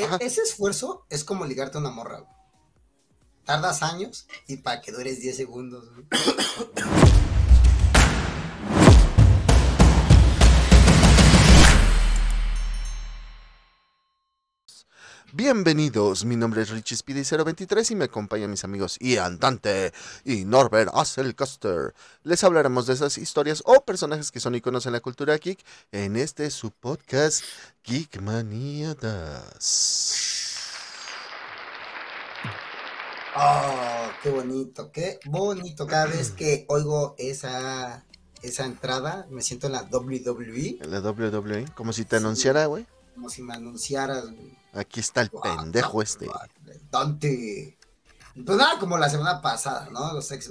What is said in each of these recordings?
e- ese esfuerzo es como ligarte a una morra, güey. Tardas años y para que dures 10 segundos, güey. Bienvenidos, mi nombre es Richie Speedy 023 y me acompañan mis amigos Ian Dante y Norbert Asselcaster. Les hablaremos de esas historias o personajes que son iconos en la cultura geek en este su podcast Geek Maniadas. Oh, qué bonito, qué bonito. Cada vez que oigo esa, esa entrada, me siento en la WWE, En la WWE, como si te anunciara, güey. como si me anunciaras, güey. Aquí está el pendejo este. Dante. Pues nada, como la semana pasada, ¿no? Los ex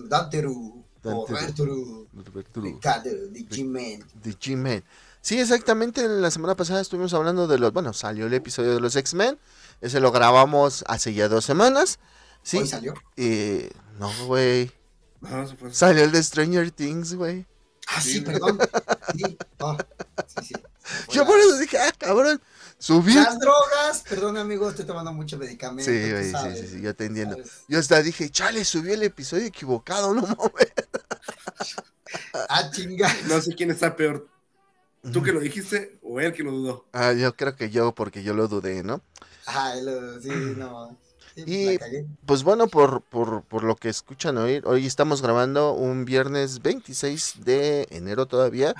G-Man. de G-Men. Sí, exactamente. La semana pasada estuvimos hablando de los. Bueno, salió el episodio de los X-Men. Ese lo grabamos hace ya dos semanas. Sí. Hoy salió. Y. No, güey. No, se fue. Salió el de Stranger Things, güey. Ah, sí, Sí. perdón. Sí, oh, sí, sí. Yo por eso dije, ah, cabrón. Subí. Las drogas, perdón amigo, estoy tomando mucho medicamento. Sí, tú güey, sí, sabes, sí, sí, yo te entiendo. ¿sabes? Yo hasta dije, chale, subí el episodio equivocado, no mames. Ah, chinga. No sé quién está peor. ¿Tú que lo dijiste o él que lo dudó? Ah, yo creo que yo, porque yo lo dudé, ¿no? Ah, lo- sí, no. Sí, Y-. Pues bueno, por, por, por lo que escuchan hoy, hoy estamos grabando un viernes 26 de enero todavía.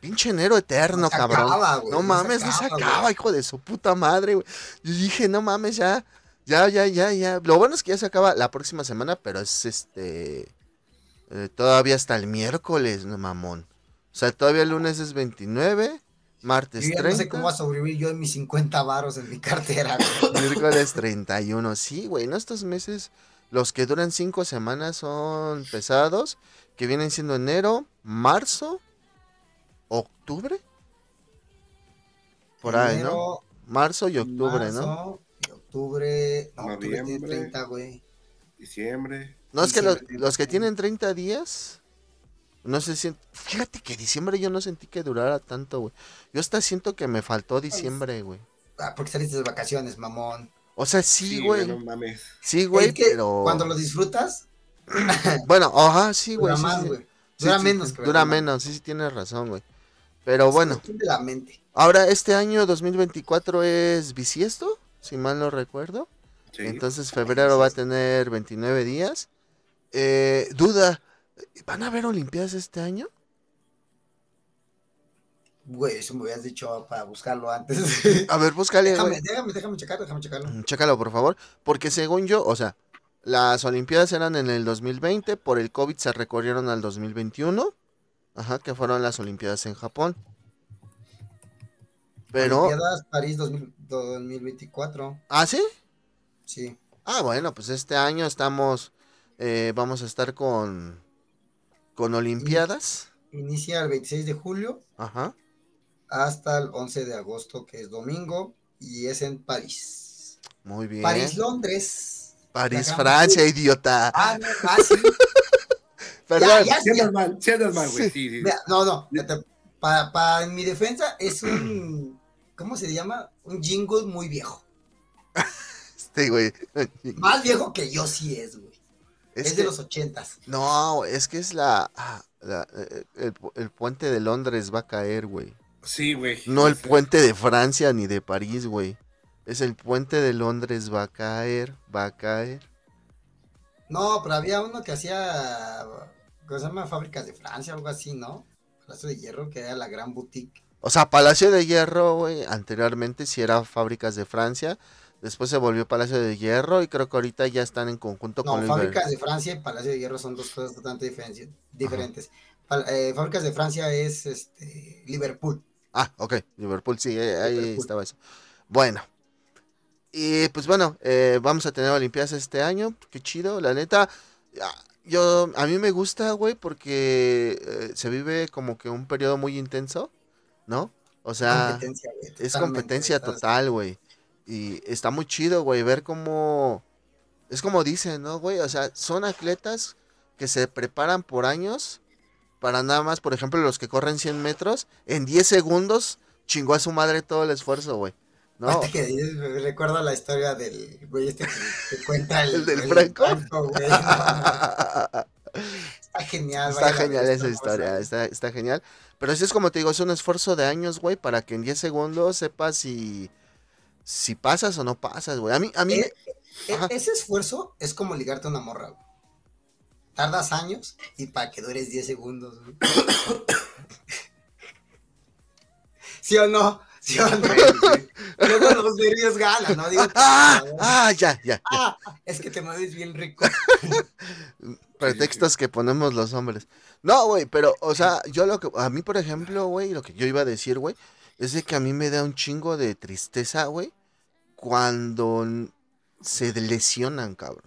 Pinche enero eterno, No se cabrón. acaba, güey, no mames, no se acaba, acaba, hijo de su puta madre, güey. Yo dije, no mames, ya, ya, ya, ya, ya. Lo bueno es que ya se acaba la próxima semana, pero es este. eh, todavía hasta el miércoles, no mamón. O sea, todavía el lunes es 29, martes Yo ya 30. no sé cómo va a sobrevivir yo en mis 50 varos en mi cartera, güey. Miércoles 31, sí, güey, ¿no? Estos meses, los que duran cinco semanas son pesados, que vienen siendo enero, marzo, octubre. Por ahí, ¿no? Marzo y octubre, ¿no? Y octubre. No, octubre tiene Noviembre. 30, güey. Diciembre. No, es que los, los que tienen 30 días, no se sienten... Fíjate que diciembre yo no sentí que durara tanto, güey. Yo hasta siento que me faltó diciembre, güey. Ah, porque saliste de vacaciones, mamón. O sea, sí, güey. No mames. Sí, güey, es que pero... cuando lo disfrutas, Bueno, ajá, sí, güey. dura sí, más, sí. güey. Sí, Dura sí, menos que Dura verdad, menos, sí, sí, tienes razón, güey. Pero bueno, cuestión de la mente. ahora este año 2024 es bisiesto, si mal no recuerdo. Sí. Entonces febrero va a tener 29 días. Eh, duda, ¿van a haber Olimpiadas este año? Güey, eso me hubieras dicho para buscarlo antes. A ver, búscale, déjame, güey. déjame, déjame checarlo, déjame checarlo. Mm, Chécalo, por favor. Porque según yo, o sea, las Olimpiadas eran en el 2020, por el COVID se recorrieron al 2021. Ajá, que fueron las Olimpiadas en Japón. Pero... Olimpiadas París 2000 2024. ¿Ah, sí? Sí. Ah, bueno, pues este año estamos, eh, vamos a estar con, con Olimpiadas. Inicia el 26 de julio Ajá. hasta el 11 de agosto, que es domingo, y es en París. Muy bien. París, Londres. París, Francia, idiota. Ah, no, ah, sí. Perdón. ya, Si ya. andas mal, si andas mal, güey. Sí, sí. No, no. Para, para- en mi defensa es un. ¿Cómo se llama? Un jingle muy viejo. Este, güey. Más viejo que yo sí es, güey. Es, Es, que- de los ochentas. No, es que es la, ah, la- eh, el, el puente de Londres va a caer, güey. Sí, güey. No el puente de Francia ni de París, güey. Es el puente de Londres va a caer, va a caer. No, pero había uno que hacía. ¿Cómo se llama? Fábricas de Francia, algo así, ¿no? Palacio de Hierro, que era la gran boutique. O sea, Palacio de Hierro, güey, anteriormente sí era fábricas de Francia, después se volvió Palacio de Hierro y creo que ahorita ya están en conjunto No, con el Fábricas de Francia y Palacio de Hierro son dos cosas totalmente diferentes. Eh, Fábricas de Francia es este Liverpool. Ah, ok, Liverpool, sí, eh, ahí Liverpool. estaba eso. Bueno, y pues bueno, eh, vamos a tener Olimpiadas este año, qué chido, la neta. Yo, a mí me gusta, güey, porque eh, se vive como que un periodo muy intenso, ¿no? O sea, competencia, güey, es competencia total, güey. Y está muy chido, güey, ver cómo... Es como dicen, ¿no, güey? O sea, son atletas que se preparan por años para nada más, por ejemplo, los que corren 100 metros, en 10 segundos chingó a su madre todo el esfuerzo, güey. No, que recuerdo la historia del güey este que, que cuenta el, ¿El del Franco? güey, no. Está genial. Está genial esa historia, está, está genial. Pero sí es como te digo, es un esfuerzo de años, güey, para que en 10 segundos sepas si, si pasas o no pasas, güey. A mí, a mí, Eh, E- Ajá. ese esfuerzo es como ligarte a una morra, güey. Tardas años y para que dures 10 segundos, güey. ¿Sí o no? ¿Sí o no? Luego los nervios ganan, ¿no? Digo, ¡Ah! ¡Ah! Ya, ya. ah, es que te mueves bien rico. Pretextos que ponemos los hombres. No, güey, pero, o sea, yo lo que, a mí, por ejemplo, güey, lo que yo iba a decir, güey, es de que a mí me da un chingo de tristeza, güey, cuando se lesionan, cabrón.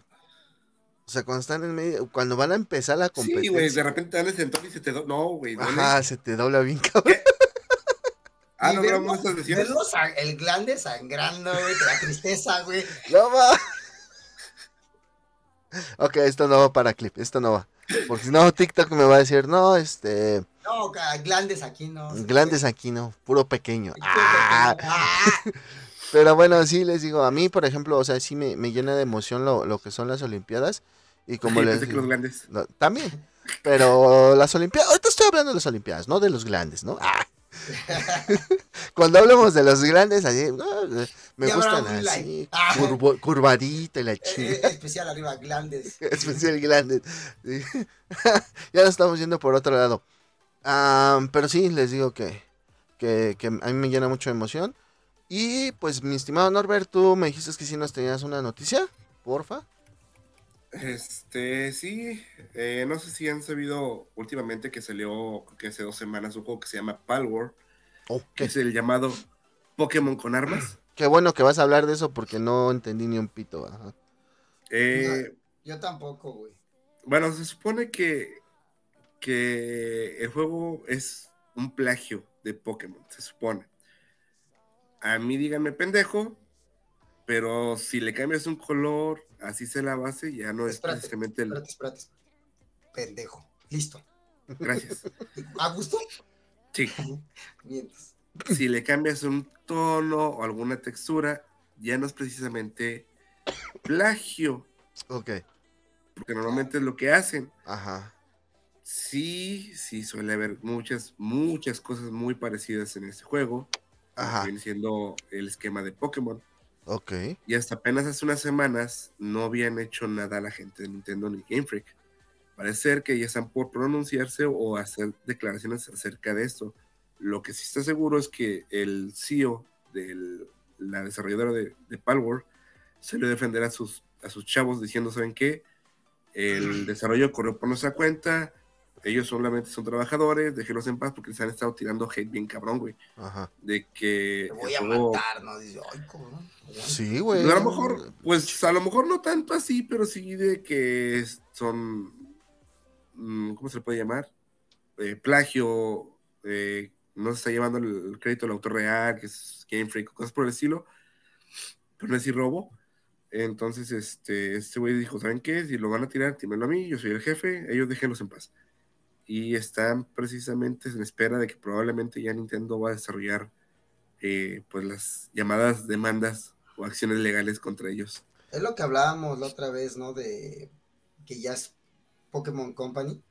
O sea, cuando están en medio, cuando van a empezar la Sí, güey, competencia. de repente dan el sentón y se te... do- No, güey. Ajá, se te dobla bien, cabrón. Ah, Y no, estas lesiones. verlo el glande sangrando, güey, da tristeza, güey. No va. Ok, esto no va para clip, esto no va. Porque si no, TikTok me va a decir, no, este, No, glandes aquí no. grandes aquí no, puro pequeño. Ah, ah, pero bueno, sí les digo, a mí, por ejemplo, o sea, sí me, me llena de emoción lo, lo que son las Olimpiadas. Y como Ay, les los grandes. no, también. Pero las Olimpiadas, ahorita estoy hablando de las Olimpiadas, no de los grandes, ¿no? Ah. Cuando hablamos de los grandes, así, ah, me Ya gustan así. Ah. curvo- curvadita y la eh, chingada. especial arriba, glandes. Especial grandes. Sí. ya nos estamos yendo por otro lado. Ah, pero sí, les digo que, que, que a mí me llena mucho de emoción. Y pues, mi estimado Norbert, tú me dijiste que sí nos tenías una noticia, porfa. Este, sí, eh, no sé si han sabido últimamente que salió, que hace dos semanas, un juego que se llama Palworld, que Ok. es el llamado Pokémon con armas. Qué bueno que vas a hablar de eso porque no entendí ni un pito. ajá. Eh, Yo tampoco, güey. bueno, se supone que, que el juego es un plagio de Pokémon, se supone. A mí díganme pendejo, pero si le cambias un color, así sea la base, ya no es precisamente el... Espérate, espérate, espérate. Pendejo. Listo. Gracias. ¿A gusto? Sí. Mientes. si le cambias un tono o alguna textura, ya no es precisamente plagio, Ok. porque normalmente es lo que hacen. Ajá. Sí, sí, suele haber muchas, muchas cosas muy parecidas en este juego. Ajá. Viene siendo el esquema de Pokémon. Ok. Y hasta apenas hace unas semanas no habían hecho nada la gente de Nintendo ni Game Freak. Parece ser que ya están por pronunciarse o hacer declaraciones acerca de esto. Lo que sí está seguro es que el CEO de la desarrolladora de, de Palworld salió a defender a sus, a sus chavos diciendo, ¿saben qué? El desarrollo corrió por nuestra cuenta, ellos solamente son trabajadores, déjenlos en paz porque les han estado tirando hate bien cabrón, güey. Ajá. De que... Te voy a juego- matar, ¿no? Dice, ay, cabrón. Sí, güey. a lo mejor, pues a lo mejor no tanto así, pero sí de que son, mm, ¿cómo se le puede llamar? Eh, plagio, eh, no se está llevando el, el crédito del autor real, que es Game Freak, cosas por el estilo, pero no es decir robo. Entonces, este, este güey dijo, ¿saben qué? Si lo van a tirar, tímenlo a mí, yo soy el jefe, ellos déjenlos en paz. Y están precisamente en espera de que probablemente ya Nintendo va a desarrollar eh, pues las llamadas demandas o acciones legales contra ellos. Es lo que hablábamos la otra vez, ¿no? De que ya es Pokémon Company.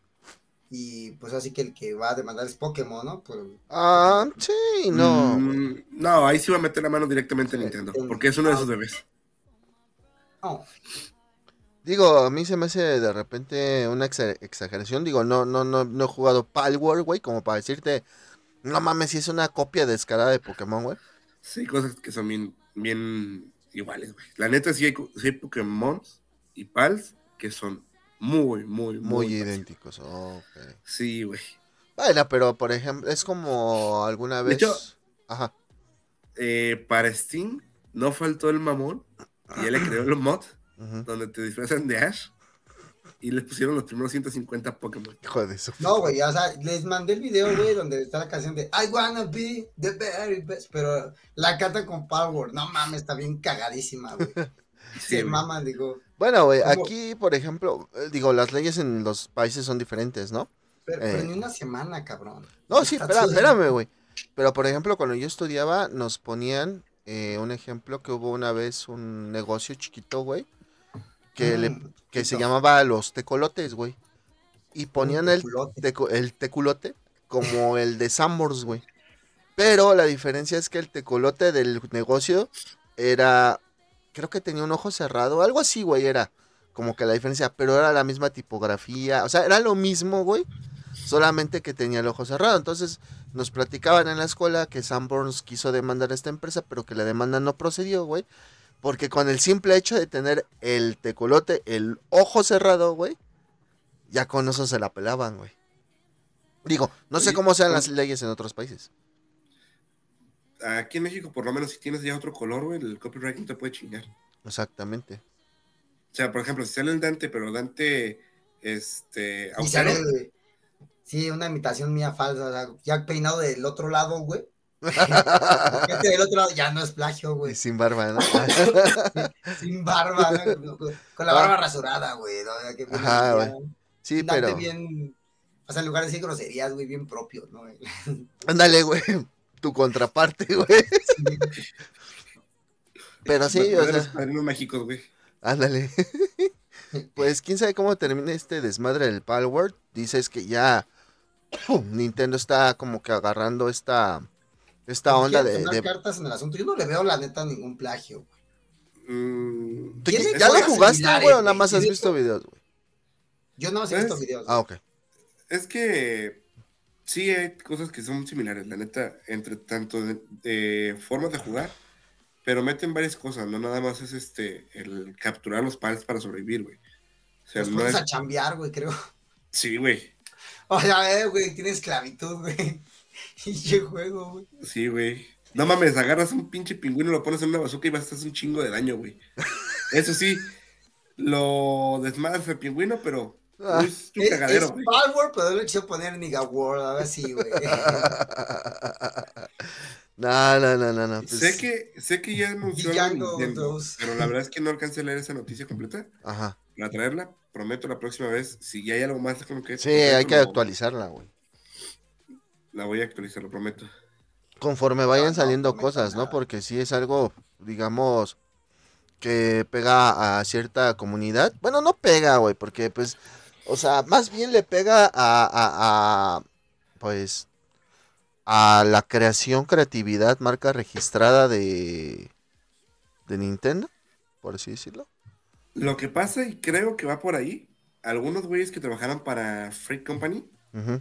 Y pues así que el que va a demandar es Pokémon, ¿no? Por- Ah, sí, no. Mm, no, ahí sí va a meter la mano directamente a Nintendo, porque es uno de sus bebés. No, Digo, a mí se me hace de repente una exa- exageración. Digo, no, no, no, no he jugado Palworld, güey, como para decirte, no mames, si es una copia descarada de Pokémon, güey. Sí, cosas que son bien, bien iguales, güey. La neta sí hay, sí hay Pokémon y Pals que son muy, muy, muy, Muy idénticos. ok. Sí, güey. Bueno, pero por ejemplo, es como alguna De vez. hecho- Ajá. Eh, para Steam no faltó el mamón y ya le creó el mod donde te disfrazan de Ash y les pusieron los primeros 150 Pokémon. Hijo de su. no, güey, o sea, les mandé el video, güey, donde está la canción de I wanna be the very best, pero la cantan con Power. No mames, está bien cagadísima, güey. Sí, Se maman, digo. Bueno, güey, aquí, por ejemplo, eh, digo, las leyes en los países son diferentes, ¿no? Pero, Eh. pero ni una semana, cabrón. No, sí, espera, espérame, güey. Pero, por ejemplo, cuando yo estudiaba, nos ponían eh, un ejemplo que hubo una vez un negocio chiquito, güey, que, le, Mm, que se llamaba los tecolotes, güey. Y ponían el, teculote. el teculote como el de Sambors, güey. Pero la diferencia es que el tecolote del negocio era, creo que tenía un ojo cerrado, algo así, güey, era como que la diferencia, pero era la misma tipografía, o sea, era lo mismo, güey, solamente que tenía el ojo cerrado. Entonces nos platicaban en la escuela que Sanborns quiso demandar a esta empresa, pero que la demanda no procedió, güey, porque con el simple hecho de tener el tecolote, el ojo cerrado, güey, ya con eso se la pelaban, güey. Digo, no sé cómo sean las leyes en otros países. Aquí en México, por lo menos, si tienes ya otro color, güey, el copyright no te puede chingar. Exactamente. O sea, por ejemplo, si sale el Dante, pero Dante, este, Y sale, sí, una imitación mía falsa, o sea, ya peinado del otro lado, güey. Este del otro lado ya no es plagio, güey. sin barba, ¿no? Sin barba, ¿no? con, la barba rasurada, güey. ¿no? Que Ajá, güey. sí, pero... bien, o sea, en lugar de decir groserías, güey, bien propio, ¿no? Ándale, güey. Tu contraparte, güey. Pero sí, o sea, mágicos, güey. ándale. Pues quién sabe cómo termina este desmadre del Palworld. Dices que ya Nintendo está como que agarrando esta esta onda de, cartas en el asunto. Yo no le veo, la neta, ningún plagio, güey. Mm, ¿Tú Tiene ¿Ya lo jugaste, güey, o nada güey. más has visto videos, güey? Yo no he ¿Sabes? visto videos. Ah, ok. Es que sí hay cosas que son similares, la neta, entre tanto de, de formas de jugar, pero meten varias cosas, no nada más es este el capturar los pals para sobrevivir, güey. O sea, Los no es... a chambear, güey, creo. Sí, güey. O sea, eh, güey, tiene esclavitud, güey. Yo juego, güey. Sí, güey. No mames, agarras un pinche pingüino, lo pones en una bazooka y vas a hacer un chingo de daño, güey. Eso sí, lo desmadras el pingüino, pero Ah. es tu cagadero, güey. Palworld, pero le quiso poner Nigga World, a ver si, güey. No, no, no, no, no. pues- Sé que, sé que ya anunció Nintendo, 2. pero la verdad es que no alcancé a leer esa noticia completa. Ajá. Para traerla, prometo la próxima vez, si ya hay algo más como que... Sí, hay que lo- actualizarla, güey. La voy a actualizar, lo prometo. Conforme vayan No, no, saliendo cosas, ¿no? Porque sí es algo, digamos, que pega a cierta comunidad. Bueno, no pega, güey, porque pues, o sea, más bien le pega a, a, a, pues, a la creación, creatividad, marca registrada de, de Nintendo, por así decirlo. Lo que pasa, y creo que va por ahí, algunos güeyes que trabajaron para Freak Company Ujú.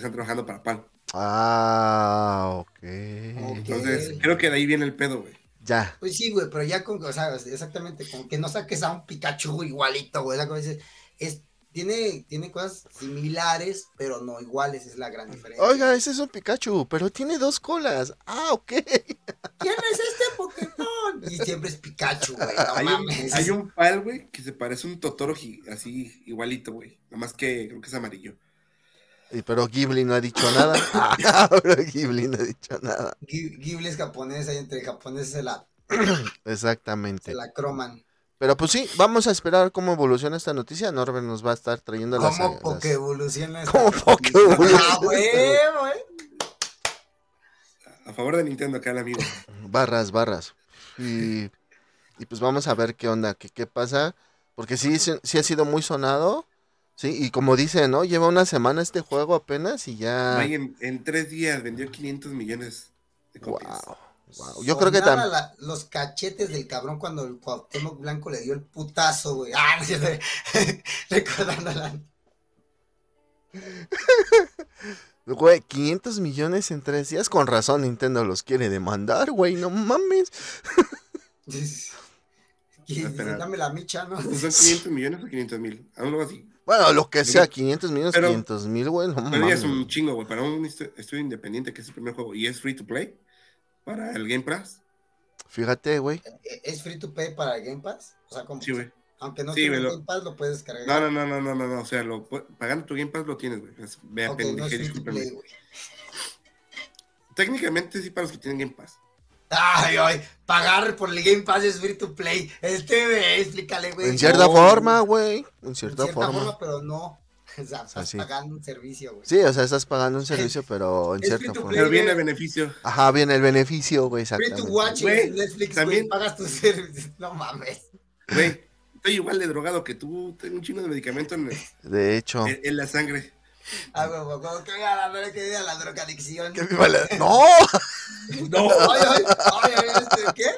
Están trabajando para PAL. Ah, ok. Entonces, creo que de ahí viene el pedo, güey. Ya. Pues sí, güey, pero ya con, o sea, exactamente, como que no saques a un Pikachu igualito, güey. como dices, es, tiene, tiene cosas similares, pero no iguales, es la gran diferencia. Oiga, ese es un Pikachu, pero tiene dos colas. Ah, ok. ¿Quién es este Pokémon? Y siempre es Pikachu, güey, no Hay un, mames. hay un PAL, güey, que se parece a un Totoro así igualito, güey. Nada más que creo que es amarillo. Pero Ghibli no ha dicho nada. Ah, pero Ghibli no ha dicho nada. Ghi- Ghibli es japonesa y entre japoneses se la, Exactamente. se la croman. Pero pues sí, vamos a esperar cómo evoluciona esta noticia. Norbert nos va a estar trayendo las, ¿Cómo las- evoluciona esta ¿Cómo noticia? Pokéevoluciona? Ah, güey, güey. A favor de Nintendo acá el amigo. barras, barras. Y, y pues vamos a ver qué onda, qué, qué pasa. Porque sí, sí, sí ha sido muy sonado. Sí, y como dice, ¿no? Lleva una semana este juego apenas y ya... Güey, en, en tres días vendió 500 millones de copias. Wow. Wow. Yo creo que también... la- los cachetes del cabrón cuando el Cuauhtémoc Blanco le dio el putazo, güey. Ah, no. Recordándola. Güey, 500 millones en tres días. Con razón Nintendo los quiere demandar, güey. No mames. Dame la micha, ¿no? ¿Son 500 millones o 500 mil? Algo así. Bueno, lo que sea, Pero- 500 millones, pero- 500 mil, güey. No Pero ya es un chingo, güey. Para un estu- estudio independiente, que es el primer juego, y es free to play, para el Game Pass. Fíjate, güey. ¿E-, ¿Es free to play para el Game Pass? O sea, como Sí, güey. aunque no Sí, tenga güey, lo- Game Pass, lo puedes cargar. No, no, no, no, no, no, no. O sea, lo, pagando tu Game Pass lo tienes, güey. Es- Me Ok, no. Técnicamente sí para los que tienen Game Pass. Ay, ay, pagar por el Game Pass es free to play. Este, güey, explícale, güey. En cierta no, forma, güey. En En cierta, cierta forma. forma, pero no. O sea, estás sí. pagando un servicio, güey. Sí, o sea, estás pagando un servicio, pero en Es cierta forma. Pero viene a beneficio. Ajá, viene el beneficio, güey, Free to watch Güey, Netflix, también- güey, pagas tu servicio. No mames. Güey, estoy igual de drogado que tú. Tengo un chino de medicamento en, De hecho. en- en la sangre. Ah, que la droga, que viva la drogadicción. ¡Que viva la- ¡No! No. Ay, ay, ay, este, ¿qué?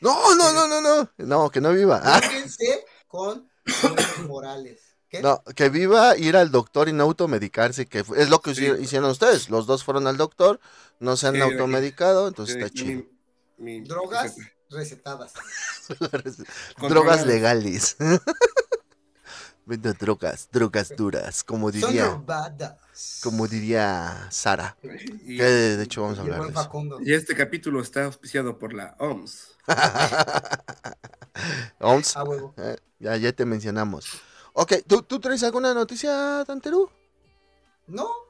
No, no, no, no, no. No, que no viva. Ah, Fíjense con José Morales. ¿Qué? no, que viva ir al doctor y no automedicarse, que fue- es lo que Sí. hici- hicieron ustedes. Los dos fueron al doctor, no se han Sí, automedicado, entonces Sí, está chido. mi- mi- Drogas recetadas. drogas legales. Vendo drogas, drogas duras, como Son diría, robadas. como diría Sara. Y, Que de hecho vamos a hablar de eso. Y este capítulo está auspiciado por la OMS. Oms, Ah, huevo. eh, ya, ya te mencionamos. Ok, ¿tú, ¿tú traes alguna noticia, Tanterú?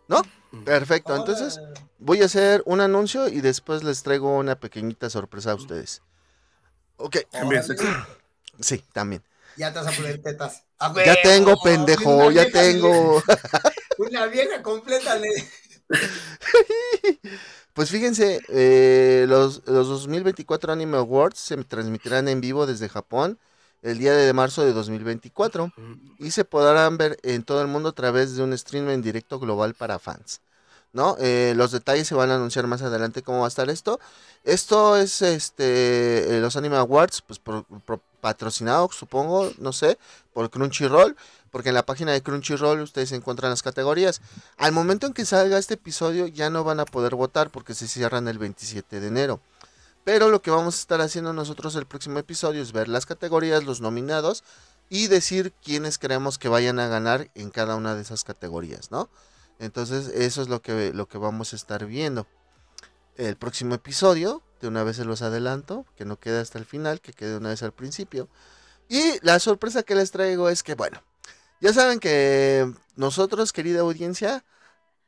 No. Perfecto, ahora- entonces voy a hacer un anuncio y después les traigo una pequeñita sorpresa a ustedes. Ok, sexo. sí, también. Ya te vas a poner tetas. ¡A Ya tengo, pendejo, Una ya vieja tengo. Una vieja completa le. Pues fíjense, eh, los, los 2024 Anime Awards se transmitirán en vivo desde Japón el día de marzo de 2024 y se podrán ver en todo el mundo a través de un stream en directo global para fans. ¿No? Eh, los detalles se van a anunciar más adelante cómo va a estar esto. Esto es este eh, los Anime Awards, pues por, patrocinado, supongo, no sé, por Crunchyroll, porque en la página de Crunchyroll ustedes encuentran las categorías. Al momento en que salga este episodio ya no van a poder votar porque se cierran el 27 de enero. Pero lo que vamos a estar haciendo nosotros el próximo episodio es ver las categorías, los nominados y decir quiénes creemos que vayan a ganar en cada una de esas categorías, ¿no? Entonces eso es lo que, lo que vamos a estar viendo. El próximo episodio, de una vez se los adelanto, que no quede hasta el final, que quede una vez al principio. Y la sorpresa que les traigo es que, bueno, ya saben que nosotros, querida audiencia,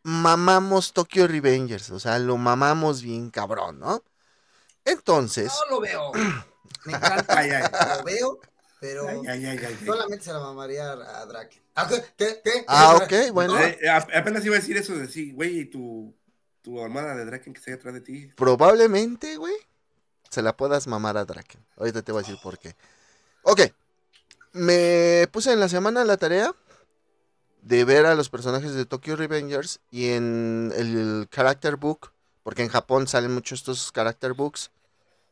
mamamos Tokyo Revengers, o sea, lo mamamos bien cabrón, ¿no? Entonces, No lo veo. Me encanta. Lo veo, pero Ay, ay, ay, ay, ay. solamente se la mamaría a, a Drake. Ah, ¿qué? Ah, ok, bueno, Eh, eh, ap- apenas iba a decir eso de sí, güey, y tu, tu armada de Draken que está ahí atrás de ti. probablemente, güey, se la puedas mamar a Draken. Ahorita te voy a decir por qué. Ok, me puse en la semana la tarea de ver a los personajes de Tokyo Revengers y en el character book, porque en Japón salen muchos estos character books,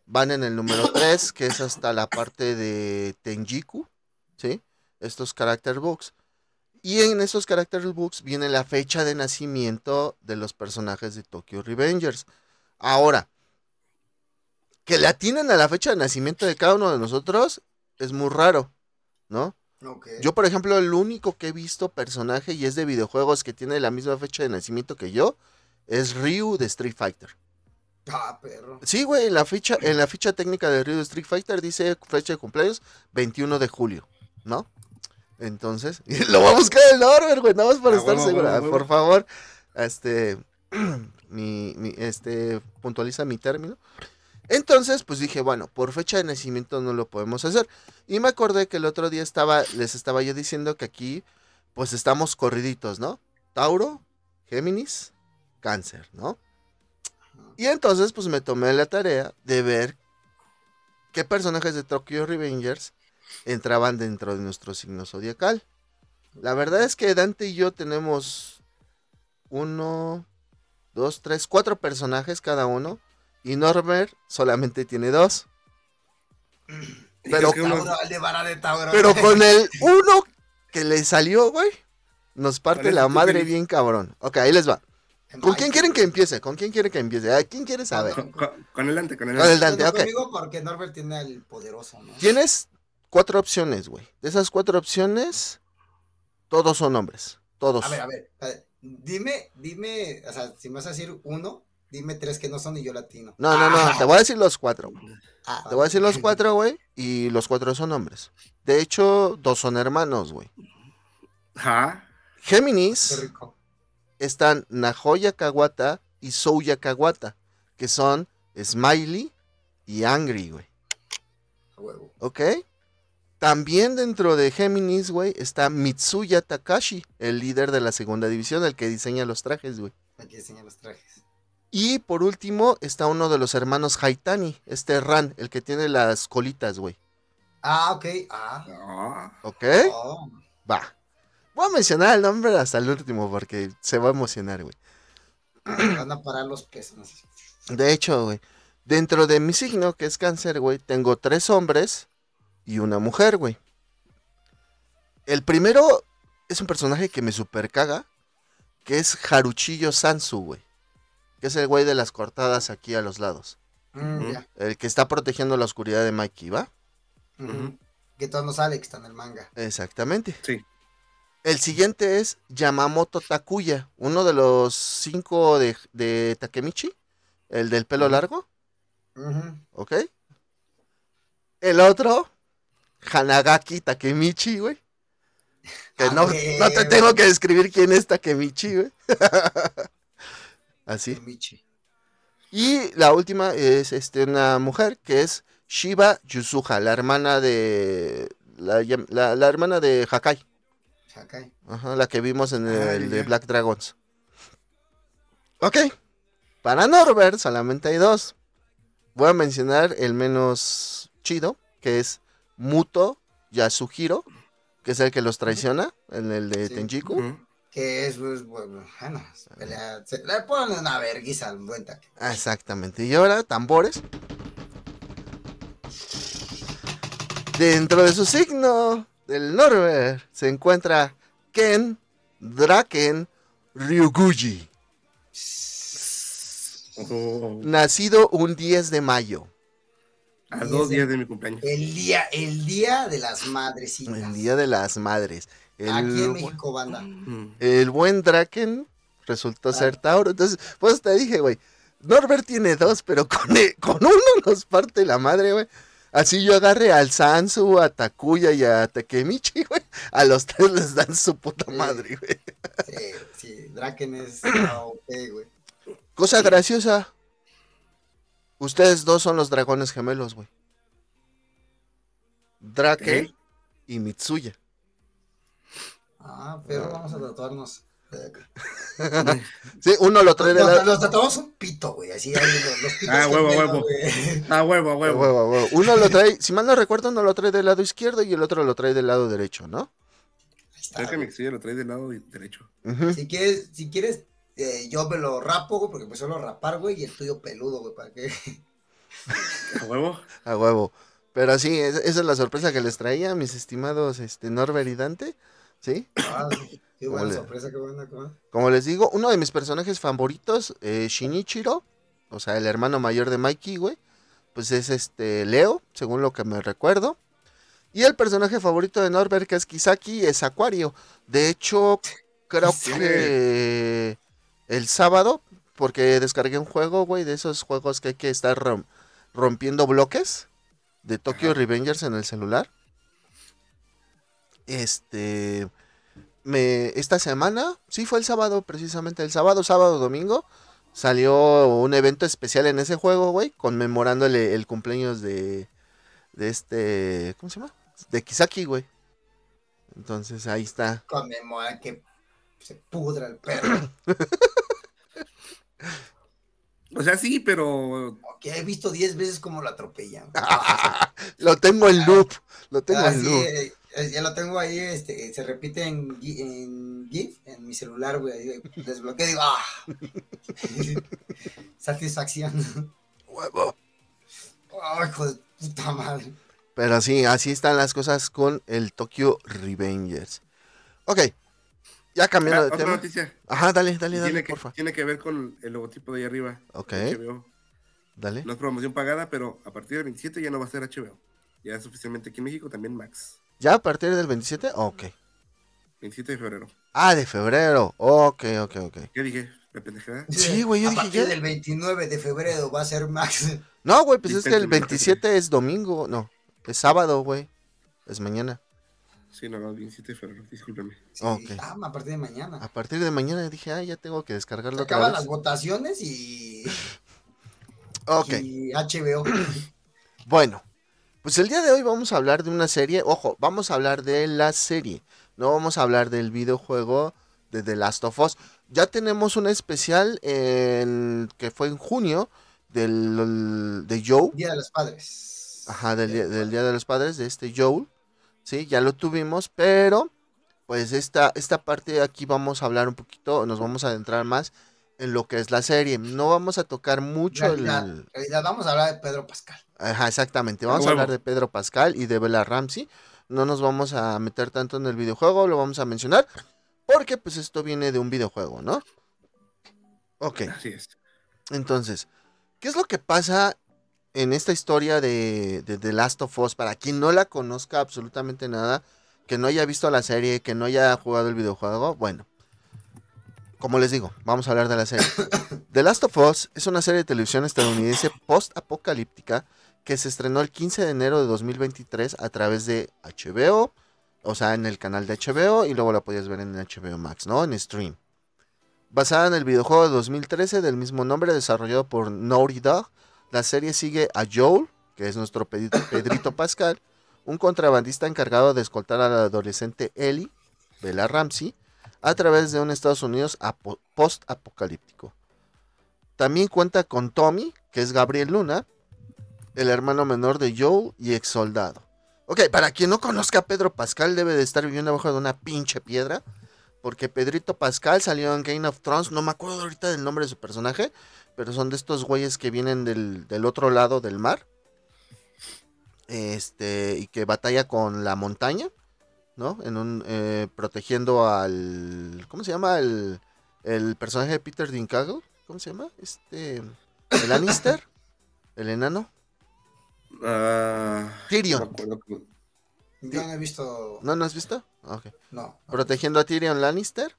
van en el número 3, que es hasta la parte de Tenjiku, ¿sí? Estos character books. Y en esos character books viene la fecha de nacimiento de los personajes de Tokyo Revengers. Ahora, que le atinen a la fecha de nacimiento de cada uno de nosotros es muy raro, ¿no? Yo, por ejemplo, el único que he visto personaje y es de videojuegos que tiene la misma fecha de nacimiento que yo es Ryu de Street Fighter. Ah, perro. Sí, güey, en la ficha, en la ficha técnica de de Street Fighter dice fecha de cumpleaños 21 de julio, ¿no? Entonces, lo va a buscar el Norbert, güey, nada más para Ah, estar huevo, Ah. Por favor, este, mi, mi- este, puntualiza mi término. Entonces, pues dije, bueno, por fecha de nacimiento no lo podemos hacer. Y me acordé que el otro día estaba, les estaba yo diciendo que aquí, pues estamos corriditos, ¿no? Tauro, Géminis, Cáncer, ¿no? Y entonces, pues me tomé la tarea de ver qué personajes de Tokyo Revengers entraban dentro de nuestro signo zodiacal. La verdad es que Dante y yo tenemos uno, dos, tres, cuatro personajes cada uno. Y Norbert solamente tiene dos. Pero- uno- con el uno que le salió, güey, nos parte Parece la madre bien cabrón. Ok, ahí les va. ¿Con quién quieren que empiece? ¿Con quién quieren que empiece? ¿A quién quiere saber? con, con- con el Dante, con el Con el Dante. Dante, conmigo porque Norbert tiene el poderoso, ¿no? Tienes cuatro opciones, güey. De esas cuatro opciones, todos son hombres. Todos. A ver, a ver, a ver, Dime, dime, o sea, si me vas a decir uno, dime tres que no son y yo latino. No, no, no, te voy a decir los cuatro. Ah, Te voy a decir los cuatro, güey. Y los cuatro son hombres. De hecho, dos son hermanos, güey. Ajá. Qué Géminis rico. Están Nahoya Kawata y Souya Kawata, que son Smiley y Angry, güey. A huevo. ¿Ok? También dentro de Géminis, güey, está Mitsuya Takashi, el líder de la segunda división, el que diseña los trajes, güey. Aquí diseñan los trajes. Y por último está uno de los hermanos Haitani, este Ran, el que tiene las colitas, güey. Ah, ok. Ah. Ah, ¿Ok? oh. Va. Voy a mencionar el nombre hasta el último porque se va a emocionar, güey. Van a parar los pesos. De hecho, güey, dentro de mi signo, que es cáncer, güey, tengo tres hombres y una mujer, güey. El primero es un personaje que me super caga, que es Haruchillo Sansu, güey. Que es el güey de las cortadas aquí a los lados. Mm. El que está protegiendo la oscuridad de Mikey, ¿va? Que todo no sale, que está en el manga. Exactamente. sí. El siguiente es Yamamoto Takuya, uno de los cinco de, de Takemichi, el del pelo largo. ¿ok? El otro, Hanagaki Takemichi, güey. Que Ah, no, no te tengo que describir quién es Takemichi, güey. Así. Michi. Y la última es este, una mujer que es Shiba Yusuha, la hermana de. La- la hermana de Hakai. Hakai. Ajá, la que vimos en Ah, el de. Black Dragons. Ok. Para Norbert solamente hay dos. Voy a mencionar el menos chido, que es Muto Yasuhiro, que es el que los traiciona en el de Sí. Tenjiku. Que es, pues, bueno, bueno, se pelea- se- le ponen una verguiza al buen taque. Ah, Exactamente. Y ahora, tambores. Dentro de su signo del Norbert se encuentra Ken Draken Ryuguji, Oh, nacido un 10 de mayo. a dos días de mi cumpleaños. El día, el día de las madrecitas. El Día de las Madres. El, Aquí en México, banda. Mm. el buen Draken resultó Ah. ser Tauro. Entonces, pues te dije, güey, Norbert tiene dos, pero con, con uno nos parte la madre, güey. Así yo agarré al Sansu, a Takuya y a Takemichi, güey. A los tres les dan su puta madre, güey. Sí, sí, Draken es ah, OP, güey. Cosa graciosa. Ustedes dos son los dragones gemelos, güey. Draken ¿Eh? y Mitsuya. Ah, pero vamos a tatuarnos. Sí, uno lo trae la... nos tatuamos un pito, güey. Así hay los, los pitos. Ah, huevo, huevo. güey. A huevo, huevo. huevo, a huevo. Uno lo trae, si mal no recuerdo, uno lo trae del lado izquierdo y el otro lo trae del lado derecho, ¿no? Ahí está, Creo que mi exilio lo trae del lado derecho. Si quieres, si quieres, eh, yo me lo rapo, güey, porque me suelo rapar, güey, y el tuyo peludo, güey, para que. A huevo. A huevo. Pero sí, es- esa es la sorpresa que les traía, mis estimados este, Norbert y Dante. ¿Sí? Ah, qué buena Ole. sorpresa, qué buena, qué buena. Como les digo, uno de mis personajes favoritos, eh, Shinichiro, o sea, el hermano mayor de Mikey, güey, pues es este Leo, según lo que me recuerdo. Y el personaje favorito de Norbert, que es Kisaki, es Acuario. De hecho, creo Sí. que el sábado, porque descargué un juego, güey, de esos juegos que hay que estar rom- rompiendo bloques de Tokyo Ajá. Revengers en el celular. Este, me, esta semana, sí fue el sábado, precisamente el sábado, sábado, domingo, salió un evento especial en ese juego, güey, conmemorándole el cumpleaños de, de este, ¿cómo se llama? De Kisaki, güey. Entonces ahí está. Conmemora que se pudra el perro. O sea, sí, pero. que he visto 10 veces cómo lo atropellan. Lo tengo en loop, lo tengo Ah, en sí, loop. eh, ya lo tengo ahí, este, se repite en, en GIF, en mi celular, güey. ahí Desbloqueo y digo, ¡ah! Satisfacción. Huevo. ¡Oh, hijo de puta madre! Pero sí, así están las cosas con el Tokyo Revengers. Ok, ya cambiando Ah, de otra tema. noticia. Ajá, dale, dale, dale, Tiene que, porfa. tiene que ver con el logotipo de ahí arriba. Ok, HBO. dale. No es promoción pagada, pero a partir del 27 ya no va a ser HBO. Ya es oficialmente aquí en México, también Max. ¿Ya a partir del 27? Ok. 27 de febrero. Ah, de febrero. Ok, ok, ok. ¿Qué dije? ¿La pendejada? Sí, güey, yo A dije partir ya. del 29 de febrero va a ser Max. No, güey, pues es que el Dispénseme, 27 es domingo. No, es sábado, güey. Es mañana. Sí, no, no, 27 de febrero, discúlpeme. Sí, Ok. ah, a partir de mañana. A partir de mañana dije, ah, ya tengo que Se descargarlo otra acaban vez. las votaciones y, Ok, y HBO. bueno. Pues el día de hoy vamos a hablar de una serie, ojo, vamos a hablar de la serie, no vamos a hablar del videojuego de The Last of Us. Ya tenemos un especial en, que fue en junio del, de Joe. Día de los Padres. Ajá, del, día- del Día de los Padres, de este Joel. Sí, ya lo tuvimos, pero pues esta, esta parte aquí vamos a hablar un poquito, nos vamos a adentrar más en lo que es la serie. No vamos a tocar mucho el... en realidad, vamos a hablar de Pedro Pascal. Ajá, exactamente. Vamos a hablar de Pedro Pascal y de Bella Ramsey. No nos vamos a meter tanto en el videojuego, lo vamos a mencionar. Porque pues esto viene de un videojuego, ¿no? Ok, Así es. entonces, ¿qué es lo que pasa en esta historia de, de The Last of Us? Para quien no la conozca absolutamente nada, que no haya visto la serie, que no haya jugado el videojuego, bueno. Como les digo, vamos a hablar de la serie. The Last of Us es una serie de televisión estadounidense post-apocalíptica que se estrenó el 15 de enero de 2023 a través de HBO, o sea, en el canal de HBO y luego la podías ver en HBO Max, ¿no? En stream. Basada en el videojuego de 2013 del mismo nombre desarrollado por Naughty Dog, la serie sigue a Joel, que es nuestro Pedrito, Pascal, un contrabandista encargado de escoltar a la adolescente Ellie, Bella Ramsey, a través de un Estados Unidos apo- post-apocalíptico. También cuenta con Tommy, que es Gabriel Luna, el hermano menor de Joel y ex soldado. Ok, para quien no conozca a Pedro Pascal, debe de estar viviendo abajo de una pinche piedra. Porque Pedrito Pascal salió en Game of Thrones, no me acuerdo ahorita del nombre de su personaje, pero son de estos güeyes que vienen del, del otro lado del mar. Este, y que batalla con la montaña, ¿no? En un, eh, protegiendo al, ¿cómo se llama? El, el personaje de Peter Dinklage, ¿cómo se llama? Este, el Lannister, el enano. Ah, Tyrion. no no he visto. ¿No, no has visto? Ok. No. Protegiendo a Tyrion Lannister.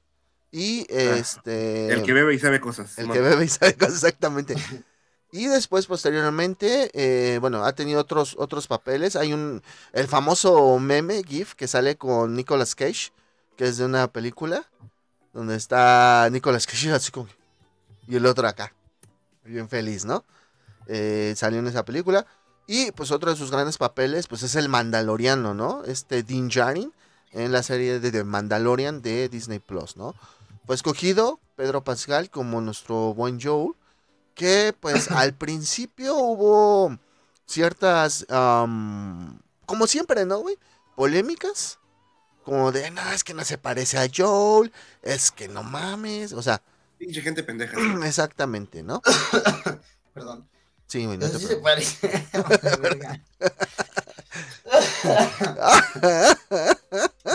Y este. Ah, El que bebe y sabe cosas. El que bebe y sabe cosas exactamente. Y después, posteriormente, eh, bueno, ha tenido otros, otros papeles. Hay un, el famoso meme GIF que sale con Nicolas Cage, que es de una película, donde está Nicolas Cage así como, que- y el otro acá, bien feliz, ¿no? Eh, salió en esa película. Y pues otro de sus grandes papeles, pues es el Mandaloriano, ¿no? Este Din Djarin en la serie de The Mandalorian de Disney Plus, ¿no? Fue escogido Pedro Pascal como nuestro buen Joel, que pues al principio hubo ciertas, am, como siempre, ¿no, güey? Polémicas, como de, no, es que no se parece a Joel, es que no mames, o sea, Pinche gente pendeja. exactamente, ¿no? Perdón. Sí, güey, no Eso te sí se parece.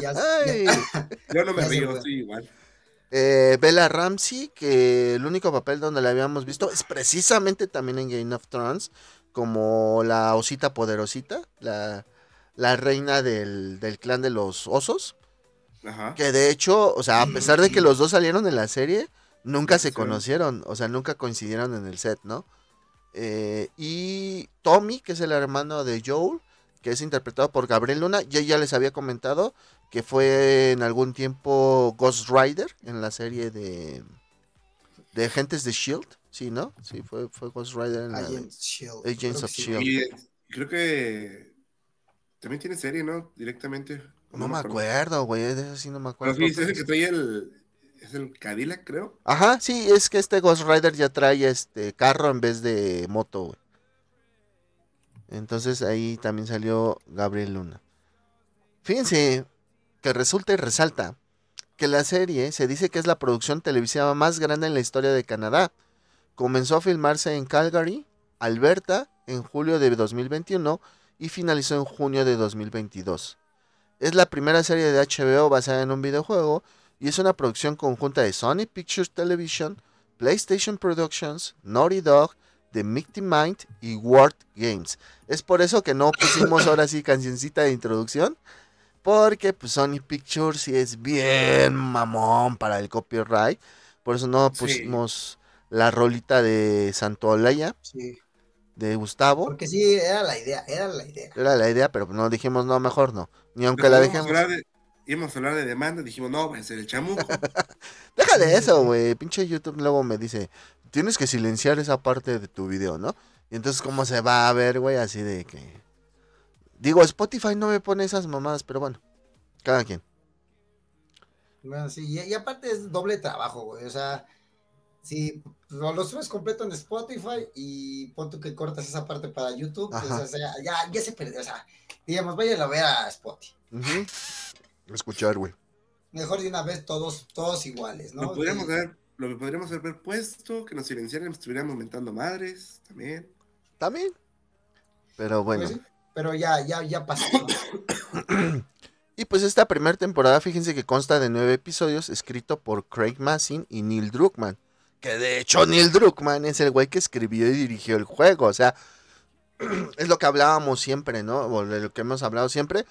Ya- ya- Yo no me Ya río, estoy igual. Eh, Bella Ramsey, que el único papel donde la habíamos visto es precisamente también en Game of Thrones, como la osita poderosita, la, la reina del, del clan de los osos, Ajá. que de hecho, o sea, a pesar de que los dos salieron en la serie, nunca se Sí. conocieron, o sea, nunca coincidieron en el set, ¿no? Eh, y Tommy, que es el hermano de Joel, que es interpretado por Gabriel Luna, yo ya les había comentado que fue en algún tiempo Ghost Rider en la serie de, de Agentes de Shield, sí, ¿no? Sí, fue, fue Ghost Rider en la de- Agents Shield. Agents Creo que of sí. Shield. Y creo que también tiene serie, ¿no? Directamente. No me acuerdo, güey, de eso sí no me Pero acuerdo. sí, es el que trae el. El Cadillac, creo. Ajá, sí, es que este Ghost Rider ya trae este carro en vez de moto. Entonces ahí también salió Gabriel Luna. Fíjense que resulta y resalta que la serie se dice que es la producción televisiva más grande en la historia de Canadá. Comenzó a filmarse en Calgary, Alberta, en julio de 2021 y finalizó en junio de 2022. Es la primera serie de HBO basada en un videojuego y es una producción conjunta de Sony Pictures Television, PlayStation Productions, Naughty Dog, The Mighty Mind y Word Games. Es por eso que no pusimos ahora sí cancioncita de introducción, porque pues Sony Pictures sí es bien mamón para el copyright, por eso no Sí. pusimos la rolita de Santolaya, Sí. de Gustavo. Porque sí, era la idea, era la idea. Era la idea, pero no dijimos no, mejor no. Ni aunque Pero la dejemos. de- Íbamos a hablar de demanda, dijimos, no, va a ser el chamuco. Deja de eso, güey. Pinche YouTube luego me dice, tienes que silenciar esa parte de tu video, ¿no? Y entonces, ¿cómo se va a ver, güey? Así de que... Digo, Spotify no me pone esas mamadas, pero bueno, cada quien. Bueno, sí, y, y aparte es doble trabajo, güey. O sea, si lo, lo subes completo en Spotify y pon tú que cortas esa parte para YouTube, pues, o sea, ya, ya se perdió. O sea, digamos, vayan a ver a Spotify. Ujú. Escuchar, güey. Mejor de una vez todos, todos iguales, ¿no? Lo podríamos haber, lo que podríamos haber puesto, que nos silenciaran, estuviéramos mentando madres, también. También. Pero bueno. pues pero ya, ya, ya pasó. Y pues esta primera temporada, fíjense que consta de nueve episodios, escrito por Craig Massin y Neil Druckmann. Que de hecho Neil Druckmann es el güey que escribió y dirigió el juego. O sea, es lo que hablábamos siempre, ¿no? O de lo que hemos hablado siempre.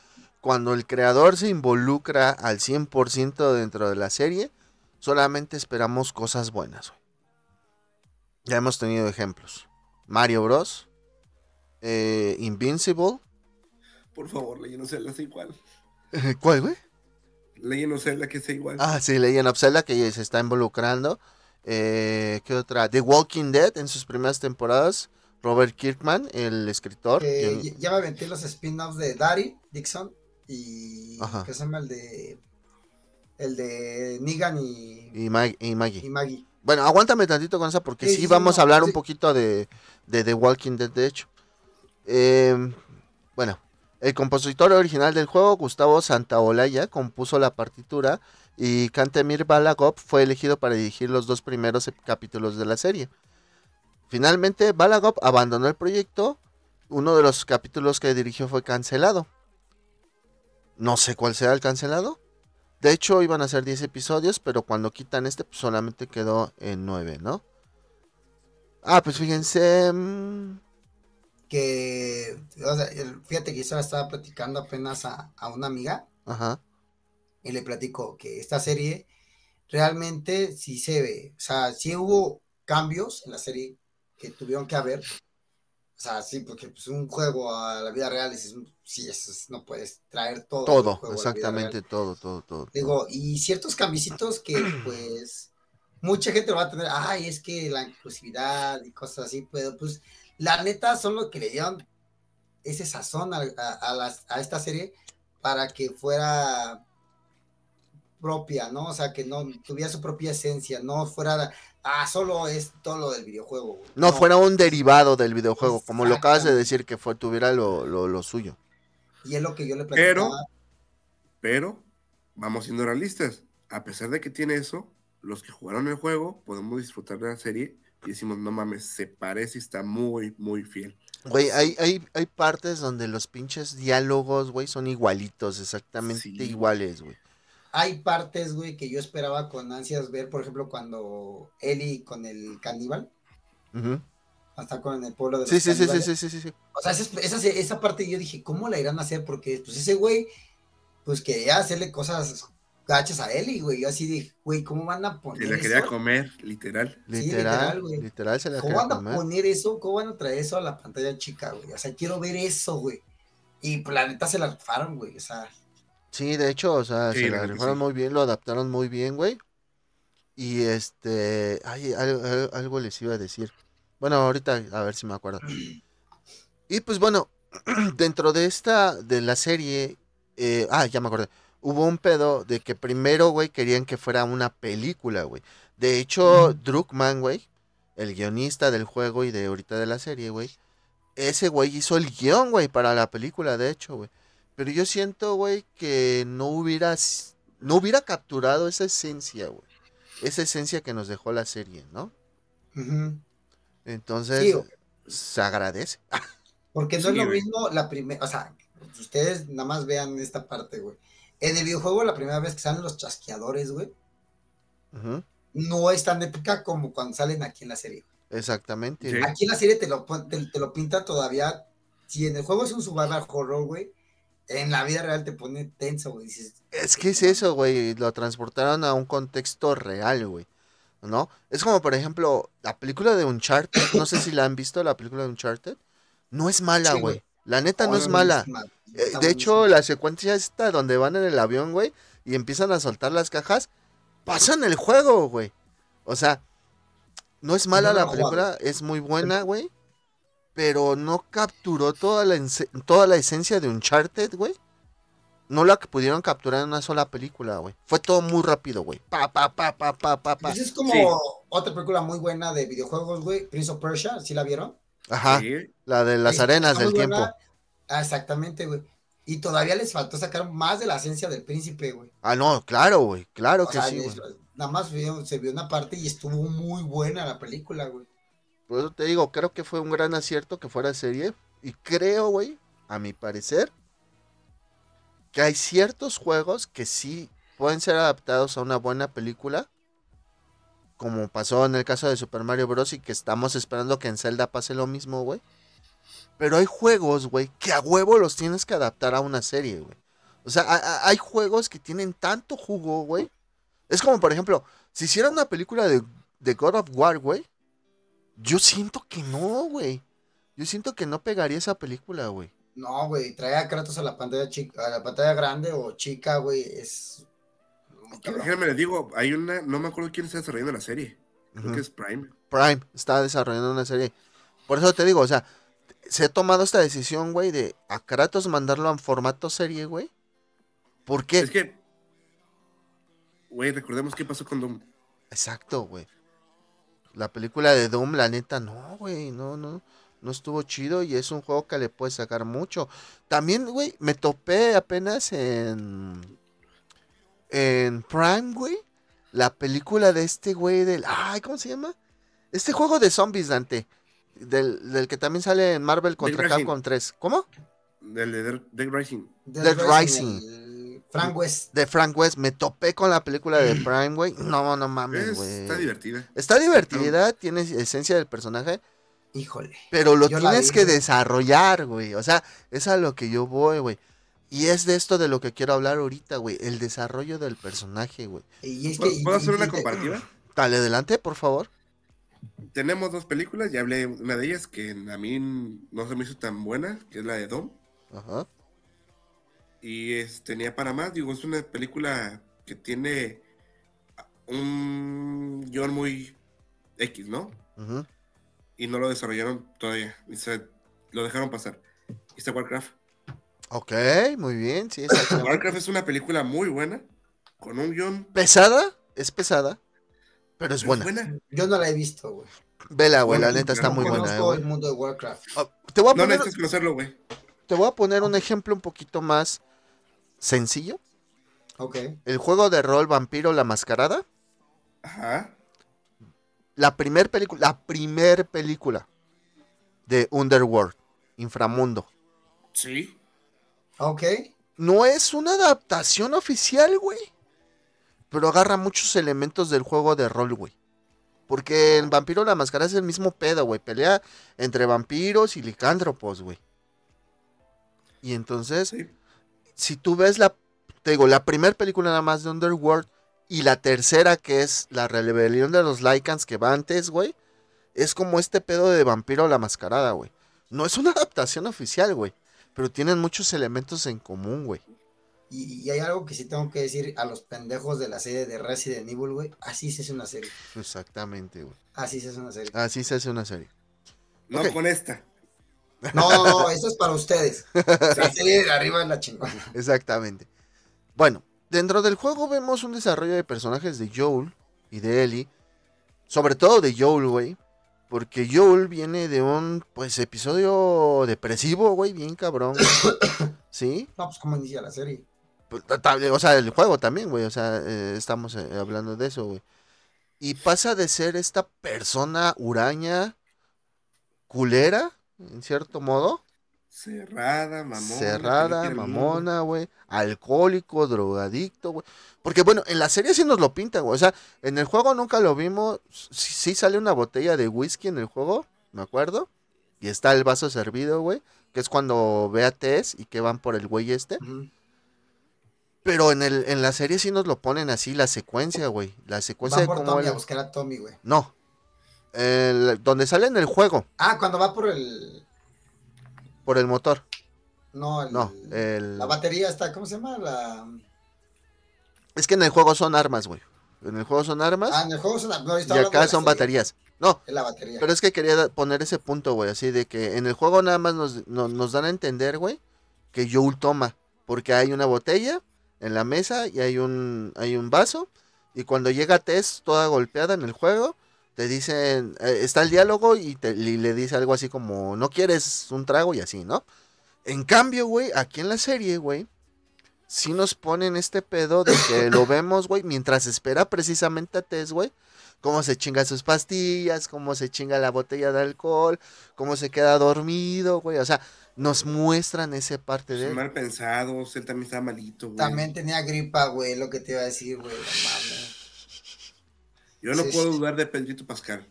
Cuando el creador se involucra al 100% dentro de la serie, solamente esperamos cosas buenas. güey. Ya hemos tenido ejemplos. Mario Bros. eh, Invincible. Por favor, Legend of Zelda sea igual. ¿Cuál, güey? Legend of Zelda que sea igual. Ah, sí, Legend of Zelda que se está involucrando. Eh, ¿Qué otra? The Walking Dead en sus primeras temporadas. Robert Kirkman, el escritor. Que guion- ya- me aventé los spin-offs de Daddy, Dixon y Ajá. ¿qué se llama el de el de Negan y, y, Mag- y Maggie. y Maggie. Bueno, aguántame tantito con esa porque Sí, sí, sí, vamos no, a hablar un poquito de, de The Walking Dead, de hecho. Eh, bueno, el compositor original del juego, Gustavo Santaolalla, compuso la partitura y Kantemir Balagov fue elegido para dirigir los dos primeros capítulos de la serie. Finalmente, Balagov abandonó el proyecto. Uno de los capítulos que dirigió fue cancelado. No sé cuál será el cancelado. De hecho, iban a ser 10 episodios, pero cuando quitan este, pues solamente quedó en 9, ¿no? Ah, pues fíjense. mm, Que, o sea, el- fíjate que yo estaba platicando apenas a, a una amiga Ajá. y le platico que esta serie realmente sí se ve, o sea, sí hubo cambios en la serie que tuvieron que haber, sea, sí, porque pues, un juego a la vida real es, sí, eso es- no puedes traer todo. Todo, exactamente todo, todo, todo. todo. Digo, y ciertos cambiecitos que pues mucha gente lo va a tener, ay, es que la inclusividad y cosas así, pero pues la neta son lo que le dieron ese sazón a, a- a las- a esta serie para que fuera propia, ¿no? O sea, que no tuviera su propia esencia, no fuera, ah, solo es todo lo del videojuego. güey. No, fuera un derivado del videojuego, como lo acabas de decir, que fue, tuviera lo, lo, lo suyo. Y es lo que yo le Pero- platicaba. Pero, vamos siendo realistas. A pesar de que tiene eso, los que jugaron el juego podemos disfrutar de la serie y decimos, no mames, se parece y está muy, muy fiel. Güey, hay, hay, hay partes donde los pinches diálogos, güey, son igualitos, exactamente Sí. iguales, güey. Hay partes, güey, que yo esperaba con ansias ver, por ejemplo, cuando Ellie con el caníbal, hasta con el pueblo de los Sí, sí, sí, sí, sí, sí, sí, sí. O sea, esa, esa, esa parte yo dije, ¿cómo la irán a hacer? Porque pues ese güey, pues quería hacerle cosas gachas a Ellie, güey. Yo así dije, güey, ¿cómo van a Se poner la quería eso? comer, literal. Sí, Literal, literal, güey. literal se la ¿Cómo van a comer. poner eso? ¿Cómo van a traer eso a la pantalla chica, güey? O sea, quiero ver eso, güey. Y pues la neta se la rifaron, güey. O sea, Sí, de hecho, o sea, Sí, se la rifaron sí. muy bien, lo adaptaron muy bien, güey. Y este, ay, algo, algo- les iba a decir. Bueno, ahorita a ver si me acuerdo. Y pues bueno, dentro de esta, de la serie, eh, ah, ya me acordé. Hubo un pedo de que primero, güey, querían que fuera una película, güey. De hecho, Ujú. Druckmann, güey, el guionista del juego y de ahorita de la serie, güey, ese güey hizo el guion, güey, para la película, de hecho, güey. Pero yo siento, güey, que no hubiera, no hubiera capturado esa esencia, güey. Esa esencia que nos dejó la serie, ¿no? ujú. Entonces, Sí, se agradece. Porque no Sí, es lo güey. mismo la primera, o sea, ustedes nada más vean esta parte, güey. En el videojuego, la primera vez que salen los chasqueadores, güey, Ujú, no es tan épica como cuando salen aquí en la serie. Exactamente. Sí. Aquí en la serie te lo, te, te lo pintan todavía. Si en el juego es un survival horror, güey, en la vida real te pone tenso, güey. Dices, Es que es eso, güey. Lo transportaron a un contexto real, güey. ¿No? Es como, por ejemplo, la película de Uncharted. No sé si la han visto, la película de Uncharted. No es mala, Sí, güey. La neta no es "Oh, mala. Eh, de hecho, buenísima". la secuencia esta donde van en el avión, güey, y empiezan a soltar las cajas, pasan el juego, güey. O sea, no es mala No la película, es muy buena, güey. Pero no capturó toda la, toda la esencia de Uncharted, güey. No la que pudieron capturar en una sola película, güey. Fue todo muy rápido, güey. Pa, pa, pa, pa, pa, pa, pa. Es como Sí. otra película muy buena de videojuegos, güey. Prince of Persia, ¿sí la vieron? Ajá, Sí. la de las arenas del buena. tiempo. Ah, exactamente, güey. Y todavía les faltó sacar más de la esencia del príncipe, güey. Ah, no, claro, güey. Claro O que sea, sí, güey. nada más se vio una parte y estuvo muy buena la película, güey. Por eso te digo, creo que fue un gran acierto que fuera serie. Y creo, güey, a mi parecer, que hay ciertos juegos que sí pueden ser adaptados a una buena película. Como pasó en el caso de Super Mario Bros. y que estamos esperando que en Zelda pase lo mismo, güey. Pero hay juegos, güey, que a huevo los tienes que adaptar a una serie, güey. O sea, hay juegos que tienen tanto jugo, güey. Es como, por ejemplo, si hiciera una película de, de God of War, güey. Yo siento que no, güey. Yo siento que no pegaría esa película, güey. No, güey, trae a Kratos a la pantalla chica, a la pantalla grande o chica, güey, es. Déjame les digo, hay una, no me acuerdo quién está desarrollando la serie. Creo que es Prime. Prime está desarrollando una serie. Por eso te digo, o sea, se ha tomado esta decisión, güey, de a Kratos mandarlo en formato serie, güey. ¿Por qué? Es que, güey, recordemos qué pasó con Doom. Exacto, güey. La película de Doom, la neta, no, güey, no, no. No estuvo chido y es un juego que le puede sacar mucho. También, güey, me topé apenas en. En Prime, güey. La película de este güey del. Ay, ¿cómo se llama? Este juego de zombies, Dante. Del, del que también sale en Marvel contra. Capcom 3. ¿Cómo? El de Dead- Dead Rising. Dead Rising. Frank West. De Frank West. Me topé con la película de Prime, güey. No, no mames, Es- güey. está divertida. Está divertida, tiene esencia del personaje. Híjole. Pero lo tienes que desarrollar, güey. O sea, es a lo que yo voy, güey. Y es de esto de lo que quiero hablar ahorita, güey. El desarrollo del personaje, güey. Y es que, ¿Puedo hacer y- una y- comparativa? Dale adelante, por favor. Tenemos dos películas, ya hablé de una de ellas que a mí no se me hizo tan buena, que es la de Dom. Ajá. Y es- tenía para más, digo, es una película que tiene un guion muy X, ¿no? Y no lo desarrollaron todavía, y se, lo dejaron pasar. Y está Warcraft. Ok, muy bien, sí. Warcraft es una película muy buena, con un guion pesada, es pesada, pero es es buena. Yo no la he visto, güey. Vela, güey, la neta está no muy buena, eh, el mundo de Warcraft. Ah, Te voy a No poner, necesitas conocerlo, güey. te voy a poner un ejemplo un poquito más sencillo. Ok. El juego de rol Vampiro la Mascarada. Ajá. La primer película, la primer película de Underworld, Inframundo. Sí. Ok. No es una adaptación oficial, güey. Pero agarra muchos elementos del juego de rol, güey. Porque en Vampiro la Máscara es el mismo pedo, güey. Pelea entre vampiros y licántropos, güey. Y entonces, Sí. Si tú ves la, te digo, la primera película nada más de Underworld y la tercera que es la rebelión de los Lycans que va antes, güey, es como este pedo de vampiro la mascarada, güey. No es una adaptación oficial, güey, pero tienen muchos elementos en común, güey. Y, y hay algo que sí tengo que decir a los pendejos de la serie de Resident Evil, güey. Así se hace una serie. Exactamente, güey. Así se hace una serie. Así se hace una serie. No con esta. No, no, no, eso es para ustedes. La serie de arriba es la chingona. Exactamente. Bueno, dentro del juego vemos un desarrollo de personajes de Joel y de Ellie. Sobre todo de Joel, güey. Porque Joel viene de un, pues, episodio depresivo, güey, bien cabrón. güey. ¿Sí? No, pues cómo inicia la serie. Pues, O sea, el juego también, güey. O sea, eh, estamos eh, hablando de eso, güey. Y pasa de ser esta persona huraña, culera, en cierto modo. Cerrada, mamona. cerrada, mamona, güey. Alcohólico, drogadicto, güey. Porque bueno, en la serie sí nos lo pintan, güey. O sea, en el juego nunca lo vimos. Sí, sí sale una botella de whisky en el juego, me acuerdo. Y está el vaso servido, güey. Que es cuando ve a Tess y que van por el güey este. Pero en, el, en la serie sí nos lo ponen así, la secuencia, güey. La secuencia Va de por cómo Tommy él- a buscar a Tommy, güey. No. El- donde sale en el juego, Ah, cuando va por el. por el motor. No, el- No, el... la batería está, ¿cómo se llama? La... Es que en el juego son armas, güey. En el juego son armas. Ah, en el juego son. no, yo y acá son baterías. No, la batería. pero es que quería poner ese punto, güey, así de que en el juego nada más nos, no- nos dan a entender, güey, que Joel toma, porque hay una botella en la mesa y hay un, hay un vaso, y cuando llega Tess toda golpeada en el juego, te dicen, eh, está el diálogo y, te- y le dice algo así como, no quieres un trago y así, ¿no? En cambio, güey, aquí en la serie, güey, sí nos ponen este pedo de que lo vemos, güey, mientras espera precisamente a Tess, güey, cómo se chinga sus pastillas, cómo se chinga la botella de alcohol, cómo se queda dormido, güey, o sea, nos muestran esa parte de Son él. mal pensados, él también estaba malito, güey. También tenía gripa, güey, lo que te iba a decir, güey. No mames. Yo no Sí, puedo sí. dudar de Pedrito Pascal.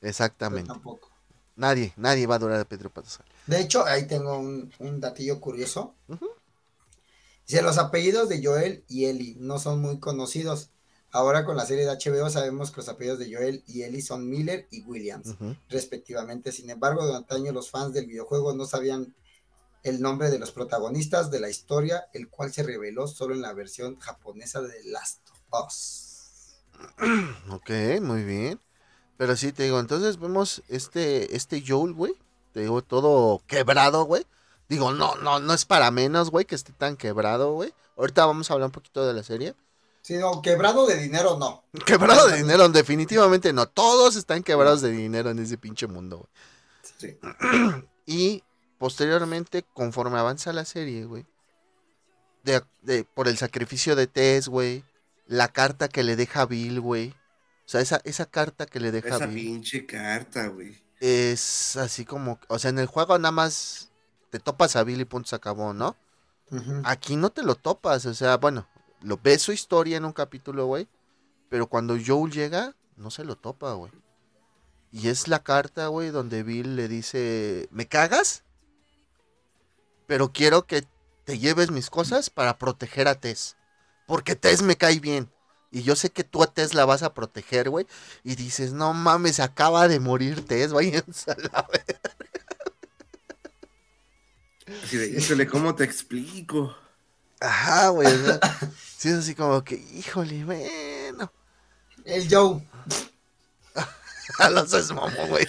Yo Exactamente. tampoco. Nadie, nadie va a durar a Pedro Pascal. De hecho, ahí tengo un, un datillo curioso. Dice, los apellidos de Joel y Ellie no son muy conocidos. Ahora con la serie de HBO sabemos que los apellidos de Joel y Ellie son Miller y Williams, respectivamente. Sin embargo, durante años los fans del videojuego no sabían el nombre de los protagonistas de la historia, el cual se reveló solo en la versión japonesa de The Last of Us. Ok, muy bien. Pero sí, te digo, entonces vemos este, este Joel, güey. Te digo, todo quebrado, güey. Digo, no, no, no es para menos, güey, que esté tan quebrado, güey. Ahorita vamos a hablar un poquito de la serie. Sí, no, quebrado de dinero no. Quebrado de dinero, definitivamente no. Todos están quebrados de dinero en ese pinche mundo, güey. Sí. Y posteriormente, conforme avanza la serie, güey, de, de- por el sacrificio de Tess, güey, la carta que le deja Bill, güey. O sea, esa, esa carta que le deja Esa Bill pinche carta, güey. es así como, o sea, en el juego nada más te topas a Bill y punto se acabó, ¿no? Aquí no te lo topas, o sea, bueno, lo ves su historia en un capítulo, güey, pero cuando Joel llega, no se lo topa, güey. Y es la carta, güey, donde Bill le dice, ¿me cagas? Pero quiero que te lleves mis cosas para proteger a Tess. Porque Tess me cae bien. Y yo sé que tú a Tess la vas a proteger, güey. Y dices, no mames, acaba de morir Tess, váyanse a la ver-". Así de, híjole, ¿cómo te explico? Ajá, güey. sí, es así como que, híjole, bueno. El Joe. A los es güey.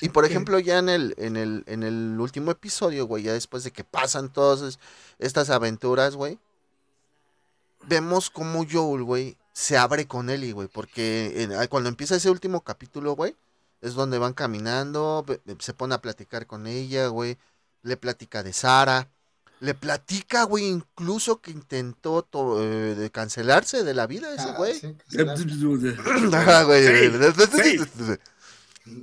Y por ejemplo, ya en el, en el, en el último episodio, güey, ya después de que pasan todas es- estas aventuras, güey, vemos cómo Joel, güey, se abre con Ellie, güey, porque en- ah, cuando empieza ese último capítulo, güey, es donde van caminando, se pone a platicar con ella, güey, le platica de Sara, le platica, güey, incluso que intentó to- eh, de cancelarse de la vida ese Ah, güey. sí, güey. Safe,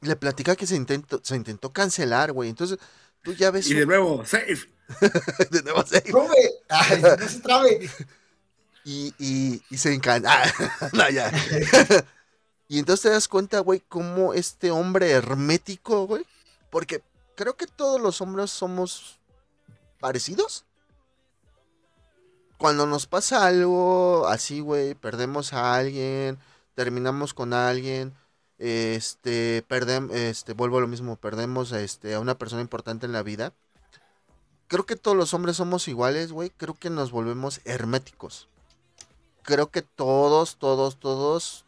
Le platica que se intentó, se intentó cancelar, güey. Entonces, tú ya ves Y de nuevo, safe. Trube. Ay, no se trabe. y, y, y se encanta. no, ya. y entonces te das cuenta, güey, cómo este hombre hermético, güey. Porque creo que todos los hombres somos parecidos. Cuando nos pasa algo así, güey, perdemos a alguien, terminamos con alguien, este, perdem, este, vuelvo a lo mismo, perdemos este, a una persona importante en la vida. Creo que todos los hombres somos iguales, güey. Creo que nos volvemos herméticos. Creo que todos, todos, todos,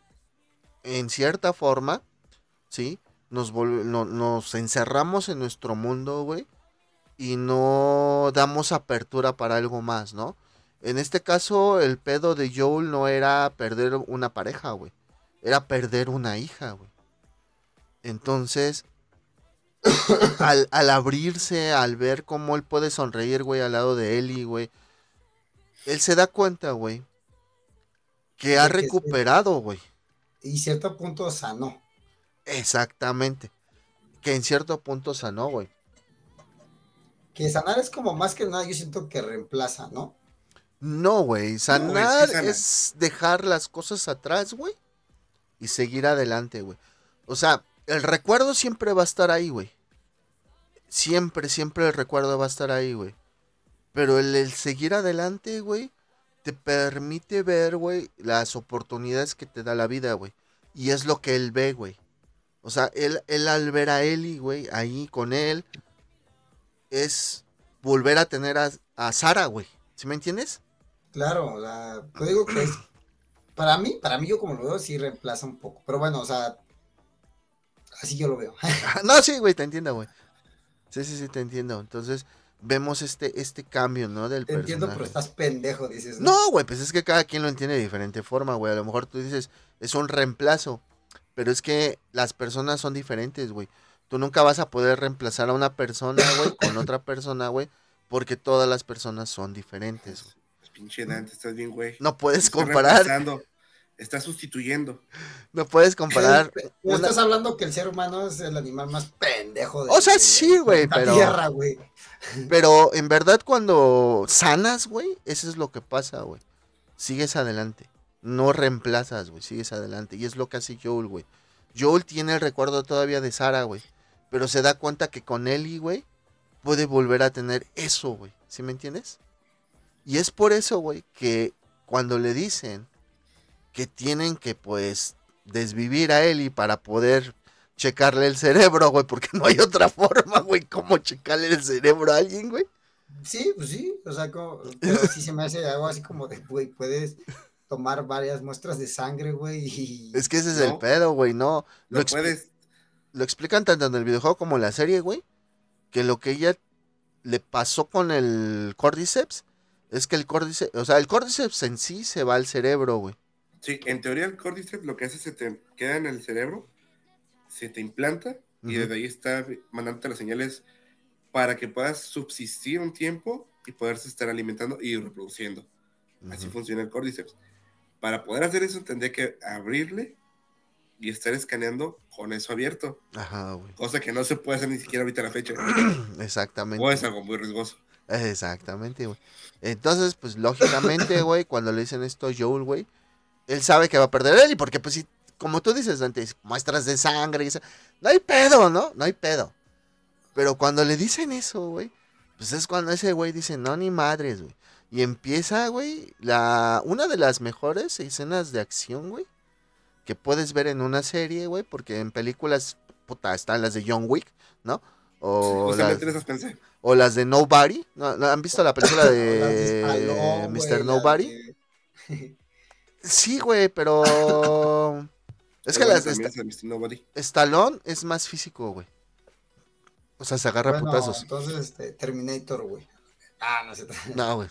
en cierta forma, ¿sí? Nos, nos encerramos en nuestro mundo, güey. Y no damos apertura para algo más, ¿no? En este caso, el pedo de Joel no era perder una pareja, güey. Era perder una hija, güey. Entonces, al, al abrirse, al ver cómo él puede sonreír, güey, al lado de Ellie, güey. Él se da cuenta, güey, que ha recuperado, güey. Y cierto punto sanó. Exactamente. Que en cierto punto sanó, güey. Que sanar es como más que nada, yo siento que reemplaza, ¿no? No, güey. Sanar sana. es dejar las cosas atrás, güey. Y seguir adelante, güey. O sea, el recuerdo siempre va a estar ahí, güey. Siempre, siempre el recuerdo va a estar ahí, güey. Pero el, seguir adelante, güey, te permite ver, güey, las oportunidades que te da la vida, güey. Y es lo que él ve, güey. O sea, él, él al ver a Eli, güey, ahí con él, es volver a tener a, a Sara, güey. ¿Sí me entiendes? Claro, la, yo digo que es para mí, para mí yo como lo veo, sí reemplaza un poco. Pero bueno, o sea, así yo lo veo. no, sí, güey, te entiendo, güey. Sí, sí, sí, te entiendo. Entonces, vemos este, este cambio, ¿no? Del Te entiendo, pero estás pendejo, dices. No, güey, pues es que cada quien lo entiende de diferente forma, güey. A lo mejor tú dices, es un reemplazo. Pero es que las personas son diferentes, güey. Tú nunca vas a poder reemplazar a una persona, güey, con otra persona, güey, porque todas las personas son diferentes. Güey. Pinche Dante, estás bien, güey. No puedes comparar. Estás sustituyendo. No puedes comparar. No estás hablando que el ser humano es el animal más pendejo de O sea, sí, güey, pero. Tierra, güey. Pero en verdad, cuando sanas, güey, eso es lo que pasa, güey. Sigues adelante. No reemplazas, güey. Sigues adelante. Y es lo que hace Joel, güey. Joel tiene el recuerdo todavía de Sara, güey. Pero se da cuenta que con Ellie, güey, puede volver a tener eso, güey. ¿Sí me entiendes? Y es por eso, güey, que cuando le dicen que tienen que, pues, desvivir a Ellie para poder checarle el cerebro, güey, porque no hay otra forma, güey, como checarle el cerebro a alguien, güey. Sí, pues sí, o sea, como, pero sí se me hace algo así como de, güey, puedes tomar varias muestras de sangre, güey. Y... Es que ese es el pedo, güey, no. Lo, puedes. Lo explican tanto en el videojuego como en la serie, güey, que lo que ella le pasó con el Cordyceps es que el Cordyceps, o sea, el Cordyceps en sí se va al cerebro, güey. Sí, en teoría el Cordyceps lo que hace es se te queda en el cerebro se te implanta y desde ahí está mandándote las señales para que puedas subsistir un tiempo y poderse estar alimentando y reproduciendo. Así funciona el Cordyceps. Para poder hacer eso tendría que abrirle y estar escaneando con eso abierto. Ajá, güey. Cosa que no se puede hacer ni siquiera ahorita a la fecha. Exactamente. O es algo muy riesgoso. Exactamente, güey. Entonces, pues lógicamente, güey, cuando le dicen esto a Joel, güey, él sabe que va a perder él y porque pues si como tú dices antes, muestras de sangre y eso. No hay pedo, ¿no? No hay pedo. Pero cuando le dicen eso, güey, pues es cuando ese güey dice, no, ni madres, güey. Y empieza, güey, la, una de las mejores escenas de acción, güey, que puedes ver en una serie, güey, porque en películas, puta, están las de John Wick, ¿no? O, las, o las de Nobody. ¿No, ¿Han visto la película de Mr. Nobody? Sí, güey, pero... Es que las de Stallone es más físico, güey. O sea, se agarra putazos. Entonces, este, Terminator, güey. Ah, no sé. No, güey.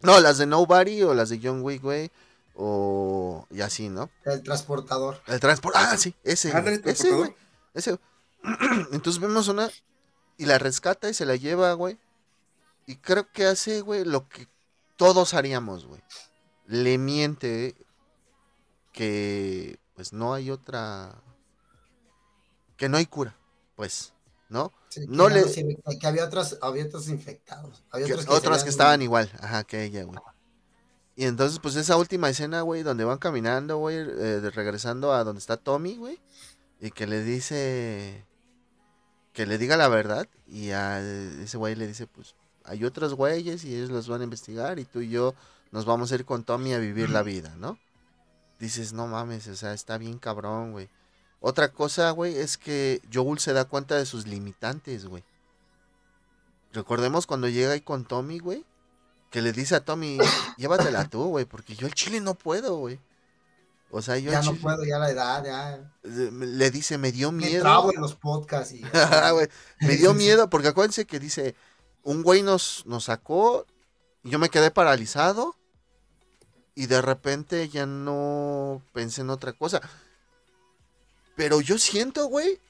No, las de Nobody o las de John Wick, güey. O. Y así, ¿no? El transportador. El transportador. Ah, sí, ese. Ah, ese, güey. Ese. Entonces vemos una. Y la rescata y se la lleva, güey. Y creo que hace, güey, lo que todos haríamos, güey. Le miente que pues no hay otra que no hay cura, pues, ¿no? no le que había otros había otros infectados, había otros que, estaban igual, ajá, que ella, güey. Y entonces pues esa última escena, güey, donde van caminando, güey, eh, regresando a donde está Tommy, güey, y que le dice que le diga la verdad y a ese güey le dice, pues hay otros güeyes y ellos los van a investigar y tú y yo nos vamos a ir con Tommy a vivir la vida, ¿no? dices, no mames, o sea, está bien cabrón, güey. Otra cosa, güey, es que Joel se da cuenta de sus limitantes, güey. Recordemos cuando llega ahí con Tommy, güey, que le dice a Tommy, llévatela tú, güey, porque yo el chile no puedo, güey. O sea, yo ya no puedo, ya la edad, ya. Le dice, me dio miedo. Me trabo en los podcasts. Y... me dio miedo, porque acuérdense que dice, un güey nos, nos sacó, y yo me quedé paralizado, y de repente ya no pensé en otra cosa. Pero yo siento, güey,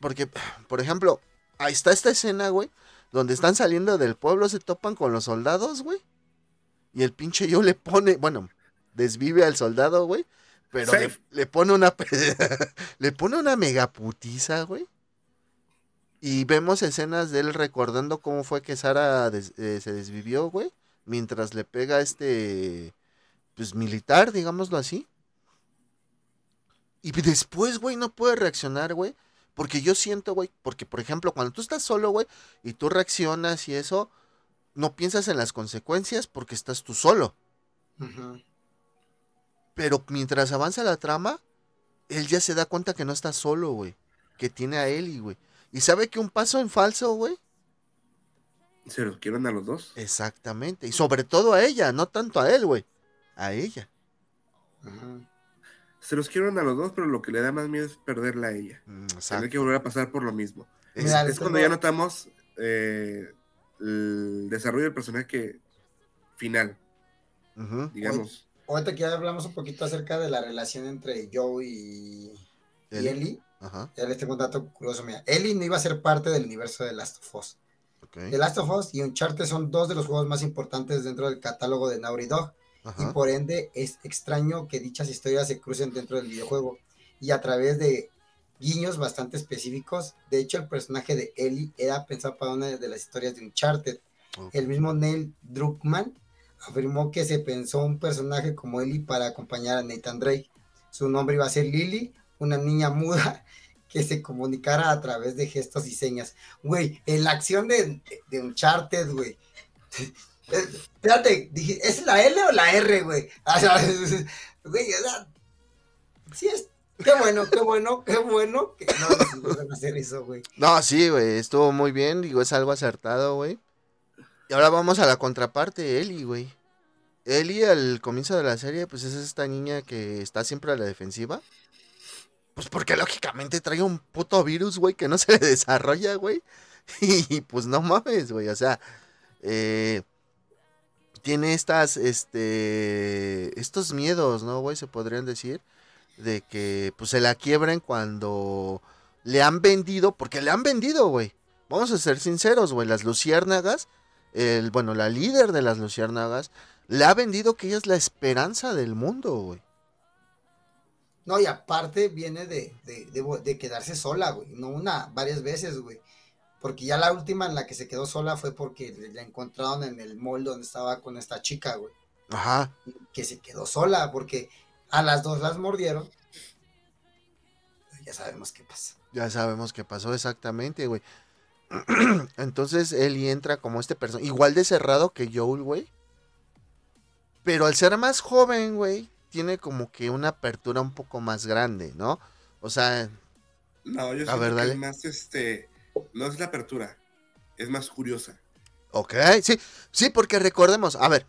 porque, por ejemplo, ahí está esta escena, güey, donde están saliendo del pueblo, se topan con los soldados, güey. Y el pinche yo le pone, bueno, desvive al soldado, güey. Pero le, pone una le pone una megaputiza, güey. Y vemos escenas de él recordando cómo fue que Sara eh, se desvivió, güey. Mientras le pega este pues militar, digámoslo así. Y después, güey, no puede reaccionar, güey. Porque yo siento, güey, porque por ejemplo, cuando tú estás solo, güey, y tú reaccionas y eso, no piensas en las consecuencias porque estás tú solo. Pero mientras avanza la trama, él ya se da cuenta que no está solo, güey. Que tiene a Eli, güey. Y sabe que un paso en falso, güey. Se los quieren a los dos. Exactamente. Y sobre todo a ella, no tanto a él, güey a ella. Ajá. Se los quieren a los dos, pero lo que le da más miedo es perderla a ella. Mm, Tener que volver a pasar por lo mismo. Es- Mira, Es les cuando ya notamos eh, el desarrollo del personaje final, digamos. Ahorita que ya hablamos un poquito acerca de la relación entre Joe y, y Ellie. Ellie, Ajá, ya les tengo un dato curioso. Mira, Ellie no iba a ser parte del universo de Last of Us. ok. The Last of Us y Uncharted son dos de los juegos más importantes dentro del catálogo de Naughty Dog. Y por ende es extraño que dichas historias se crucen dentro del videojuego y a través de guiños bastante específicos. De hecho, el personaje de Ellie era pensado para una de las historias de Uncharted. El mismo Neil Druckmann afirmó que se pensó un personaje como Ellie para acompañar a Nathan Drake. Su nombre iba a ser Lily, una niña muda que se comunicara a través de gestos y señas. Güey, en la acción de, de Uncharted, güey. Espérate, ¿es la L o la R, güey? O sea, güey, o sea, sí es. Qué bueno, qué bueno, qué bueno que no vuelvan a hacer eso, güey. No, sí, güey, estuvo muy bien, digo, es algo acertado, güey. Y ahora vamos a la contraparte, Ellie, güey. Ellie al comienzo de la serie, pues es esta niña que está siempre a la defensiva. Pues porque lógicamente trae un puto virus, güey, que no se le desarrolla, güey. Y pues no mames, güey, o sea, eh, tiene estas, este, estos miedos, ¿no, güey? Se podrían decir, de que pues se la quiebren cuando le han vendido, porque le han vendido, güey. Vamos a ser sinceros, güey, las luciérnagas, el, bueno, la líder de las luciérnagas, le ha vendido que ella es la esperanza del mundo, güey. No, y aparte viene de, de, de- de quedarse sola, güey. No una, varias veces, güey. Porque ya la última en la que se quedó sola fue porque le- la encontraron en el mall donde estaba con esta chica, güey. Ajá, Que se quedó sola porque a las dos las mordieron. Ya sabemos qué pasa. ya sabemos qué pasó exactamente, güey. Entonces él entra como este personaje, igual de cerrado que Joel, güey. Pero al ser más joven, güey, tiene como que una apertura un poco más grande, ¿no? O sea, No, yo A siento ver, que es más, este, no es la apertura, es más curiosa. Ok, sí, sí, porque recordemos, a ver,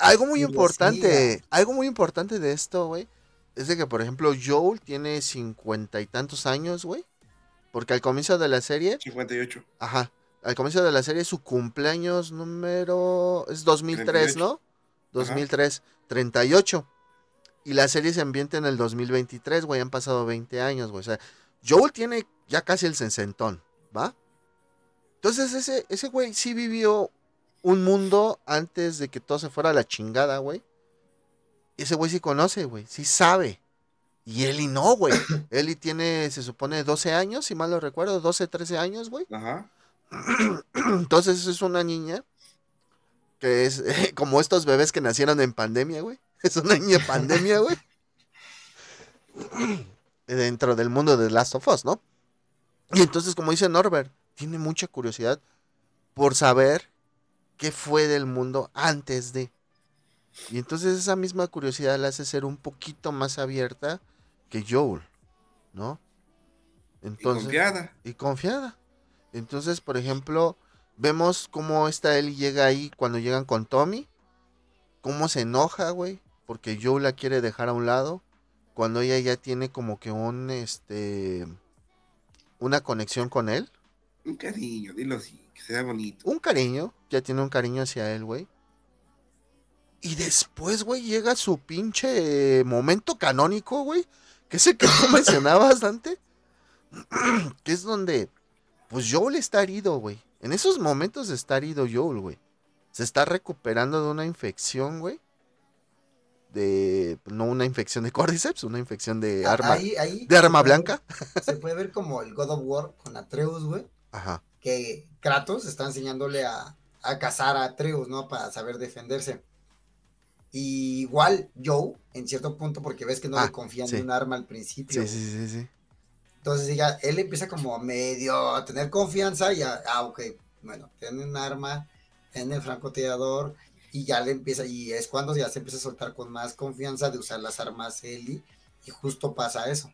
algo muy importante, algo muy importante de esto, güey, es de que, por ejemplo, Joel tiene cincuenta y tantos años, güey, porque al comienzo de la serie, 58. ajá, al comienzo de la serie su cumpleaños número es 2003, 38. ¿no? 2003, 38. Y la serie se ambienta en el 2023, güey, han pasado 20 años, güey, o sea, Joel tiene ya casi el sesentón, ¿va? Entonces ese, ese güey sí vivió un mundo antes de que todo se fuera a la chingada, güey. Ese güey sí conoce, güey, sí sabe. Y Eli no, güey. Eli tiene, se supone, 12 años, si mal lo recuerdo, 12, 13 años, güey. Ajá. Entonces es una niña que es eh, como estos bebés que nacieron en pandemia, güey. Es una niña pandemia, güey. Dentro del mundo de Last of Us, ¿no? Y entonces, como dice Norbert, tiene mucha curiosidad por saber qué fue del mundo antes de. Y entonces esa misma curiosidad la hace ser un poquito más abierta que Joel, ¿no? Y Entonces, confiada. y confiada. Entonces, por ejemplo, vemos cómo esta Ellie llega ahí cuando llegan con Tommy. Cómo se enoja, güey. Porque Joe la quiere dejar a un lado. Cuando ella ya tiene como que un, este... Una conexión con él. Un cariño, dilo así, que sea bonito. Un cariño. Ya tiene un cariño hacia él, güey. Y después, güey, llega su pinche momento canónico, güey. Que es el que tú mencionabas, Dante. que es donde, pues Joel está herido, güey. En esos momentos está herido Joel, güey. Se está recuperando de una infección, güey. De, no una infección de cordyceps, una infección de arma, Ahí, ahí de arma ver- blanca. Se puede ver como el God of War con Atreus, güey. Ajá, que Kratos está enseñándole a, a cazar a Atreus, ¿no? Para saber defenderse. Y igual Joe, en cierto punto, porque ves que no Ah, le confían sí. en un arma al principio. sí, sí, sí, sí. Entonces ya él empieza como a medio a tener confianza y a, ah, ok, bueno, tiene un arma en el francotirador y ya le empieza, y es cuando ya se empieza a soltar con más confianza de usar las armas Eli y justo pasa eso,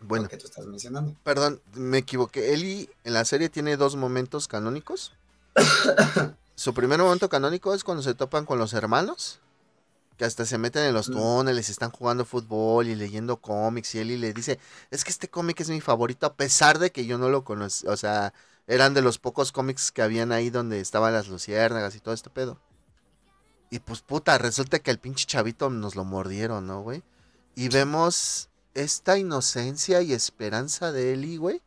Bueno, que tú estás mencionando. Perdón, me equivoqué. Eli en la serie tiene dos momentos canónicos. Su primer momento canónico es cuando se topan con los hermanos. que hasta se meten en los Mm. túneles, están jugando fútbol y leyendo cómics y Eli le dice, es que este cómic es mi favorito a pesar de que yo no lo conocía, o sea, eran de los pocos cómics que habían ahí donde estaban las luciérnagas y todo este pedo. Y pues puta, resulta que el pinche chavito nos lo mordieron, ¿no, güey? Y vemos esta inocencia y esperanza de Eli, güey,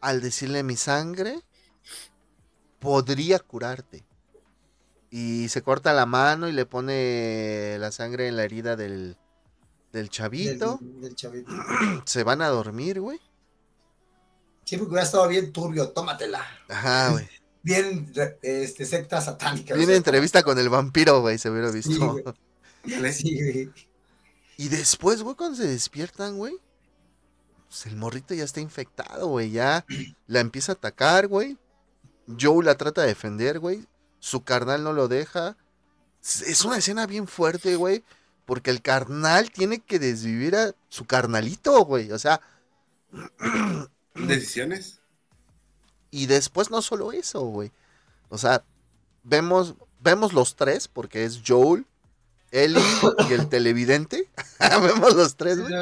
al decirle mi sangre podría curarte. Y se corta la mano y le pone la sangre en la herida del, del chavito. Del, del chavito. Se van a dormir, güey. Sí, porque hubiera estado bien turbio, tómatela. Ajá, güey. Bien, este, secta satánica. Viene entrevista con el vampiro, güey, se hubiera visto. Sí, güey. Dale. Sí, güey. Y después, güey, cuando se despiertan, güey, pues el morrito ya está infectado, güey. Ya la empieza a atacar, güey. Joe la trata de defender, güey. Su carnal no lo deja. Es una escena bien fuerte, güey. Porque el carnal tiene que desvivir a su carnalito, güey. O sea, ¿Decisiones? Y después no solo eso, güey. O sea, vemos, vemos los tres, porque es Joel, Ellie y el televidente. vemos los tres, güey.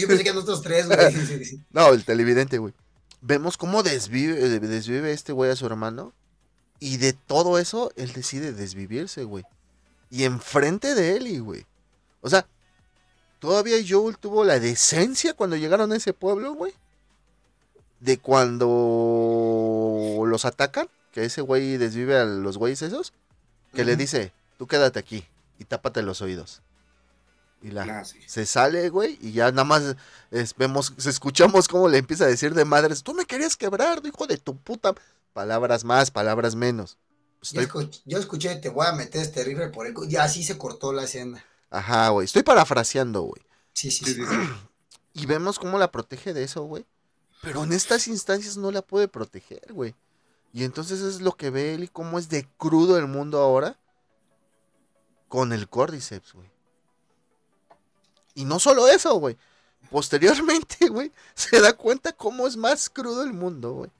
Yo pensé que nosotros tres, güey. No, el televidente, güey. Vemos cómo desvive, desvive este güey a su hermano. Y de todo eso, él decide desvivirse, güey. Y enfrente de Ellie, güey. O sea, todavía Joel tuvo la decencia cuando llegaron a ese pueblo, güey. De cuando los atacan, que ese güey desvive a los güeyes esos. Que le dice, tú quédate aquí y tápate los oídos. Y la, Ah, sí. se sale, güey, y ya nada más es- vemos, escuchamos cómo le empieza a decir de madres, tú me querías quebrar, hijo de tu puta. Palabras más, palabras menos. Yo, Estoy, escuch- yo escuché, te voy a meter este rifle por el... cu-". Y así se cortó la escena. ajá, güey, estoy parafraseando, güey. Sí. sí, sí. Y vemos cómo la protege de eso, güey. Pero en estas instancias no la puede proteger, güey. Y entonces es lo que ve él y cómo es de crudo el mundo ahora con el Cordyceps, güey. Y no solo eso, güey. Posteriormente, güey, se da cuenta cómo es más crudo el mundo, güey.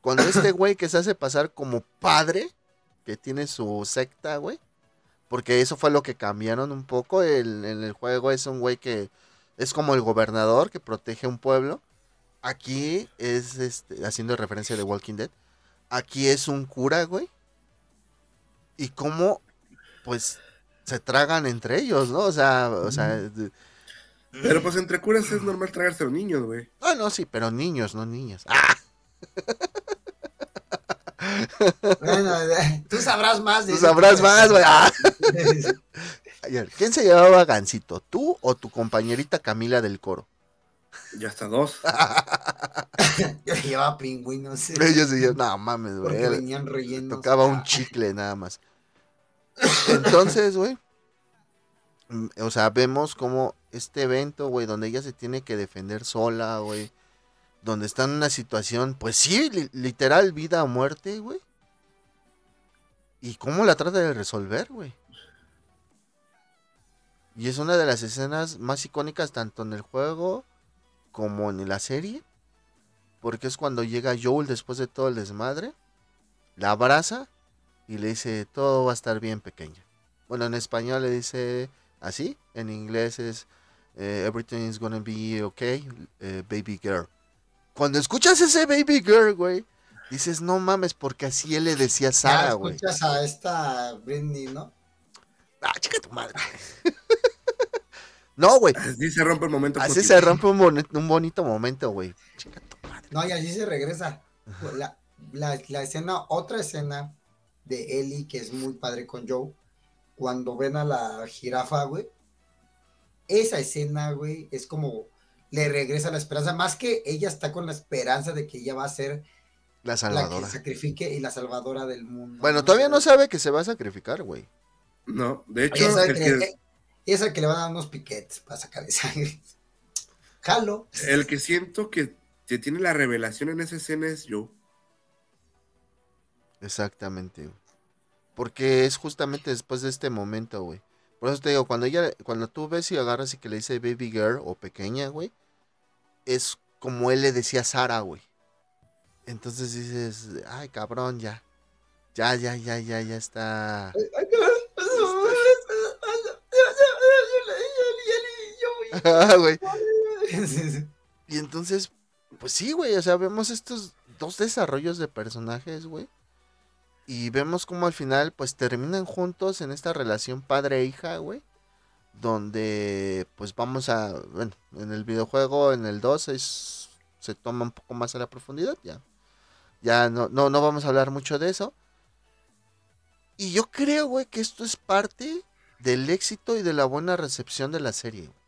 Cuando este güey que se hace pasar como padre, que tiene su secta, güey. Porque eso fue lo que cambiaron un poco. El, en el juego es un güey que es como el gobernador que protege un pueblo. Aquí es, este, haciendo referencia de Walking Dead, aquí es un cura, güey. Y cómo, pues, se tragan entre ellos, ¿no? O sea, o sea, Pero pues entre curas es normal tragarse a los niños, güey. ah, no, sí, pero niños, no niñas. ¡Ah! Bueno, tú sabrás más de Tú sabrás más, güey. ¡Ah! ¿Quién se llevaba Gancito? ¿Tú o tu compañerita Camila del coro? Ya hasta dos. Yo le llevaba pingüinos. eh, Ellos decían, no mames, güey. Porque venían rellenos. Tocaba un chicle nada más. Entonces, güey. mm, O sea, vemos como este evento, güey, donde ella se tiene que defender sola, güey. Donde está en una situación, pues sí, li- literal, vida o muerte, güey. Y cómo la trata de resolver, güey. Y es una de las escenas más icónicas tanto en el juego como en la serie. Porque es cuando llega Joel después de todo el desmadre. La abraza y le dice, todo va a estar bien pequeña. Bueno, en español le dice así. En inglés es, eh, everything is gonna be okay, eh, baby girl. Cuando escuchas ese baby girl, güey, dices, no mames, porque así él le decía a Sara, güey. escuchas a esta Britney, ¿no? Ah, chica tu madre. no, güey. Así se rompe el momento. Así se rompe un, boni- un bonito momento, güey. Chica tu madre. No, y así se regresa. La, la, la escena, otra escena de Ellie que es muy padre con Joe, cuando ven a la jirafa, güey. Esa escena, güey, es como le regresa la esperanza, más que ella está con la esperanza de que ella va a ser La la que salvadora. sacrifique y la salvadora del mundo. Bueno, todavía no sabe que se va a sacrificar, güey. No, de hecho, el que, ella sabe que le van a dar unos piquetes para sacar de sangre. Jalo. el que siento que, que tiene la revelación en esa escena es yo. Exactamente, güey. Porque es justamente después de este momento, güey. Por eso te digo, cuando ella, cuando tú ves y agarras y que le dice baby girl o pequeña, güey, es como él le decía a Sara, güey. Entonces dices, ay, cabrón, ya. Ya, ya, ya, ya, ya está. Ah, güey. Y entonces, pues sí, güey, o sea, vemos estos dos desarrollos de personajes, güey. Y vemos como al final, pues terminan juntos en esta relación padre-hija, güey. Donde, pues vamos a, bueno, en el videojuego, en el 2, es, se toma un poco más a la profundidad, ya. Ya no, no, no vamos a hablar mucho de eso. Y yo creo, güey, que esto es parte del éxito y de la buena recepción de la serie. güey.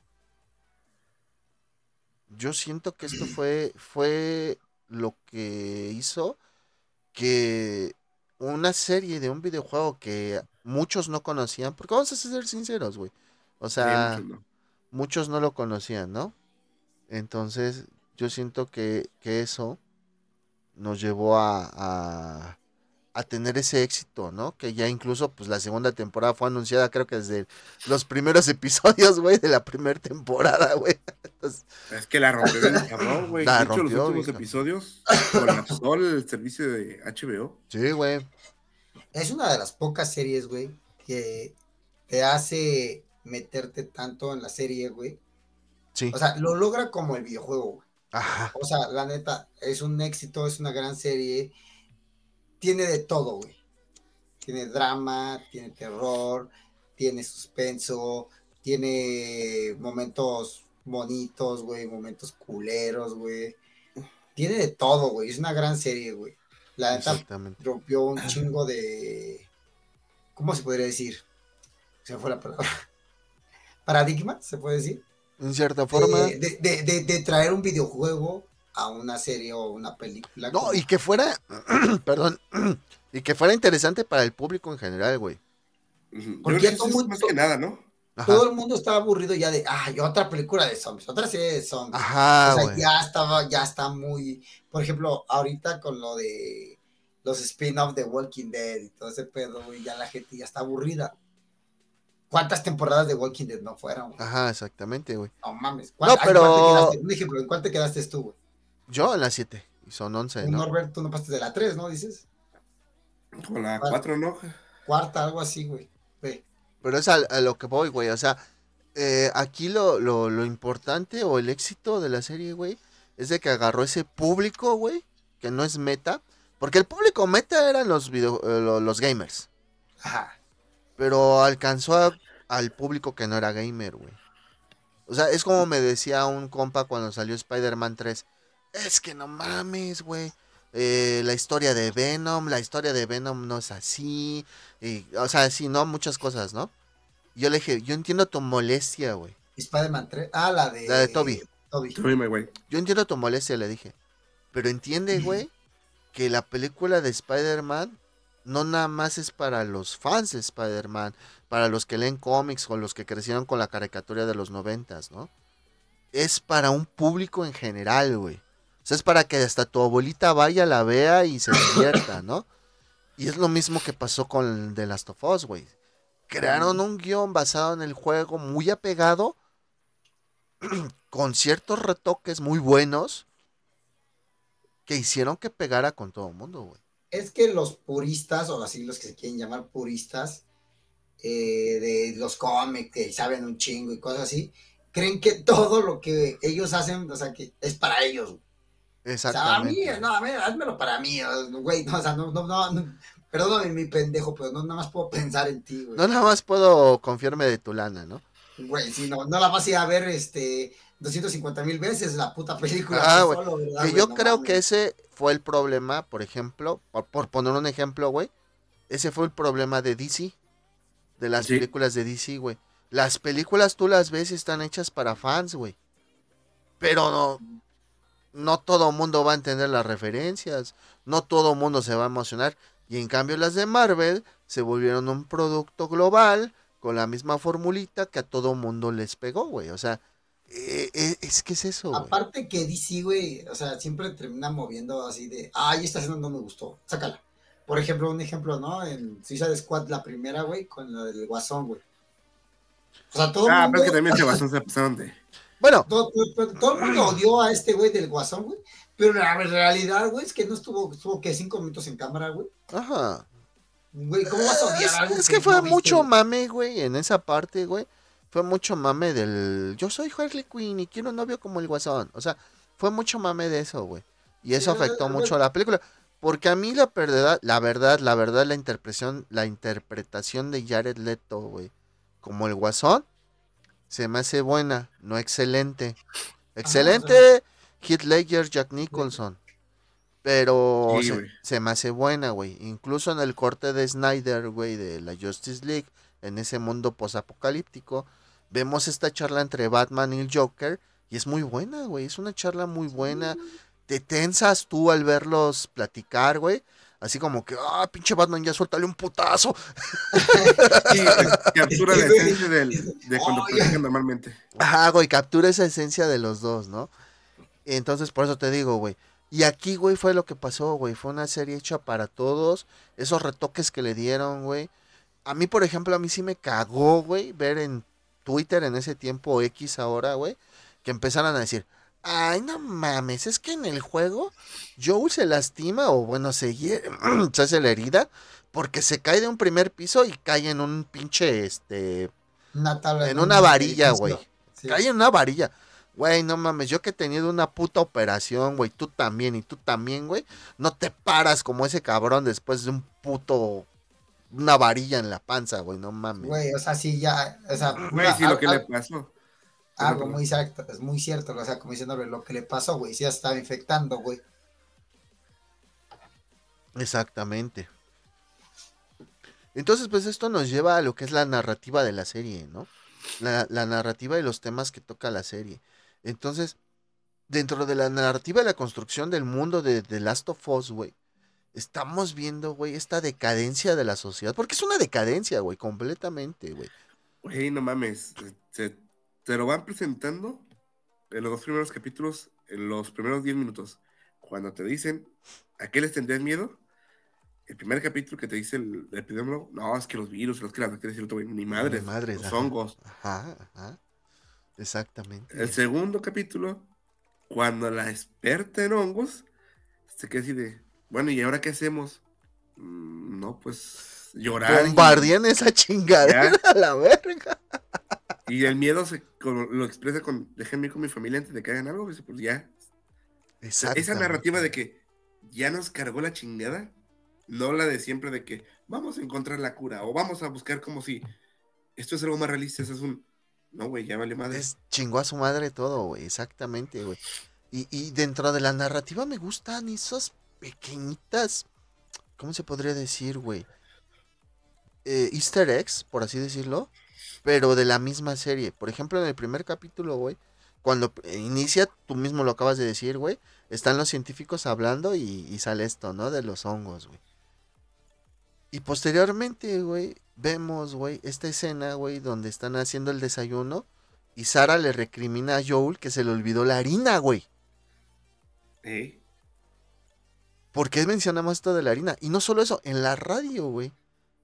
Yo siento que esto fue, fue lo que hizo que una serie de un videojuego que muchos no conocían, porque vamos a ser sinceros, güey. O sea, no. muchos no lo conocían, ¿no? Entonces, yo siento que, que eso nos llevó a, a, a tener ese éxito, ¿no? Que ya incluso, pues la segunda temporada fue anunciada, creo que desde los primeros episodios, güey, de la primera temporada, güey. Entonces, Es que la rompió bien cabrón, güey. La De hecho, rompió, los últimos vieja. episodios colapsó el servicio de HBO. sí, güey. Es una de las pocas series, güey, que te hace meterte tanto en la serie, güey. Sí. O sea, lo logra como el videojuego, güey. Ajá. O sea, la neta, es un éxito, es una gran serie. Tiene de todo, güey. Tiene drama, tiene terror, tiene suspenso, tiene momentos bonitos, güey, momentos culeros, güey. Tiene de todo, güey. Es una gran serie, güey. La neta rompió un chingo de. ¿Cómo se podría decir? Se fue la palabra. Paradigma, se puede decir. En cierta forma. De- de- de traer un videojuego a una serie o una película. No, como- y que fuera, perdón, y que fuera interesante para el público en general, güey. Porque todo es mundo- más que nada, ¿no? Ajá. Todo el mundo estaba aburrido ya de, ay, otra película de zombies, otra serie de zombies. Ajá, o sea, güey. ya estaba, ya está muy, por ejemplo, ahorita con lo de los spin-off de Walking Dead y todo ese pedo, güey, ya la gente ya está aburrida. ¿Cuántas temporadas de Walking Dead no fueron? güey? Ajá, exactamente, güey. No mames. No, ¿Cuál- ay, pero- ¿cuál te quedaste? Un ejemplo, ¿en cuál te quedaste tú, güey? Yo en las 7, y son 11, Un ¿no? Norbert, tú no pasaste de la 3, ¿no? Dices. Como la ¿Cuál? 4, ¿no? Cuarta, algo así, güey. Ve. Pero es a, a lo que voy, güey. O sea, eh, aquí lo, lo, lo importante o el éxito de la serie, güey, es de que agarró ese público, güey, que no es meta. Porque el público meta eran los, video, eh, lo- los gamers. Ajá. Pero alcanzó a- al público que no era gamer, güey. O sea, es como me decía un compa cuando salió Spider-Man 3. Es que no mames, güey. Eh, la historia de Venom, la historia de Venom no es así. Y, o sea, sí, ¿no? Muchas cosas, ¿no? Yo le dije, yo entiendo tu molestia, güey. Spider-Man 3. Ah, la de. La de Toby. Toby. Tú dime, güey. Yo entiendo tu molestia, le dije. Pero entiende, güey, que la película de Spider-Man no nada más es para los fans de Spider-Man, para los que leen cómics o los que crecieron con la caricatura de los noventas, ¿no? Es para un público en general, güey. O sea, es para que hasta tu abuelita vaya, la vea y se divierta, ¿no? Y es lo mismo que pasó con The Last of Us, güey. Crearon un guion basado en el juego muy apegado, con ciertos retoques muy buenos, que hicieron que pegara con todo el mundo, güey. Es que los puristas, o así los que se quieren llamar puristas, eh, de los cómics, que saben un chingo y cosas así, creen que todo lo que ellos hacen, o sea, que es para ellos. güey. O sea, a mí, Exactamente. no, a ver, házmelo para mí, güey, no, o sea, no, no, no, no, perdóname mi pendejo, pero no nada más puedo pensar en ti, güey. No nada más puedo confiarme de tu lana, ¿no? Güey, si no, no la vas a ir a ver, este, 250 mil veces la puta película. Ah, güey. solo, ¿verdad, Que yo No creo mames. que ese fue el problema, por ejemplo, por, por poner un ejemplo, güey. Ese fue el problema de DC, de las Sí. películas de DC, güey. Las películas tú las ves y están hechas para fans, güey. Pero no, no todo mundo va a entender las referencias, no todo mundo se va a emocionar. Y en cambio las de Marvel se volvieron un producto global con la misma formulita que a todo mundo les pegó, güey. O sea, eh, eh, es que es eso, güey. Aparte que DC, güey, o sea, siempre termina moviendo así de, ay, esta escena no me gustó, sácala. Por ejemplo, un ejemplo, ¿no? En Suicide Squad, la primera, güey, con la del Guasón, güey. O sea, todo el Ah, mundo, pero es que también se basó, se pasaron de. Bueno, todo, el mundo odió a este güey del Guasón, güey. Pero la realidad, güey, es que no estuvo, estuvo, ¿qué? Cinco minutos en cámara, güey. ajá. Güey, ¿cómo vas a odiar Es, algo es que fue no mucho mame, güey, en esa parte, güey. fue mucho mame del yo soy Harley Quinn y quiero un novio como el guasón. O sea, fue mucho mame de eso, güey. Y eso afectó mucho a la película. Porque a mí la verdad, la verdad, la verdad, la interpretación, la interpretación de Jared Leto, güey, como el guasón, se me hace buena, no excelente. Excelente, Heath Ledger, Jack Nicholson. Pero se, me hace buena, güey. Incluso en el corte de Snyder, güey, de la Justice League, en ese mundo posapocalíptico, vemos esta charla entre Batman y el Joker. Y es muy buena, güey. Es una charla muy buena. Te tensas tú al verlos platicar, güey. Así como que, ah, pinche Batman, ya suéltale un putazo. Sí, captura la esencia de cuando platican normalmente. Ajá, güey, captura esa esencia de los dos, ¿no? Entonces, por eso te digo, güey. Y aquí, güey, fue lo que pasó, güey. Fue una serie hecha para todos. Esos retoques que le dieron, güey. A mí, por ejemplo, a mí sí me cagó, güey, ver en Twitter en ese tiempo X ahora, güey, que empezaran a decir, ay, no mames, es que en el juego Joel se lastima o bueno, se, se hace la herida porque se cae de un primer piso y cae en un pinche, este, en una varilla, güey. Cae en una varilla. Güey, no mames, yo que he tenido una puta operación, güey, tú también y tú también, güey, no te paras como ese cabrón después de un puto, una varilla en la panza, güey, no mames. Güey, o sea, sí, ya, o sea, güey, sí, lo que le pasó. Algo muy exacto, es muy cierto, o sea, como diciéndole lo que le pasó, güey, ya estaba infectando, güey. Exactamente. Entonces, pues esto nos lleva a lo que es la narrativa de la serie, ¿no? La, la narrativa y los temas que toca la serie. Entonces, dentro de la narrativa de la construcción del mundo de The Last of Us, güey, estamos viendo, güey, esta decadencia de la sociedad. Porque es una decadencia, güey, completamente, güey. Güey, no mames. Se, te lo van presentando en los dos primeros capítulos, en los primeros 10 minutos. Cuando te dicen, ¿a qué les tendrías miedo? El primer capítulo que te dice el, epidemiólogo, no, es que los virus, es que las bacterias, ni madre, los hongos. Ajá, ajá. Exactamente. El segundo capítulo, cuando la experta en hongos se queda así de, bueno, ¿y ahora qué hacemos? Mm, no, pues llorar. Bombardían esa chingada a la verga. Y el miedo se lo expresa con, déjenme ir con mi familia antes de que hagan algo, pues ya. Esa narrativa de que ya nos cargó la chingada, no la de siempre de que vamos a encontrar la cura o vamos a buscar como si esto es algo más realista, eso es un no, güey, ya vale madre. Es chingó a su madre todo, güey, exactamente, güey. Y, dentro de la narrativa me gustan esas pequeñitas, ¿cómo se podría decir, güey? Eh, easter eggs, por así decirlo, pero de la misma serie. Por ejemplo, en el primer capítulo, güey, cuando inicia, tú mismo lo acabas de decir, güey, están los científicos hablando y, y sale esto, ¿no? De los hongos, güey. Y posteriormente, güey, vemos, güey, esta escena, güey, donde están haciendo el desayuno y Sara le recrimina a Joel que se le olvidó la harina, güey. ¿Eh? ¿Por qué mencionamos esto de la harina? Y no solo eso, en la radio, güey,